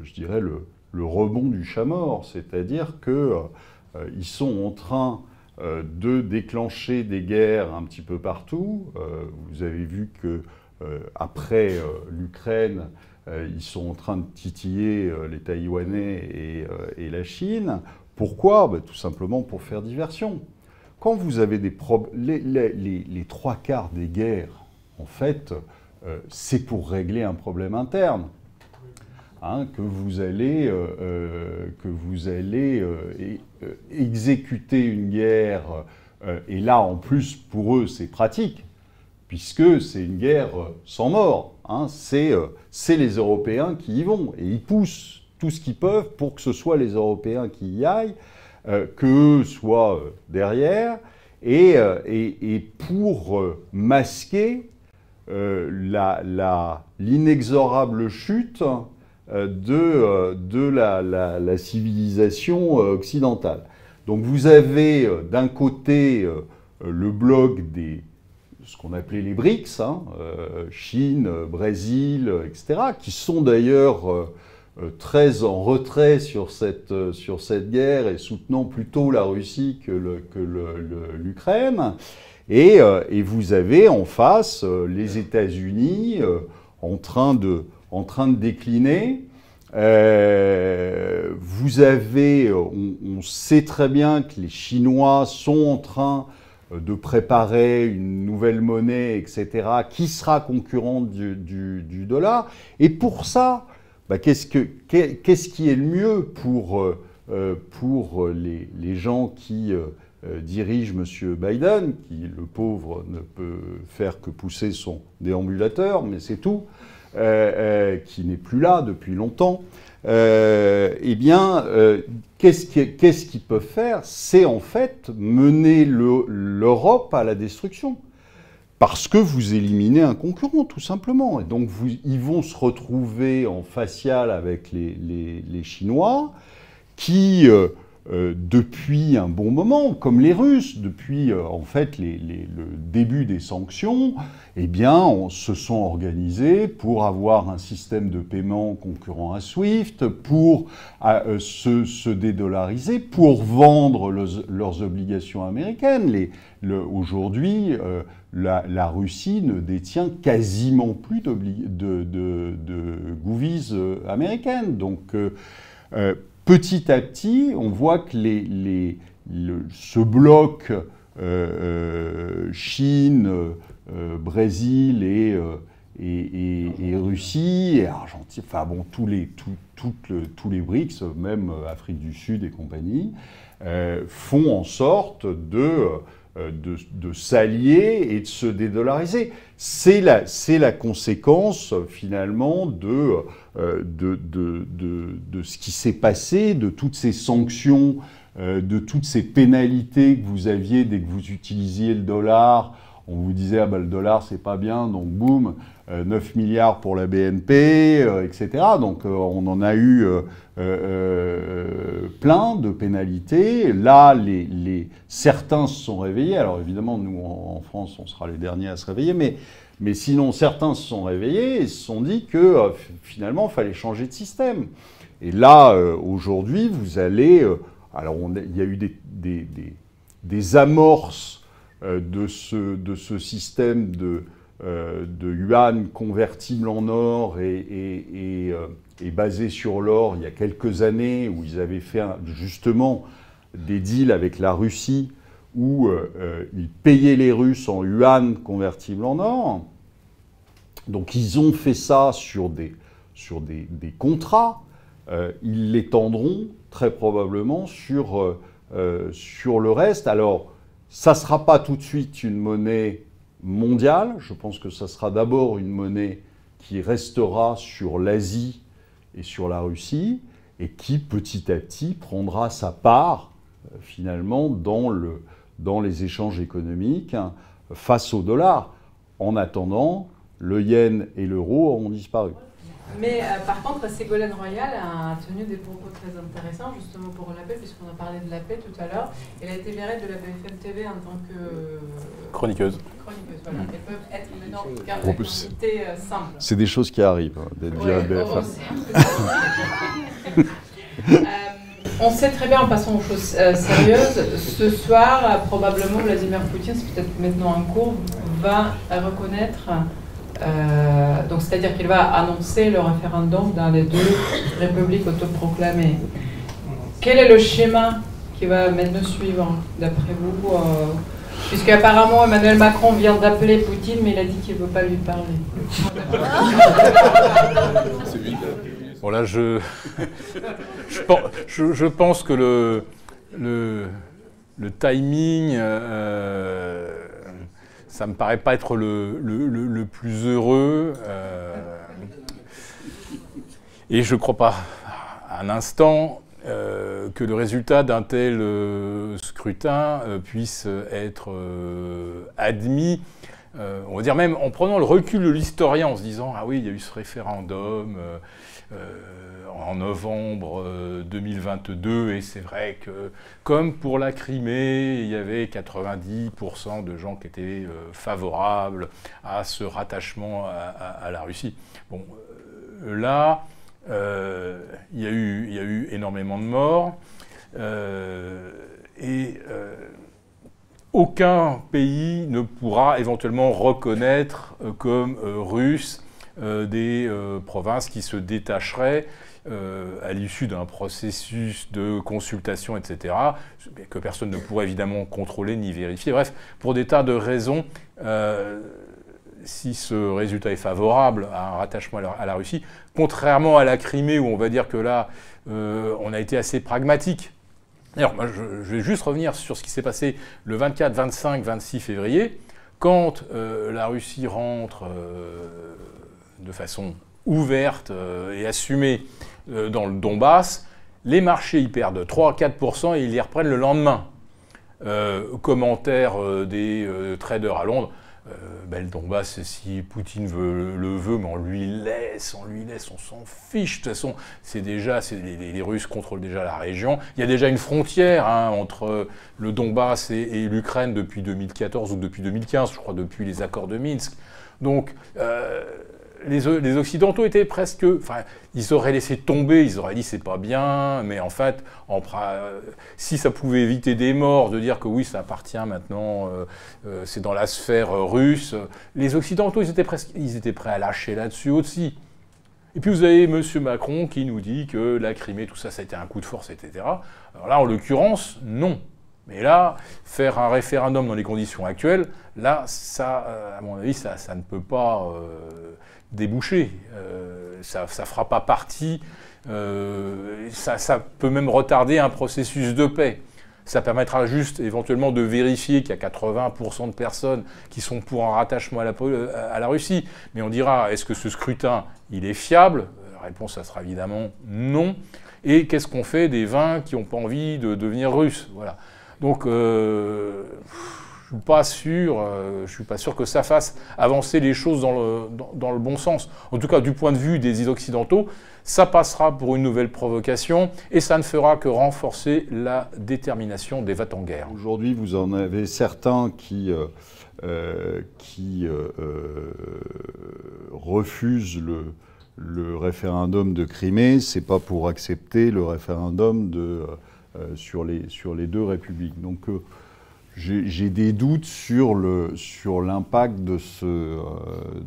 je dirais le, rebond du chat mort, c'est-à-dire qu'ils sont en train euh, de déclencher des guerres un petit peu partout. Euh, vous avez vu que euh, après l'Ukraine, ils sont en train de titiller les Taïwanais et, la Chine. Pourquoi? Ben, Tout simplement pour faire diversion. Quand vous avez des problèmes, les, trois quarts des guerres, en fait, c'est pour régler un problème interne. Que vous allez, que vous allez exécuter une guerre, euh, et là en plus pour eux c'est pratique, puisque c'est une guerre euh, sans mort. Hein. Euh, c'est les Européens qui y vont, et ils poussent tout ce qu'ils peuvent pour que ce soit les Européens qui y aillent, qu'eux soient derrière, et, et, pour masquer l'inexorable chute euh, de, euh, de la, civilisation euh, occidentale. Donc vous avez d'un côté le bloc des ce qu'on appelait les BRICS, hein, Chine, Brésil, etc., qui sont d'ailleurs très en retrait sur cette, sur cette guerre et soutenant plutôt la Russie que l'Ukraine. Et, et, vous avez en face les États-Unis en train de en train de décliner. Euh, on, sait très bien que les Chinois sont en train euh, de préparer une nouvelle monnaie, etc., qui sera concurrente du, dollar. Et pour ça, bah, qu'est-ce, qui est le mieux pour, euh, pour les, gens qui dirigent M. Biden, qui, le pauvre, ne peut faire que pousser son déambulateur, mais c'est tout euh, euh, qui n'est plus là depuis longtemps, euh, eh bien, qu'est-ce qu'ils peuvent faire? C'est en fait mener l'Europe à la destruction. Parce que vous éliminez un concurrent, tout simplement. Et donc, ils vont se retrouver en facial avec les, Chinois, qui, euh, depuis un bon moment, comme les Russes, depuis euh, en fait le début des sanctions, eh bien, se sont organisés pour avoir un système de paiement concurrent à SWIFT, pour euh, se, dédollariser, pour vendre leurs obligations américaines. Aujourd'hui, la, Russie ne détient quasiment plus de, de, de, américaines. Donc, petit à petit, on voit que les, ce bloc euh, euh, Chine, euh, Brésil et, et, Russie, et Argentine, enfin bon, tous les, tous les BRICS, même Afrique du Sud et compagnie, font en sorte de euh, de, s'allier et de se dédollariser. C'est la, la, conséquence finalement de, euh, de, de, ce qui s'est passé, de toutes ces sanctions, euh, de toutes ces pénalités que vous aviez dès que vous utilisiez le dollar on vous disait, ah ben, le dollar, c'est pas bien, donc boum, 9 milliards pour la BNP, etc. Donc on en a eu plein de pénalités. Là, les, certains se sont réveillés. Alors évidemment, nous, en, France, on sera les derniers à se réveiller, mais, sinon, certains se sont réveillés et se sont dit que finalement, il fallait changer de système. Et là, aujourd'hui, vous allez alors il y a eu des, amorces euh, de, ce, système de, euh, yuan convertible en or et, euh, basé sur l'or il y a quelques années où ils avaient fait justement des deals avec la Russie où ils payaient les Russes en yuan convertible en or. Donc ils ont fait ça sur des, contrats. ils l'étendront très probablement sur, euh, euh, sur le reste. Alors, ça ne sera pas tout de suite une monnaie mondiale, je pense que ça sera d'abord une monnaie qui restera sur l'Asie et sur la Russie, et qui petit à petit prendra sa part euh, finalement dans, le, dans les échanges économiques face au dollar. En attendant, le yen et l'euro ont disparu. Mais euh, par contre, Ségolène Royal a tenu des propos très intéressants justement pour la paix, puisqu'on a parlé de la paix tout à l'heure. Elle a été virée de la BFM TV en tant que chroniqueuse. Chroniqueuse, voilà. Elles peuvent être maintenant euh, simples. C'est des choses qui arrivent hein, d'être virée de BFM. Euh, on sait très bien, en passant aux choses sérieuses, ce soir, probablement Vladimir Poutine, c'est peut-être maintenant en cours, va reconnaître euh, donc, c'est-à-dire qu'il va annoncer le référendum dans les deux républiques autoproclamées. Quel est le schéma qui va maintenant suivre, d'après vous euh, Puisque apparemment Emmanuel Macron vient d'appeler Poutine, mais il a dit qu'il ne veut pas lui parler. bon là, je, je, pense que le, le, le timing... Euh, ça me paraît pas être le, le, plus heureux. Euh, et je ne crois pas un instant euh, que le résultat d'un tel euh, scrutin puisse être admis. on va dire même en prenant le recul de l'historien, en se disant ah oui, il y a eu ce référendum en novembre 2022, euh, et c'est vrai que, comme pour la Crimée, il y avait 90% de gens qui étaient euh, favorables à ce rattachement à, la Russie. Bon, euh, là, il, y a eu, il y a eu énormément de morts, et aucun pays ne pourra éventuellement reconnaître comme russe des provinces qui se détacheraient euh, à l'issue d'un processus de consultation, etc., que personne ne pourrait évidemment contrôler ni vérifier. Bref, pour des tas de raisons, euh, si ce résultat est favorable à un rattachement à la, Russie, contrairement à la Crimée, où on va dire que là, euh, on a été assez pragmatique. Je, je, vais juste revenir sur ce qui s'est passé le 24, 25, 26 février, quand la Russie rentre de façon ouverte et assumée euh, dans le Donbass, les marchés y perdent 3 à 4% et ils y reprennent le lendemain. Euh, commentaire euh, des traders à Londres. Ben, le Donbass, si Poutine le veut, mais on lui laisse, on lui laisse, on s'en fiche. De toute façon, c'est déjà, les, Russes contrôlent déjà la région. Il y a déjà une frontière hein, entre le Donbass et, l'Ukraine depuis 2014 ou depuis 2015, je crois, depuis les accords de Minsk. Donc, les, Occidentaux étaient presque. Enfin, ils auraient laissé tomber, ils auraient dit c'est pas bien, mais en fait, si ça pouvait éviter des morts, de dire que oui, ça appartient maintenant, euh, euh, c'est dans la sphère russe, les Occidentaux, ils étaient, presque, ils étaient prêts à lâcher là-dessus aussi. Et puis vous avez M. Macron qui nous dit que la Crimée, tout ça, ça a été un coup de force, etc. Alors là, en l'occurrence, non. Mais là, faire un référendum dans les conditions actuelles, là, ça, euh, à mon avis, ça ne peut pas déboucher. Euh, ça ne fera pas partie, euh, ça, peut même retarder un processus de paix. Ça permettra juste éventuellement de vérifier qu'il y a 80% de personnes qui sont pour un rattachement à la, Russie. Mais on dira, est-ce que ce scrutin, il est fiable? La réponse, ça sera évidemment non. Et qu'est-ce qu'on fait des vins qui n'ont pas envie de devenir russes? Voilà. Donc, euh, suis pas sûr, euh, suis pas sûr que ça fasse avancer les choses dans le, dans, le, bon sens. En tout cas, du point de vue des occidentaux, ça passera pour une nouvelle provocation et ça ne fera que renforcer la détermination des vats en guerre. Aujourd'hui, vous en avez certains qui, euh, euh, refusent le, le, référendum de Crimée. C'est pas pour accepter le référendum de, sur, les, sur les deux républiques. Donc j'ai des doutes sur l'impact sur de, ce, euh,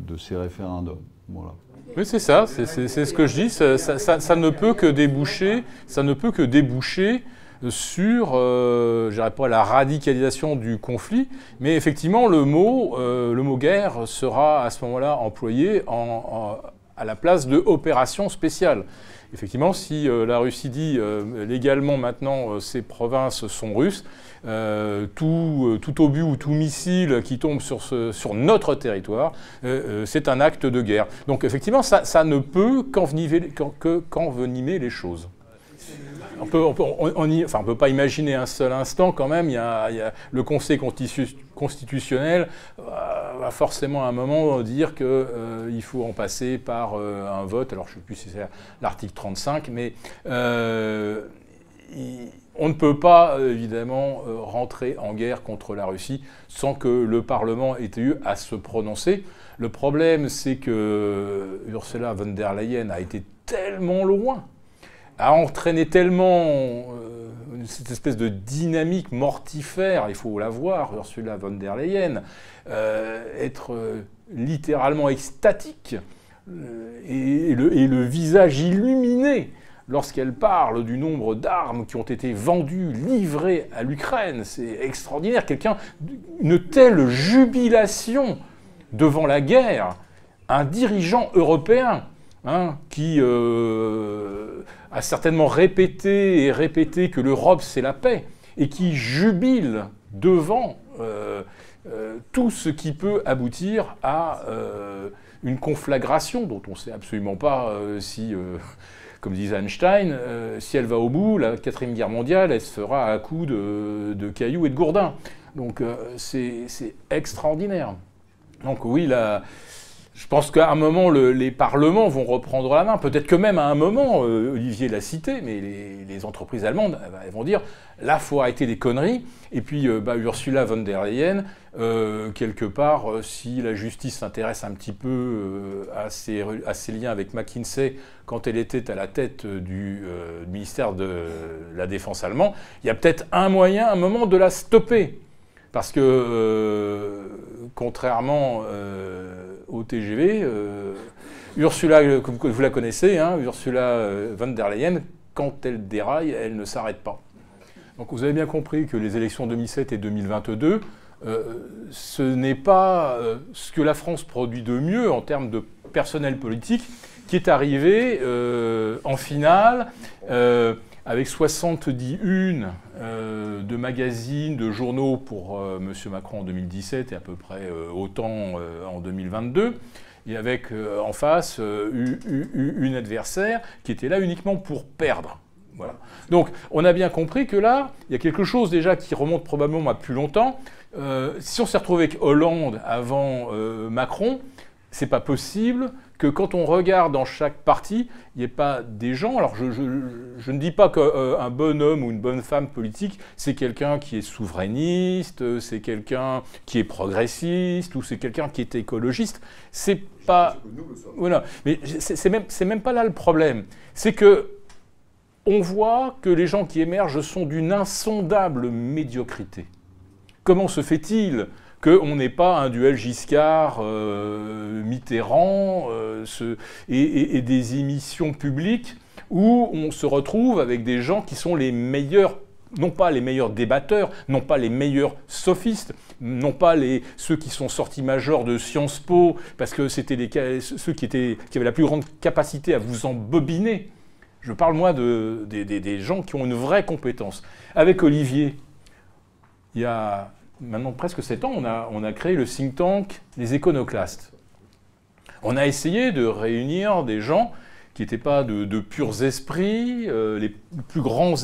de ces référendums. Voilà. Oui, c'est ça, c'est ce que je dis. Ça, ne peut que déboucher, ça ne peut que déboucher sur, euh, je pas la radicalisation du conflit, mais effectivement, le mot, euh, le mot guerre sera à ce moment-là employé en, à la place de opération spéciale. Effectivement, si euh, la Russie dit légalement maintenant ces provinces sont russes, euh, tout, euh, obus ou tout missile qui tombe sur, notre territoire, euh, c'est un acte de guerre. Donc effectivement, ça, ça ne peut qu'envenimer les choses. On peut, enfin, on peut pas imaginer un seul instant quand même. Il y a, le Conseil constitutionnel va forcément à un moment dire qu'il faut en passer par un vote. Alors je ne sais plus si c'est l'article 35, mais on ne peut pas, euh, évidemment, euh, rentrer en guerre contre la Russie sans que le Parlement ait eu à se prononcer. Le problème, c'est que euh, Ursula von der Leyen a été tellement loin, a entraîné tellement cette espèce de dynamique mortifère, il faut la voir, Ursula von der Leyen, être littéralement extatique et le visage illuminé lorsqu'elle parle du nombre d'armes qui ont été vendues, livrées à l'Ukraine. C'est extraordinaire. Quelqu'un, une telle jubilation devant la guerre, un dirigeant européen hein, qui euh, a certainement répété et répété que l'Europe c'est la paix et qui jubile devant euh, euh, tout ce qui peut aboutir à une conflagration dont on ne sait absolument pas si comme disait Einstein, si elle va au bout, la quatrième guerre mondiale, elle se fera à coups de, cailloux et de gourdins. Donc c'est extraordinaire. Donc oui, la, je pense qu'à un moment, les parlements vont reprendre la main. Peut-être que même à un moment, euh, Olivier l'a cité, mais les, entreprises allemandes elles vont dire là, faut arrêter des conneries. Et puis euh, bah, Ursula von der Leyen, euh, quelque part, si la justice s'intéresse un petit peu à ses, à, ses, liens avec McKinsey quand elle était à la tête du ministère de la Défense allemand, il y a peut-être un moyen, un moment, de la stopper. Parce que, contrairement au TGV. Euh, Ursula, comme vous la connaissez, hein, Ursula euh, von der Leyen, quand elle déraille, elle ne s'arrête pas. Donc vous avez bien compris que les élections 2007 et 2022, euh, ce n'est pas ce que la France produit de mieux en termes de personnel politique qui est arrivé en finale avec 70 unes euh, de magazines, de journaux pour euh, M. Macron en 2017 et à peu près euh, autant en 2022, et avec en face une adversaire qui était là uniquement pour perdre. Voilà. Donc on a bien compris que là, il y a quelque chose déjà qui remonte probablement à plus longtemps. si on s'est retrouvé avec Hollande avant Macron, c'est pas possible que quand on regarde dans chaque parti, il n'y ait pas des gens. Alors je, ne dis pas qu'un euh, bon homme ou une bonne femme politique, c'est quelqu'un qui est souverainiste, euh, c'est quelqu'un qui est progressiste ou c'est quelqu'un qui est écologiste. C'est pas. Voilà. Mais c'est même, même pas là le problème. C'est que on voit que les gens qui émergent sont d'une insondable médiocrité. Comment se fait-il qu'on n'ait pas un duel Giscard-Mitterrand euh, euh, et, des émissions publiques où on se retrouve avec des gens qui sont les meilleurs, non pas les meilleurs débatteurs, non pas les meilleurs sophistes, non pas les, ceux qui sont sortis majors de Sciences Po, parce que c'était ceux qui, étaient, qui avaient la plus grande capacité à vous embobiner. Je parle moi de, des gens qui ont une vraie compétence. Avec Olivier, il y a maintenant presque 7 ans, on a, créé le think tank Les Éconoclastes. On a essayé de réunir des gens qui n'étaient pas de, purs esprits, euh, les, plus grands,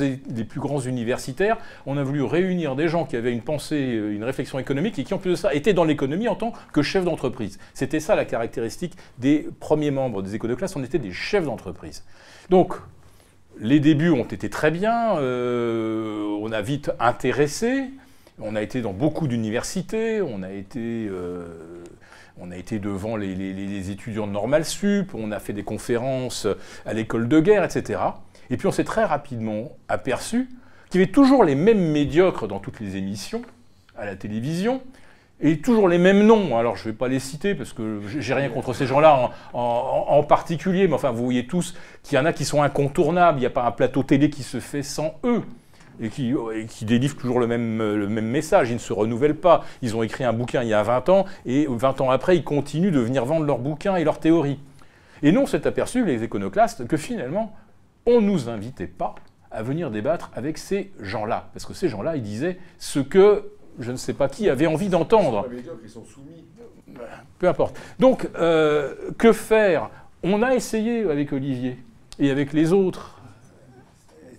universitaires. On a voulu réunir des gens qui avaient une pensée, une réflexion économique et qui, en plus de ça, étaient dans l'économie en tant que chefs d'entreprise. C'était ça la caractéristique des premiers membres des écoles de classe, on était des chefs d'entreprise. Donc, les débuts ont été très bien, euh, on a vite intéressé, on a été dans beaucoup d'universités, on a été... Euh, devant les, étudiants de Normal Sup, on a fait des conférences à l'école de guerre, etc. Et puis on s'est très rapidement aperçu qu'il y avait toujours les mêmes médiocres dans toutes les émissions à la télévision, et toujours les mêmes noms. Alors je ne vais pas les citer parce que j'ai rien contre ces gens-là en, particulier, mais enfin vous voyez tous qu'il y en a qui sont incontournables. Il n'y a pas un plateau télé qui se fait sans eux et qui, qui délivrent toujours le même, le même message. Ils ne se renouvellent pas. Ils ont écrit un bouquin il y a 20 ans, et 20 ans après, ils continuent de venir vendre leurs bouquins et leurs théories. Et nous, on s'est aperçu, les iconoclastes, que finalement, on ne nous invitait pas à venir débattre avec ces gens-là. Parce que ces gens-là, ils disaient ce que je ne sais pas qui avait envie d'entendre. Ils sont soumis. Peu importe. Donc, euh, que faire? On a essayé avec Olivier et avec les autres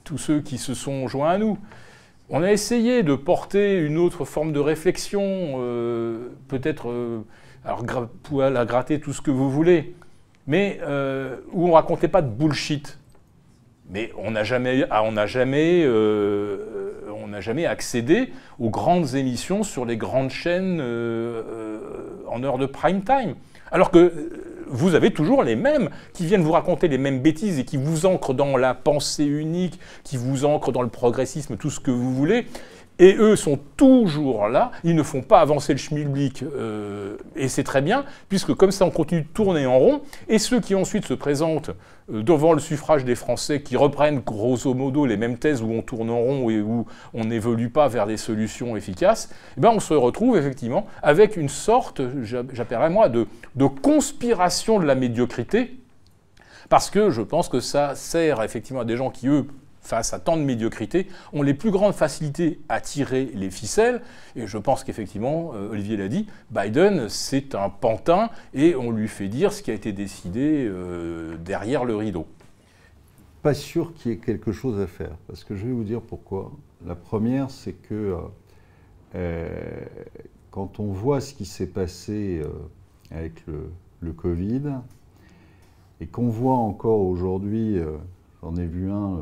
tous ceux qui se sont joints à nous. On a essayé de porter une autre forme de réflexion, euh, peut-être, euh, à gratter tout ce que vous voulez, mais euh, où on racontait pas de bullshit. Mais on n'a jamais, ah, on n'a jamais accédé aux grandes émissions sur les grandes chaînes en heure de prime time. Alors que vous avez toujours les mêmes qui viennent vous raconter les mêmes bêtises et qui vous ancrent dans la pensée unique, qui vous ancrent dans le progressisme, tout ce que vous voulez. Et eux sont toujours là, ils ne font pas avancer le schmilblick, euh, et c'est très bien, puisque comme ça on continue de tourner en rond, et ceux qui ensuite se présentent euh, devant le suffrage des Français, qui reprennent grosso modo les mêmes thèses où on tourne en rond et où on n'évolue pas vers des solutions efficaces, eh ben on se retrouve effectivement avec une sorte, j'appellerais moi, de, de conspiration de la médiocrité, parce que je pense que ça sert effectivement à des gens qui, eux, face à tant de médiocrité, ont les plus grandes facilités à tirer les ficelles. Et je pense qu'effectivement, euh, Olivier l'a dit, Biden, c'est un pantin et on lui fait dire ce qui a été décidé euh, derrière le rideau. Pas sûr qu'il y ait quelque chose à faire, parce que je vais vous dire pourquoi. La première, c'est que euh, quand on voit ce qui s'est passé avec le, le, Covid, et qu'on voit encore aujourd'hui, j'en ai vu un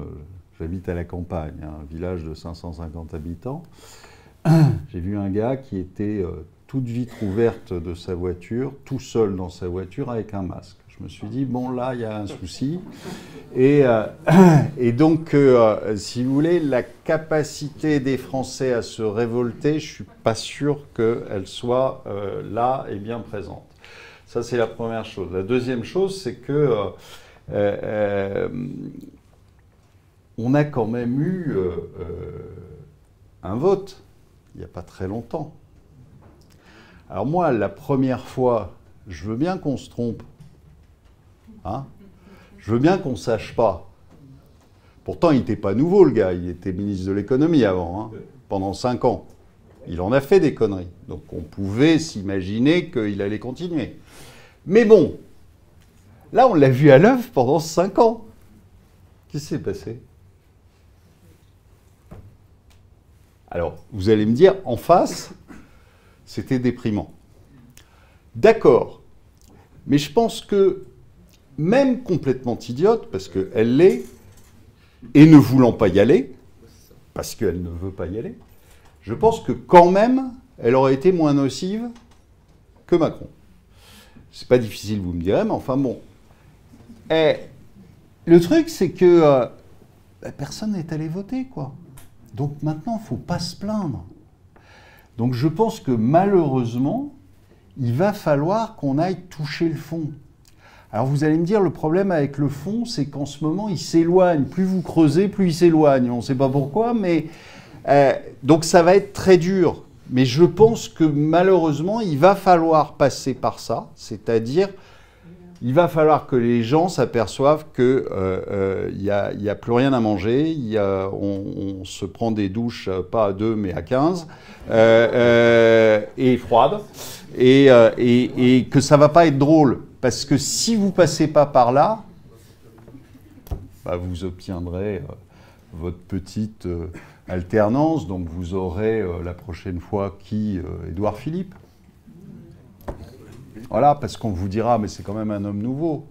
J'habite à la campagne, hein, un village de 550 habitants. J'ai vu un gars qui était euh, toute vitre ouverte de sa voiture, tout seul dans sa voiture avec un masque. Je me suis dit, bon là, il y a un souci. Et, euh, donc, euh, si vous voulez, la capacité des Français à se révolter, je ne suis pas sûr qu'elle soit là et bien présente. Ça, c'est la première chose. La deuxième chose, c'est que on a quand même eu euh, euh, un vote il n'y a pas très longtemps. Alors moi, la première fois, je veux bien qu'on se trompe. Hein je veux bien qu'on ne sache pas. Pourtant, il n'était pas nouveau, le gars. Il était ministre de l'économie avant, hein, pendant cinq ans. Il en a fait des conneries. Donc on pouvait s'imaginer qu'il allait continuer. Mais bon, là, on l'a vu à l'œuvre pendant cinq ans. Qu'est-ce qui s'est passé? Alors, vous allez me dire, en face, c'était déprimant. D'accord. Mais je pense que, même complètement idiote, parce qu'elle l'est, et ne voulant pas y aller, parce qu'elle ne veut pas y aller, je pense que quand même, elle aurait été moins nocive que Macron. C'est pas difficile, vous me direz, mais enfin bon. Et le truc, c'est que euh, bah, personne n'est allé voter, quoi. Donc maintenant, il ne faut pas se plaindre. Donc je pense que malheureusement, il va falloir qu'on aille toucher le fond. Alors vous allez me dire, le problème avec le fond, c'est qu'en ce moment, il s'éloigne. Plus vous creusez, plus il s'éloigne. On ne sait pas pourquoi, mais... Euh, donc ça va être très dur. Mais je pense que malheureusement, il va falloir passer par ça, c'est-à-dire il va falloir que les gens s'aperçoivent qu'il n'y euh, euh, a, plus rien à manger, on, se prend des douches euh, pas à deux mais à 15, et froides, et, que ça va pas être drôle. Parce que si vous passez pas par là, bah, vous obtiendrez votre petite alternance. Donc vous aurez la prochaine fois qui Édouard Philippe. Voilà, parce qu'on vous dira, mais c'est quand même un homme nouveau.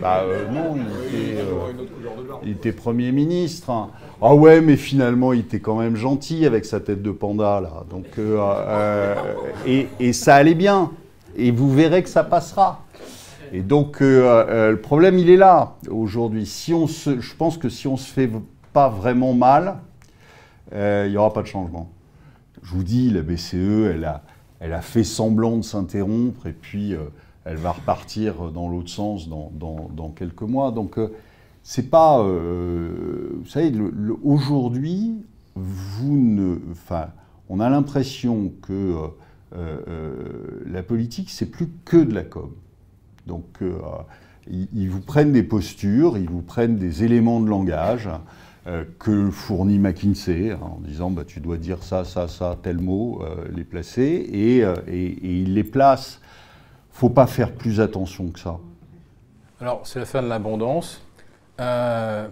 Bah euh, non, euh, il était, Premier ministre. Hein. Ah ouais, mais finalement, il était quand même gentil avec sa tête de panda, là. Donc, euh, et, ça allait bien. Et vous verrez que ça passera. Et donc, le problème, il est là, aujourd'hui. Si on je pense que si on ne se fait pas vraiment mal, il n'y aura pas de changement. Je vous dis, la BCE, elle a, elle a fait semblant de s'interrompre, et puis elle va repartir dans l'autre sens dans, quelques mois. Donc, euh, c'est pas. Euh, vous savez, aujourd'hui, vous ne. Enfin, on a l'impression que euh, la politique, c'est plus que de la com. Donc, ils, vous prennent des postures, ils vous prennent des éléments de langage que fournit McKinsey hein, en disant bah, tu dois dire ça, ça, ça, tel mot, les placer, et, et, et ils les placent faut pas faire plus attention que ça. Alors, c'est la fin de l'abondance. Euh,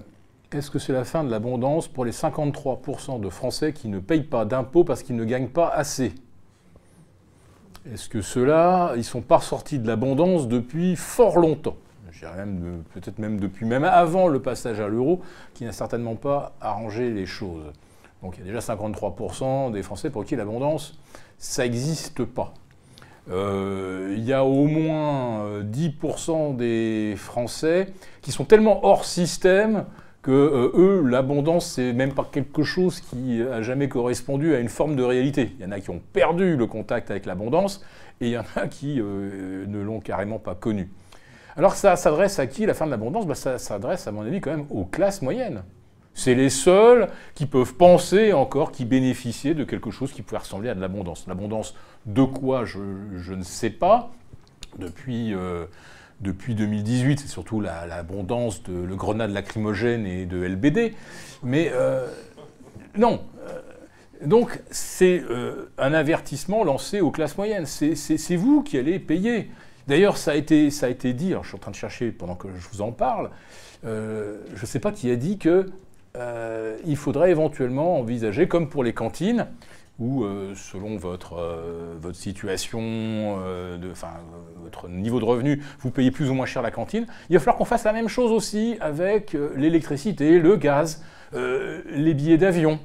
est-ce que c'est la fin de l'abondance pour les 53% de Français qui ne payent pas d'impôts parce qu'ils ne gagnent pas assez? Est-ce que ceux-là, ils ne sont pas sortis de l'abondance depuis fort longtemps? Peut-être même depuis même avant le passage à l'euro, qui n'a certainement pas arrangé les choses. Donc il y a déjà 53% des Français pour qui l'abondance, ça n'existe pas. Euh, il y a au moins 10% euh, des Français qui sont tellement hors système que euh, eux, l'abondance, c'est même pas quelque chose qui a jamais correspondu à une forme de réalité. Il y en a qui ont perdu le contact avec l'abondance et il y en a qui ne l'ont carrément pas connu. Alors ça s'adresse à qui la fin de l'abondance? Ben, Ça s'adresse, à mon avis, quand même aux classes moyennes. C'est les seuls qui peuvent penser encore, qui bénéficiaient de quelque chose qui pouvait ressembler à de l'abondance. L'abondance de quoi, je, ne sais pas. Depuis, euh, depuis 2018, c'est surtout l'abondance de le grenade lacrymogène et de LBD. Mais euh, non. Euh, donc c'est un avertissement lancé aux classes moyennes. C'est vous qui allez payer. D'ailleurs, ça, a été, dit, je suis en train de chercher pendant que je vous en parle, je ne sais pas qui a dit que euh, il faudrait éventuellement envisager, comme pour les cantines, où euh, selon votre, euh, votre situation, votre niveau de revenu, vous payez plus ou moins cher la cantine, il va falloir qu'on fasse la même chose aussi avec l'électricité, le gaz, les billets d'avion.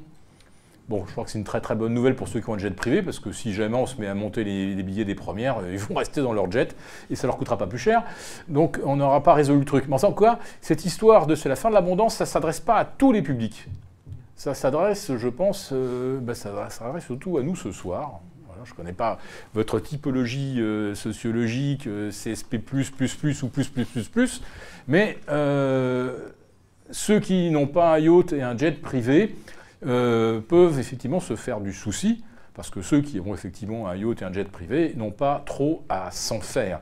Bon, je crois que c'est une très très bonne nouvelle pour ceux qui ont un jet privé, parce que si jamais on se met à monter les, billets des premières, euh, ils vont rester dans leur jet et ça leur coûtera pas plus cher. Donc on n'aura pas résolu le truc. Mais en quoi, cette histoire de c'est la fin de l'abondance, ça s'adresse pas à tous les publics. Ça s'adresse, je pense, euh, bah, ça s'adresse surtout à nous ce soir. je ne connais pas votre typologie euh, sociologique, CSP++, ou plus, plus, plus, plus, mais ceux qui n'ont pas un yacht et un jet privé, euh, peuvent effectivement se faire du souci, parce que ceux qui ont effectivement un yacht et un jet privé n'ont pas trop à s'en faire.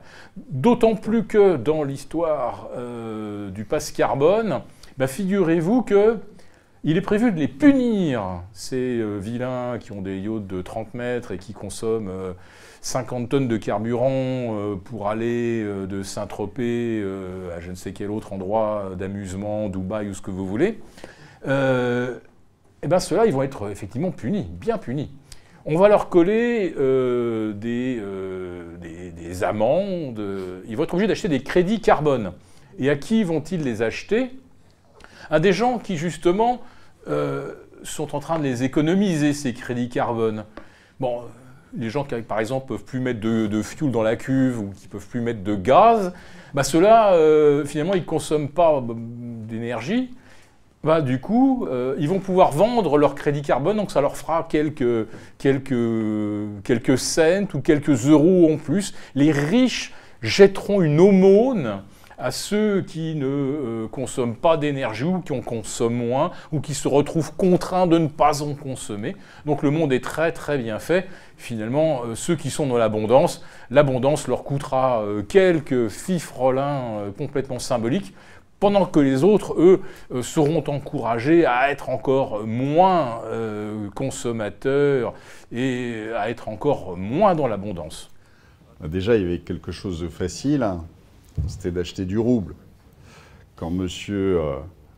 D'autant plus que dans l'histoire euh, du passe carbone, bah, figurez-vous que il est prévu de les punir, ces euh, vilains qui ont des yachts de 30 mètres et qui consomment 50 tonnes de carburant pour aller de Saint-Tropez à je ne sais quel autre endroit d'amusement, Dubaï ou ce que vous voulez eh bien ceux-là, ils vont être effectivement punis, bien punis. On va leur coller euh, euh, des, des, amendes, ils vont être obligés d'acheter des crédits carbone. Et à qui vont-ils les acheter? À des gens qui, justement, euh, sont en train de les économiser, ces crédits carbone. Bon, les gens qui, par exemple, peuvent plus mettre de, de fuel dans la cuve ou qui peuvent plus mettre de gaz, bah ceux-là, finalement, ils ne consomment pas d'énergie, bah, du coup, euh, ils vont pouvoir vendre leur crédit carbone, donc ça leur fera quelques, quelques, quelques cents ou quelques euros en plus. Les riches jetteront une aumône à ceux qui ne euh, consomment pas d'énergie ou qui en consomment moins ou qui se retrouvent contraints de ne pas en consommer. Donc le monde est très très bien fait. Finalement, euh, ceux qui sont dans l'abondance, l'abondance leur coûtera quelques fifrelins complètement symboliques pendant que les autres, eux, euh, seront encouragés à être encore moins euh, consommateurs et à être encore moins dans l'abondance. Déjà, il y avait quelque chose de facile, hein. c'était d'acheter du rouble. quand M.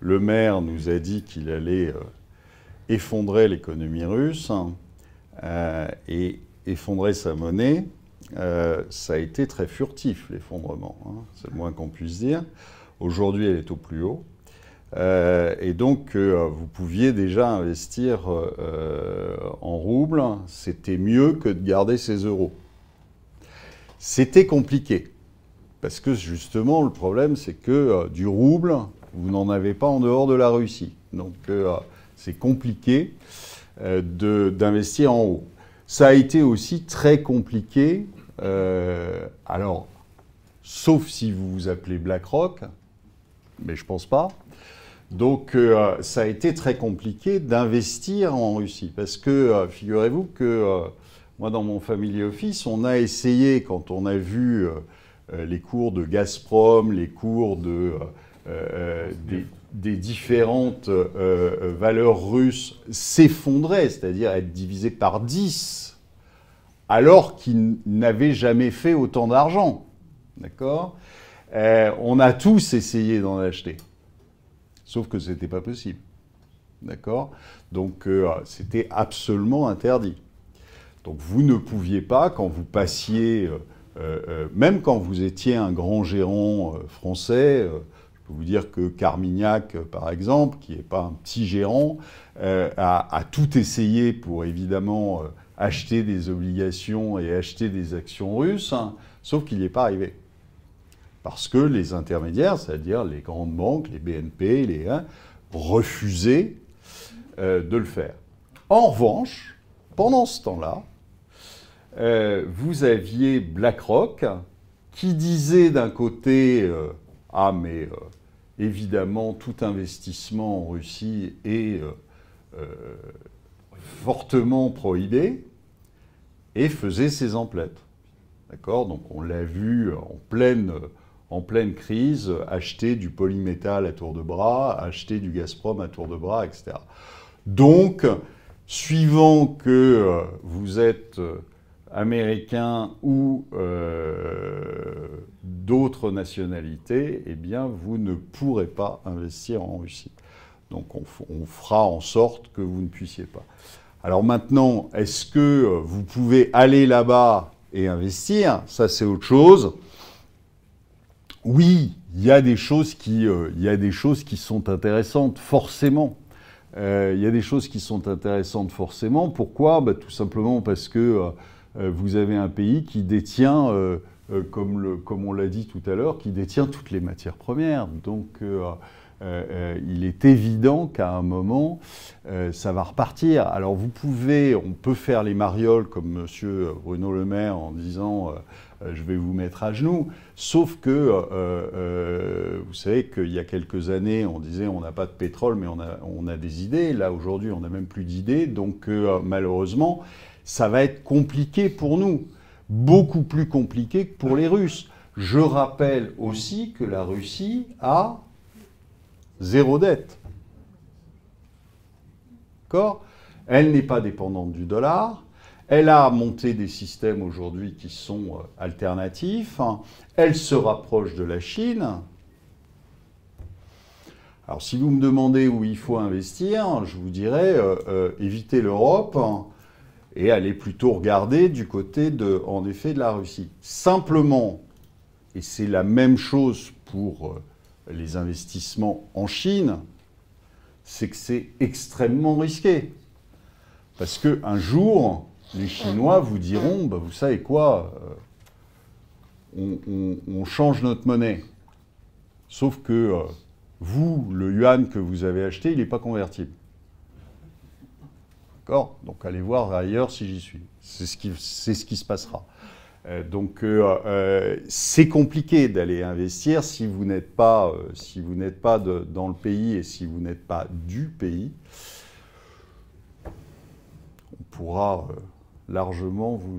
Le Maire nous a dit qu'il allait effondrer l'économie russe et effondrer sa monnaie, ça a été très furtif, l'effondrement. Hein, c'est le moins qu'on puisse dire. Aujourd'hui, elle est au plus haut. Euh, et donc, euh, vous pouviez déjà investir euh, en roubles. C'était mieux que de garder ces euros. C'était compliqué. Parce que justement, le problème, c'est que du rouble, vous n'en avez pas en dehors de la Russie. Donc, c'est compliqué d'investir en haut. Ça a été aussi très compliqué. alors, sauf si vous vous appelez BlackRock, mais je pense pas. Donc euh, ça a été très compliqué d'investir en Russie parce que euh, figurez-vous que euh, moi dans mon family office, on a essayé quand on a vu les cours de Gazprom, les cours de, des, différentes valeurs russes s'effondrer, c'est-à-dire être divisés par 10, alors qu'ils n'avaient jamais fait autant d'argent. D'accord? On a tous essayé d'en acheter. Sauf que ce n'était pas possible. D'accord? Donc euh, c'était absolument interdit. Donc vous ne pouviez pas, quand vous passiez, euh, euh, même quand vous étiez un grand gérant français, je peux vous dire que Carmignac, par exemple, qui n'est pas un petit gérant, a, a, tout essayé pour évidemment acheter des obligations et acheter des actions russes, hein, sauf qu'il n'y est pas arrivé. Parce que les intermédiaires, c'est-à-dire les grandes banques, les BNP, les hein, refusaient euh, de le faire. En revanche, pendant ce temps-là, euh, vous aviez BlackRock qui disait d'un côté euh, Ah, mais évidemment, tout investissement en Russie est fortement prohibé et faisait ses emplettes. D'accord? Donc on l'a vu en pleine en pleine crise, acheter du polymétal à tour de bras, acheter du Gazprom à tour de bras, etc. Donc, suivant que euh, vous êtes euh, américain ou euh, d'autres nationalités, eh bien, vous ne pourrez pas investir en Russie. Donc, on, on, fera en sorte que vous ne puissiez pas. Alors maintenant, est-ce que vous pouvez aller là-bas et investir? Ça, c'est autre chose. Oui, il y, a des choses qui, euh, y a des choses qui sont intéressantes, forcément. Euh, il y a des choses qui sont intéressantes, forcément. Pourquoi? Bah, Tout simplement parce que euh, vous avez un pays qui détient, comme, le, comme, on l'a dit tout à l'heure, qui détient toutes les matières premières. Donc, il est évident qu'à un moment, ça va repartir. Alors, vous pouvez, on peut faire les marioles comme M. Bruno Le Maire en disant je vais vous mettre à genoux. Sauf que, euh, euh, vous savez qu'il y a quelques années, on disait on n'a pas de pétrole, mais on a, on a des idées. Là, aujourd'hui, on n'a même plus d'idées. Donc, malheureusement, ça va être compliqué pour nous. Beaucoup plus compliqué que pour les Russes. Je rappelle aussi que la Russie a zéro dette. D'accord? Elle n'est pas dépendante du dollar. Elle a monté des systèmes aujourd'hui qui sont euh, alternatifs. Elle se rapproche de la Chine. Alors si vous me demandez où il faut investir, je vous dirais euh, euh, éviter l'Europe et aller plutôt regarder du côté de, en effet, de la Russie. Simplement, et c'est la même chose pour les investissements en Chine, c'est que c'est extrêmement risqué. Parce qu'un jour, les Chinois vous diront, bah, vous savez quoi, euh, on, change notre monnaie. Sauf que euh, vous, le yuan que vous avez acheté, il n'est pas convertible. D'accord? Donc allez voir ailleurs si j'y suis. C'est ce, qui, se passera. Euh, donc c'est compliqué d'aller investir si vous n'êtes pas, si vous n'êtes pas dans le pays et si vous n'êtes pas du pays. On pourra largement vous,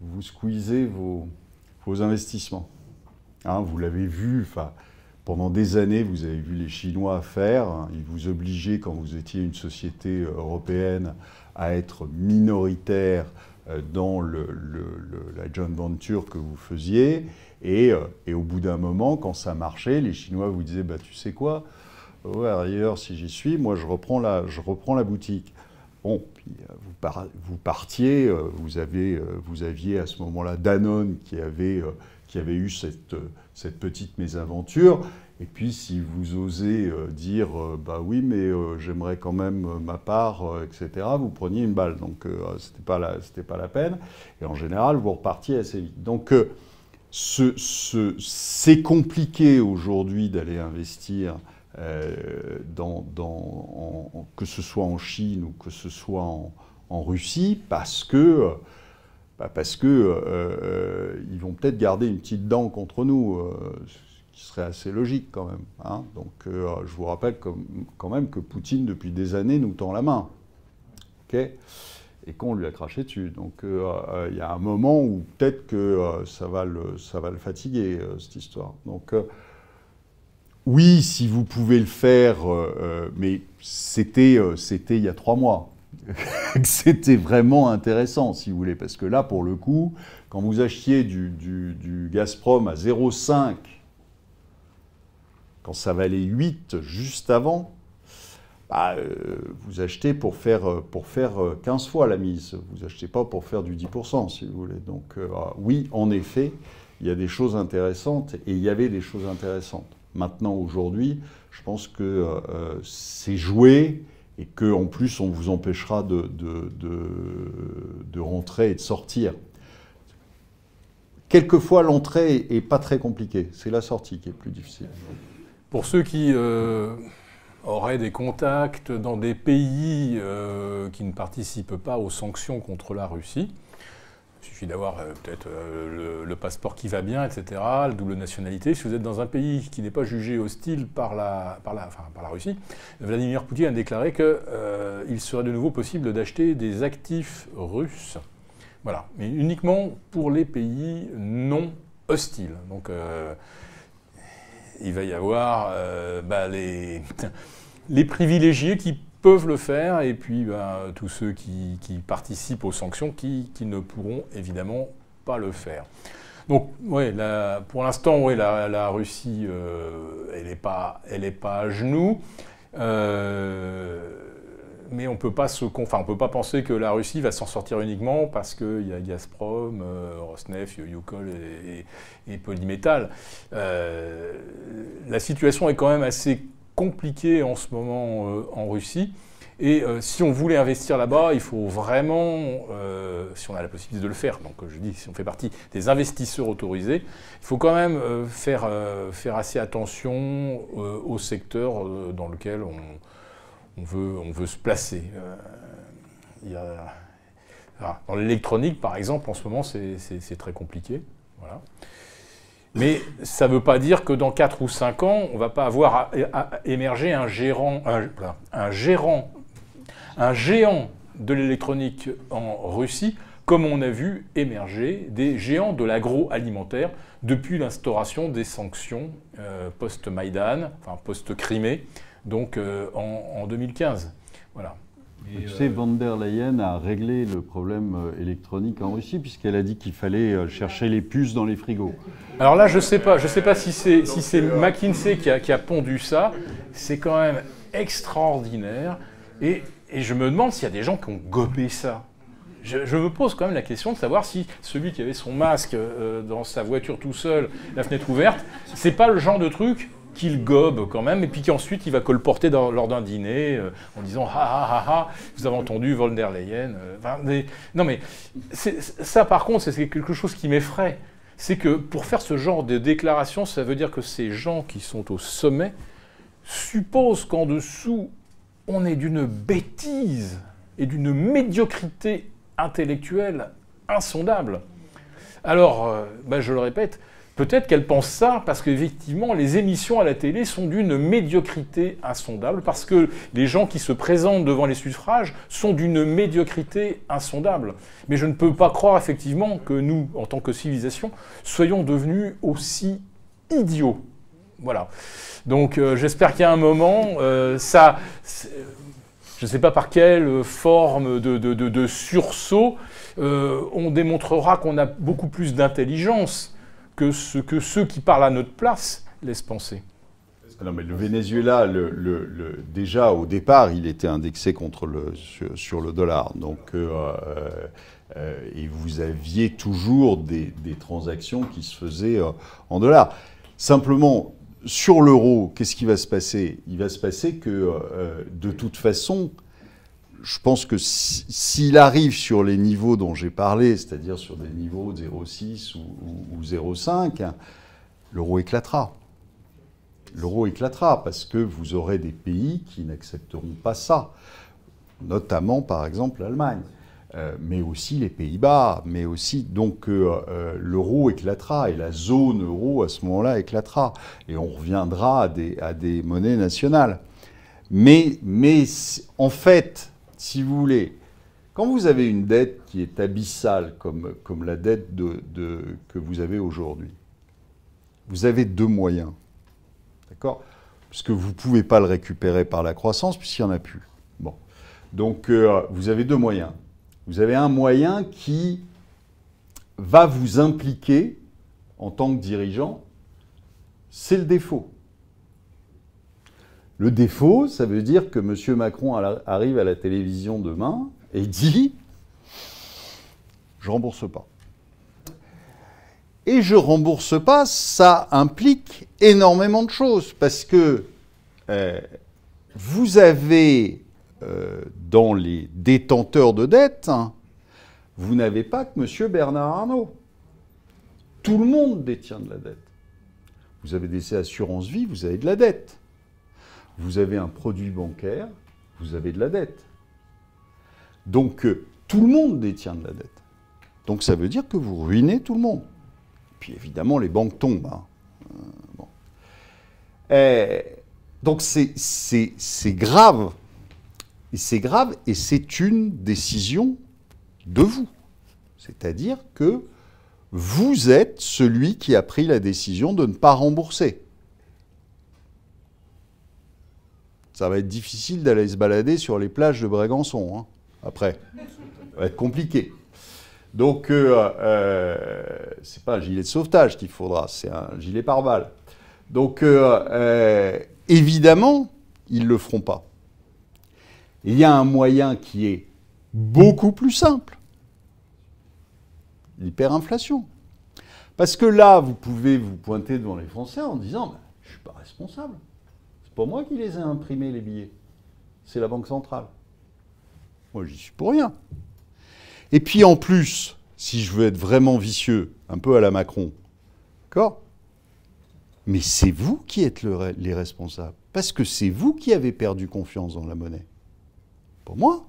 vous, squeezez vos, investissements. Hein, vous l'avez vu, pendant des années, vous avez vu les Chinois faire. Hein, ils vous obligeaient, quand vous étiez une société européenne, à être minoritaire dans le, la joint venture que vous faisiez. Et, et au bout d'un moment, quand ça marchait, les Chinois vous disaient bah, Tu sais quoi? Ouais, ailleurs, si j'y suis, moi, je reprends la, je reprends la boutique. Bon, puis vous, partiez, vous, avez, vous aviez à ce moment-là Danone qui avait, qui avait eu cette, petite mésaventure. Et puis, si vous osez euh, dire, euh, bah oui, mais euh, j'aimerais quand même ma part, etc., vous preniez une balle. Donc, ce n'était pas, la, pas la peine. Et en général, vous repartiez assez vite. Donc, c'est ce, compliqué aujourd'hui d'aller investir, dans, que ce soit en Chine ou que ce soit en, Russie, parce que. Bah parce que ils vont peut-être garder une petite dent contre nous qui serait assez logique quand même. Hein. Donc euh, je vous rappelle quand même que Poutine, depuis des années, nous tend la main. et qu'on lui a craché dessus. Donc euh, euh, il y a un moment où peut-être que ça, va le, ça va le fatiguer, cette histoire. Donc oui, si vous pouvez le faire, mais c'était il y a trois mois. c'était vraiment intéressant, si vous voulez, parce que là, pour le coup, quand vous achetiez du, Gazprom à 0,5 quand ça valait 8 juste avant, bah, euh, vous achetez pour faire, euh, pour faire 15 euh, fois la mise. Vous achetez pas pour faire du 10%, si vous voulez. Donc ah, oui, en effet, il y a des choses intéressantes et il y avait des choses intéressantes. Maintenant, aujourd'hui, je pense que c'est joué et qu'en plus, on vous empêchera de, de, de, rentrer et de sortir. Quelquefois, l'entrée est pas très compliquée. C'est la sortie qui est plus difficile. Pour ceux qui euh, auraient des contacts dans des pays euh, qui ne participent pas aux sanctions contre la Russie, il suffit d'avoir euh, peut-être le, passeport qui va bien, etc., la double nationalité. Si vous êtes dans un pays qui n'est pas jugé hostile par la, par la, par la Russie, Vladimir Poutine a déclaré qu'il serait de nouveau possible d'acheter des actifs russes. Voilà, mais uniquement pour les pays non hostiles. Donc, il va y avoir euh, bah, les, les, privilégiés qui peuvent le faire et puis bah, tous ceux qui, participent aux sanctions qui, ne pourront évidemment pas le faire. Donc, ouais, pour l'instant, ouais, la, Russie, euh, elle n'est pas, pas à genoux. Euh, mais on peut pas se, enfin, on peut pas penser que la Russie va s'en sortir uniquement parce qu'il y a Gazprom, euh, Rosneft, Yukol et, et Polymetal. Euh, la situation est quand même assez compliquée en ce moment euh, en Russie. Et si on voulait investir là-bas, il faut vraiment, si on a la possibilité de le faire, donc je dis si on fait partie des investisseurs autorisés, il faut quand même faire, faire assez attention au secteur dans lequel on, veut, on veut se placer. Euh, dans l'électronique, par exemple, en ce moment, c'est très compliqué. Voilà. Mais ça ne veut pas dire que dans 4 ou 5 ans, on ne va pas avoir à, émerger un gérant, un, géant de l'électronique en Russie, comme on a vu émerger des géants de l'agroalimentaire depuis l'instauration des sanctions euh, post-Maïdan, enfin post-Crimée, donc euh, en, 2015. Voilà. Tu sais, von der Leyen a réglé le problème euh, électronique en Russie puisqu'elle a dit qu'il fallait euh, chercher les puces dans les frigos. Alors là, je ne sais pas, je sais pas si c'est si McKinsey qui a, qui a pondu ça. C'est quand même extraordinaire. Et, et je me demande s'il y a des gens qui ont gobé ça. Je, me pose quand même la question de savoir si celui qui avait son masque dans sa voiture tout seul, la fenêtre ouverte, c'est pas le genre de truc qu'il gobe quand même, et puis qu'ensuite il va colporter lors d'un dîner euh, en disant ha ha ha ha, vous avez entendu von der Leyen. Euh, non mais ça par contre c'est quelque chose qui m'effraie. C'est que pour faire ce genre de déclaration, ça veut dire que ces gens qui sont au sommet supposent qu'en dessous on est d'une bêtise et d'une médiocrité intellectuelle insondable. Alors, euh, bah, je le répète, Peut-être qu'elle pense ça parce qu'effectivement, les émissions à la télé sont d'une médiocrité insondable, parce que les gens qui se présentent devant les suffrages sont d'une médiocrité insondable. Mais je ne peux pas croire effectivement que nous, en tant que civilisation, soyons devenus aussi idiots. Voilà. Donc euh, j'espère qu'il y a un moment, euh, ça... je ne sais pas par quelle forme de, sursaut, euh, on démontrera qu'on a beaucoup plus d'intelligence que, ce, que ceux qui parlent à notre place laissent penser. Mais le Venezuela, déjà au départ, il était indexé contre le, sur, le dollar. Donc, euh, euh, et vous aviez toujours des, transactions qui se faisaient en dollars. Simplement, sur l'euro, qu'est-ce qui va se passer? Il va se passer que, euh, de toute façon, je pense que s'il arrive sur les niveaux dont j'ai parlé, c'est-à-dire sur des niveaux de 0,6 ou, 0,5, l'euro éclatera. L'euro éclatera parce que vous aurez des pays qui n'accepteront pas ça, notamment par exemple l'Allemagne. Euh, mais aussi les Pays-Bas, mais aussi donc euh, euh, l'euro éclatera et la zone euro à ce moment-là éclatera et on reviendra à des, à des monnaies nationales. Mais, mais en fait, si vous voulez, quand vous avez une dette qui est abyssale comme, comme la dette de, de, que vous avez aujourd'hui, vous avez deux moyens. D'accord? Puisque vous ne pouvez pas le récupérer par la croissance, puisqu'il n'y en a plus. Bon. Donc, vous avez deux moyens vous avez un moyen qui va vous impliquer en tant que dirigeant, c'est le défaut. Le défaut, ça veut dire que M. Macron arrive à la télévision demain et dit Je rembourse pas. Et je rembourse pas, ça implique énormément de choses parce que euh, vous avez euh, dans les détenteurs de dettes, hein, vous n'avez pas que M. Bernard Arnault. Tout le monde détient de la dette. Vous avez des assurances vie, vous avez de la dette. Vous avez un produit bancaire, vous avez de la dette. Donc euh, tout le monde détient de la dette. Donc ça veut dire que vous ruinez tout le monde. Puis évidemment, les banques tombent. Hein. Euh, donc c'est grave c'est grave et c'est une décision de vous. C'est-à-dire que vous êtes celui qui a pris la décision de ne pas rembourser. Ça va être difficile d'aller se balader sur les plages de Brégançon, hein, après. Ça va être compliqué. Donc, euh, euh, c'est pas un gilet de sauvetage qu'il faudra, c'est un gilet pare-balles. Donc, euh, euh, évidemment, ils ne le feront pas. Il y a un moyen qui est beaucoup plus simple. L'hyperinflation. Parce que là, vous pouvez vous pointer devant les Français en disant bah, Je ne suis pas responsable. Pas moi qui les ai imprimés, les billets. C'est la Banque centrale. Moi, j'y suis pour rien. Et puis en plus, si je veux être vraiment vicieux, un peu à la Macron, d'accord? Mais c'est vous qui êtes les responsables. Parce que c'est vous qui avez perdu confiance dans la monnaie. Pour moi.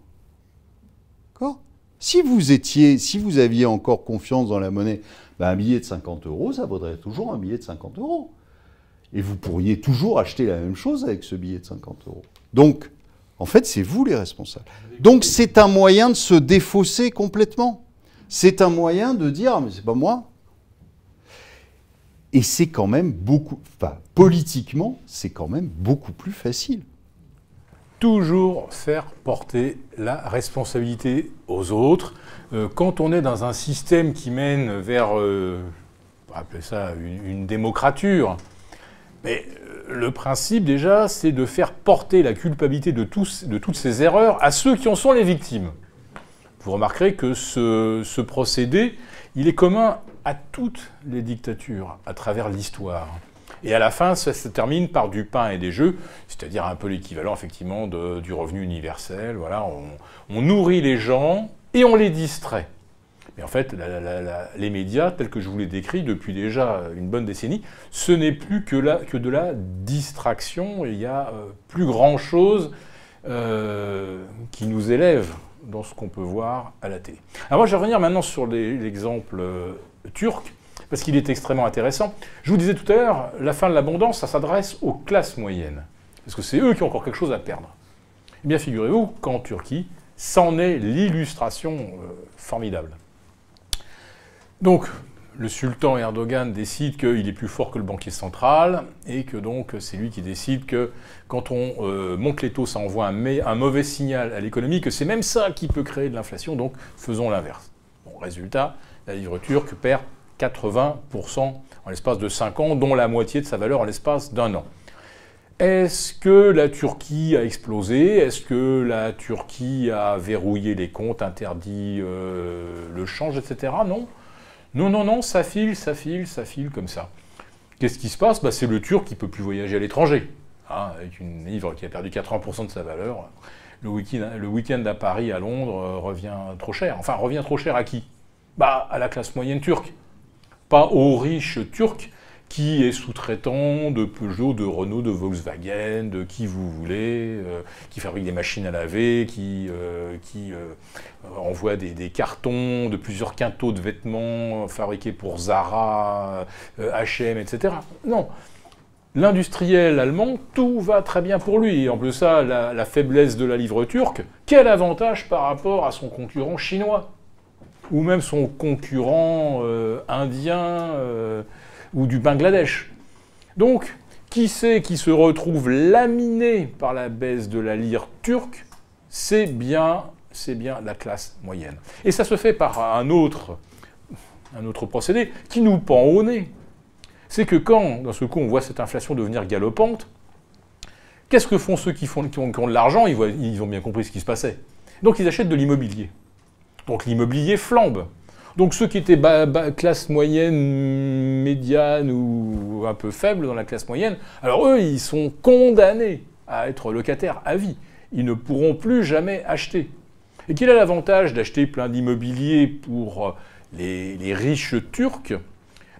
D'accord? Si vous étiez, si vous aviez encore confiance dans la monnaie, ben un billet de 50 euros, ça vaudrait toujours un billet de 50 euros. Et vous pourriez toujours acheter la même chose avec ce billet de 50 euros. Donc, en fait, c'est vous les responsables. Donc, c'est un moyen de se défausser complètement. C'est un moyen de dire, ah, mais c'est pas moi. Et c'est quand même beaucoup, enfin, politiquement, c'est quand même beaucoup plus facile toujours faire porter la responsabilité aux autres. Euh, quand on est dans un système qui mène vers, euh, on va appeler ça une, démocrature, mais euh, le principe déjà, c'est de faire porter la culpabilité de, tous, de toutes ces erreurs à ceux qui en sont les victimes. Vous remarquerez que ce, procédé, il est commun à toutes les dictatures à travers l'histoire. Et à la fin, ça se termine par du pain et des jeux, c'est-à-dire un peu l'équivalent effectivement du revenu universel. Voilà, on, nourrit les gens et on les distrait. Mais en fait, les médias, tels que je vous les décris depuis déjà une bonne décennie, ce n'est plus que, de la distraction. Il y a euh, plus grand-chose euh, qui nous élève dans ce qu'on peut voir à la télé. Alors moi, je vais revenir maintenant sur l'exemple euh, turc parce qu'il est extrêmement intéressant. Je vous disais tout à l'heure, la fin de l'abondance, ça s'adresse aux classes moyennes, parce que c'est eux qui ont encore quelque chose à perdre. Eh bien, figurez-vous qu'en Turquie, c'en est l'illustration formidable. Donc, le sultan Erdogan décide qu'il est plus fort que le banquier central et que donc c'est lui qui décide que quand on euh, monte les taux, ça envoie un, mauvais signal à l'économie, que c'est même ça qui peut créer de l'inflation, donc faisons l'inverse. Bon, résultat, la livre turque perd 80% en l'espace de 5 ans, dont la moitié de sa valeur en l'espace d'un an. Est-ce que la Turquie a explosé? Est-ce que la Turquie a verrouillé les comptes, interdit euh, le change, etc. Non. Non, non, non, ça file, ça file, ça file comme ça. Qu'est-ce qui se passe? Bah, C'est le Turc qui ne peut plus voyager à l'étranger. Hein, avec une livre qui a perdu 80% de sa valeur. Le week-end à Paris, à Londres, euh, revient trop cher. Enfin, revient trop cher à qui? Bah, à la classe moyenne turque. Pas aux riches turcs qui est sous-traitant de Peugeot, de Renault, de Volkswagen, de qui vous voulez, euh, qui fabrique des machines à laver, qui, euh, euh, envoie des, cartons de plusieurs quintaux de vêtements fabriqués pour Zara, H&M, etc. Non. L'industriel allemand, tout va très bien pour lui. En plus ça, la faiblesse de la livre turque, quel avantage par rapport à son concurrent chinois? Ou même son concurrent indien ou du Bangladesh. Donc, qui c'est qui se retrouve laminé par la baisse de la lire turque? C'est bien, bien la classe moyenne. Et ça se fait par un autre, un autre procédé qui nous pend au nez. C'est que quand, dans ce coup, on voit cette inflation devenir galopante, qu'est-ce que font ceux qui, font, qui ont, de l'argent? Ils, ils ont bien compris ce qui se passait. Donc ils achètent de l'immobilier. Donc l'immobilier flambe. Donc ceux qui étaient classe moyenne, médiane ou un peu faible dans la classe moyenne, alors eux, ils sont condamnés à être locataires à vie. Ils ne pourront plus jamais acheter. Et quel est l'avantage d'acheter plein d'immobilier pour les, riches turcs?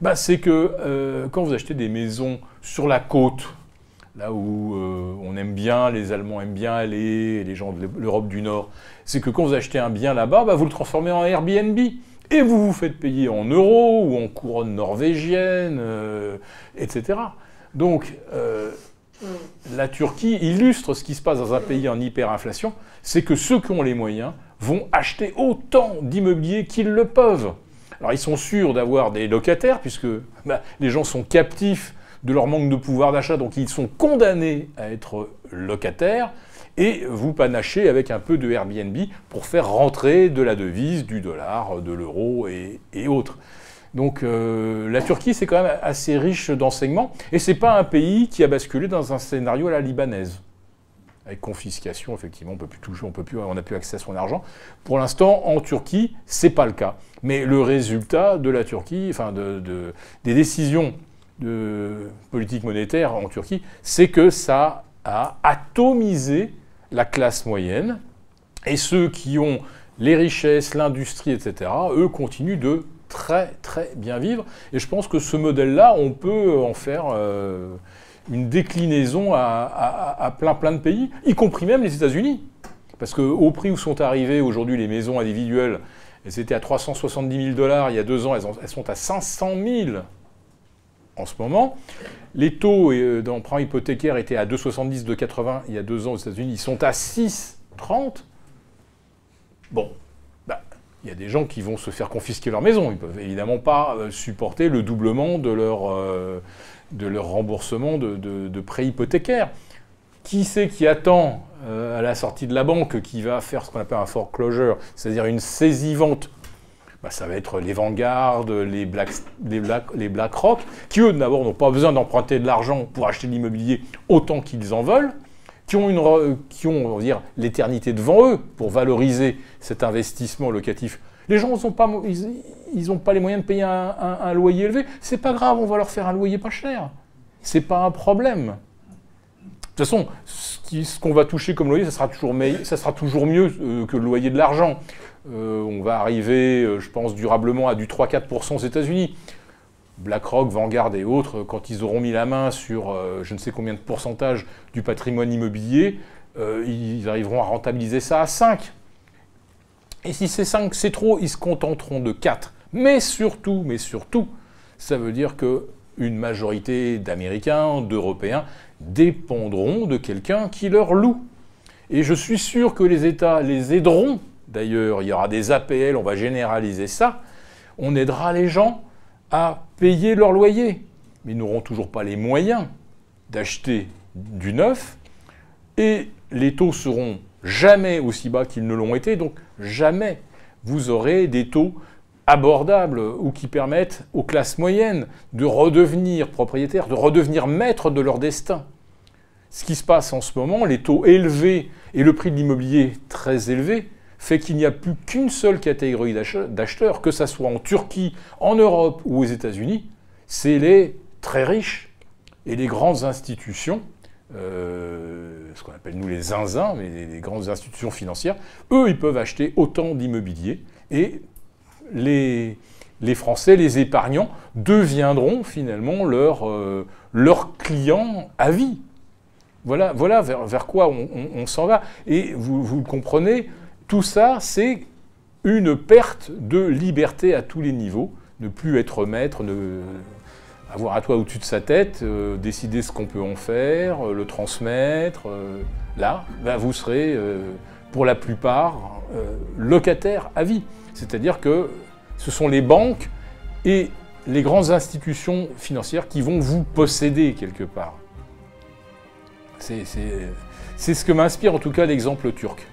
Bah, C'est que euh, quand vous achetez des maisons sur la côte, là où euh, on aime bien, les Allemands aiment bien aller, les gens de l'Europe du Nord, c'est que quand vous achetez un bien là-bas, bah, vous le transformez en Airbnb et vous vous faites payer en euros ou en couronne norvégienne, euh, etc. Donc, euh, la Turquie illustre ce qui se passe dans un pays en hyperinflation, c'est que ceux qui ont les moyens vont acheter autant d'immobilier qu'ils le peuvent. Alors ils sont sûrs d'avoir des locataires, puisque bah, les gens sont captifs de leur manque de pouvoir d'achat, donc ils sont condamnés à être locataires et vous panachez avec un peu de Airbnb pour faire rentrer de la devise, du dollar, de l'euro et, autres. Donc euh, la Turquie, c'est quand même assez riche d'enseignements, et c'est pas un pays qui a basculé dans un scénario à la libanaise. Avec confiscation, effectivement, on peut plus toucher, on peut plus, on n'a plus accès à son argent. Pour l'instant, en Turquie, c'est pas le cas. Mais le résultat de la Turquie, enfin de, des décisions de politique monétaire en Turquie, c'est que ça a atomisé la classe moyenne, et ceux qui ont les richesses, l'industrie, etc., eux continuent de très très bien vivre. Et je pense que ce modèle-là, on peut en faire euh, une déclinaison à, plein plein de pays, y compris même les États-Unis. Parce qu'au prix où sont arrivées aujourd'hui les maisons individuelles, elles étaient à 370 000 dollars il y a deux ans, elles, elles sont à 500 000 en ce moment. Les taux euh, d'emprunt hypothécaire étaient à 2,70, 2,80 il y a deux ans aux États-Unis. Ils sont à 6,30. Bon, bah, il y a des gens qui vont se faire confisquer leur maison. Ils ne peuvent évidemment pas euh, supporter le doublement de leur, euh, de leur remboursement de, prêts hypothécaires. Qui c'est qui attend à la sortie de la banque qui va faire ce qu'on appelle un foreclosure, c'est-à-dire une saisie-vente bah, ça va être les Vanguard, les, Black, les, les BlackRock, qui eux d'abord n'ont pas besoin d'emprunter de l'argent pour acheter de l'immobilier autant qu'ils en veulent, qui ont, une, qui ont dire, l'éternité devant eux pour valoriser cet investissement locatif. Les gens n'ont pas, ils, pas les moyens de payer un, loyer élevé. C'est pas grave, on va leur faire un loyer pas cher. C'est pas un problème. De toute façon, ce qu'on va toucher comme loyer, ça sera toujours, ça sera toujours mieux euh, que le loyer de l'argent. Euh, on va arriver, euh, je pense, durablement à du 3-4% aux États-Unis. BlackRock, Vanguard et autres, quand ils auront mis la main sur je ne sais combien de pourcentage du patrimoine immobilier, ils arriveront à rentabiliser ça à 5. Et si c'est 5, c'est trop, ils se contenteront de 4. Mais surtout, mais surtout, ça veut dire que une majorité d'Américains, d'Européens, dépendront de quelqu'un qui leur loue. Et je suis sûr que les États les aideront. D'ailleurs, il y aura des APL, on va généraliser ça. On aidera les gens à payer leur loyer, mais ils n'auront toujours pas les moyens d'acheter du neuf, et les taux seront jamais aussi bas qu'ils ne l'ont été, donc jamais vous aurez des taux abordables ou qui permettent aux classes moyennes de redevenir propriétaires, de redevenir maîtres de leur destin. Ce qui se passe en ce moment, les taux élevés et le prix de l'immobilier très élevé, fait qu'il n'y a plus qu'une seule catégorie d'acheteurs, que ce soit en Turquie, en Europe ou aux États-Unis, c'est les très riches et les grandes institutions, euh, ce qu'on appelle nous les zinzins, mais les, grandes institutions financières, eux, ils peuvent acheter autant d'immobilier et les, les, Français, les épargnants, deviendront finalement leurs euh, clients à vie. Voilà, voilà vers, quoi on, s'en va. Et vous, vous le comprenez, tout ça, c'est une perte de liberté à tous les niveaux, ne plus être maître, ne avoir à toi au-dessus de sa tête, euh, décider ce qu'on peut en faire, euh, le transmettre. Euh, là, ben, vous serez, pour la plupart, locataire à vie. C'est-à-dire que ce sont les banques et les grandes institutions financières qui vont vous posséder quelque part. C'est ce que m'inspire en tout cas l'exemple turc.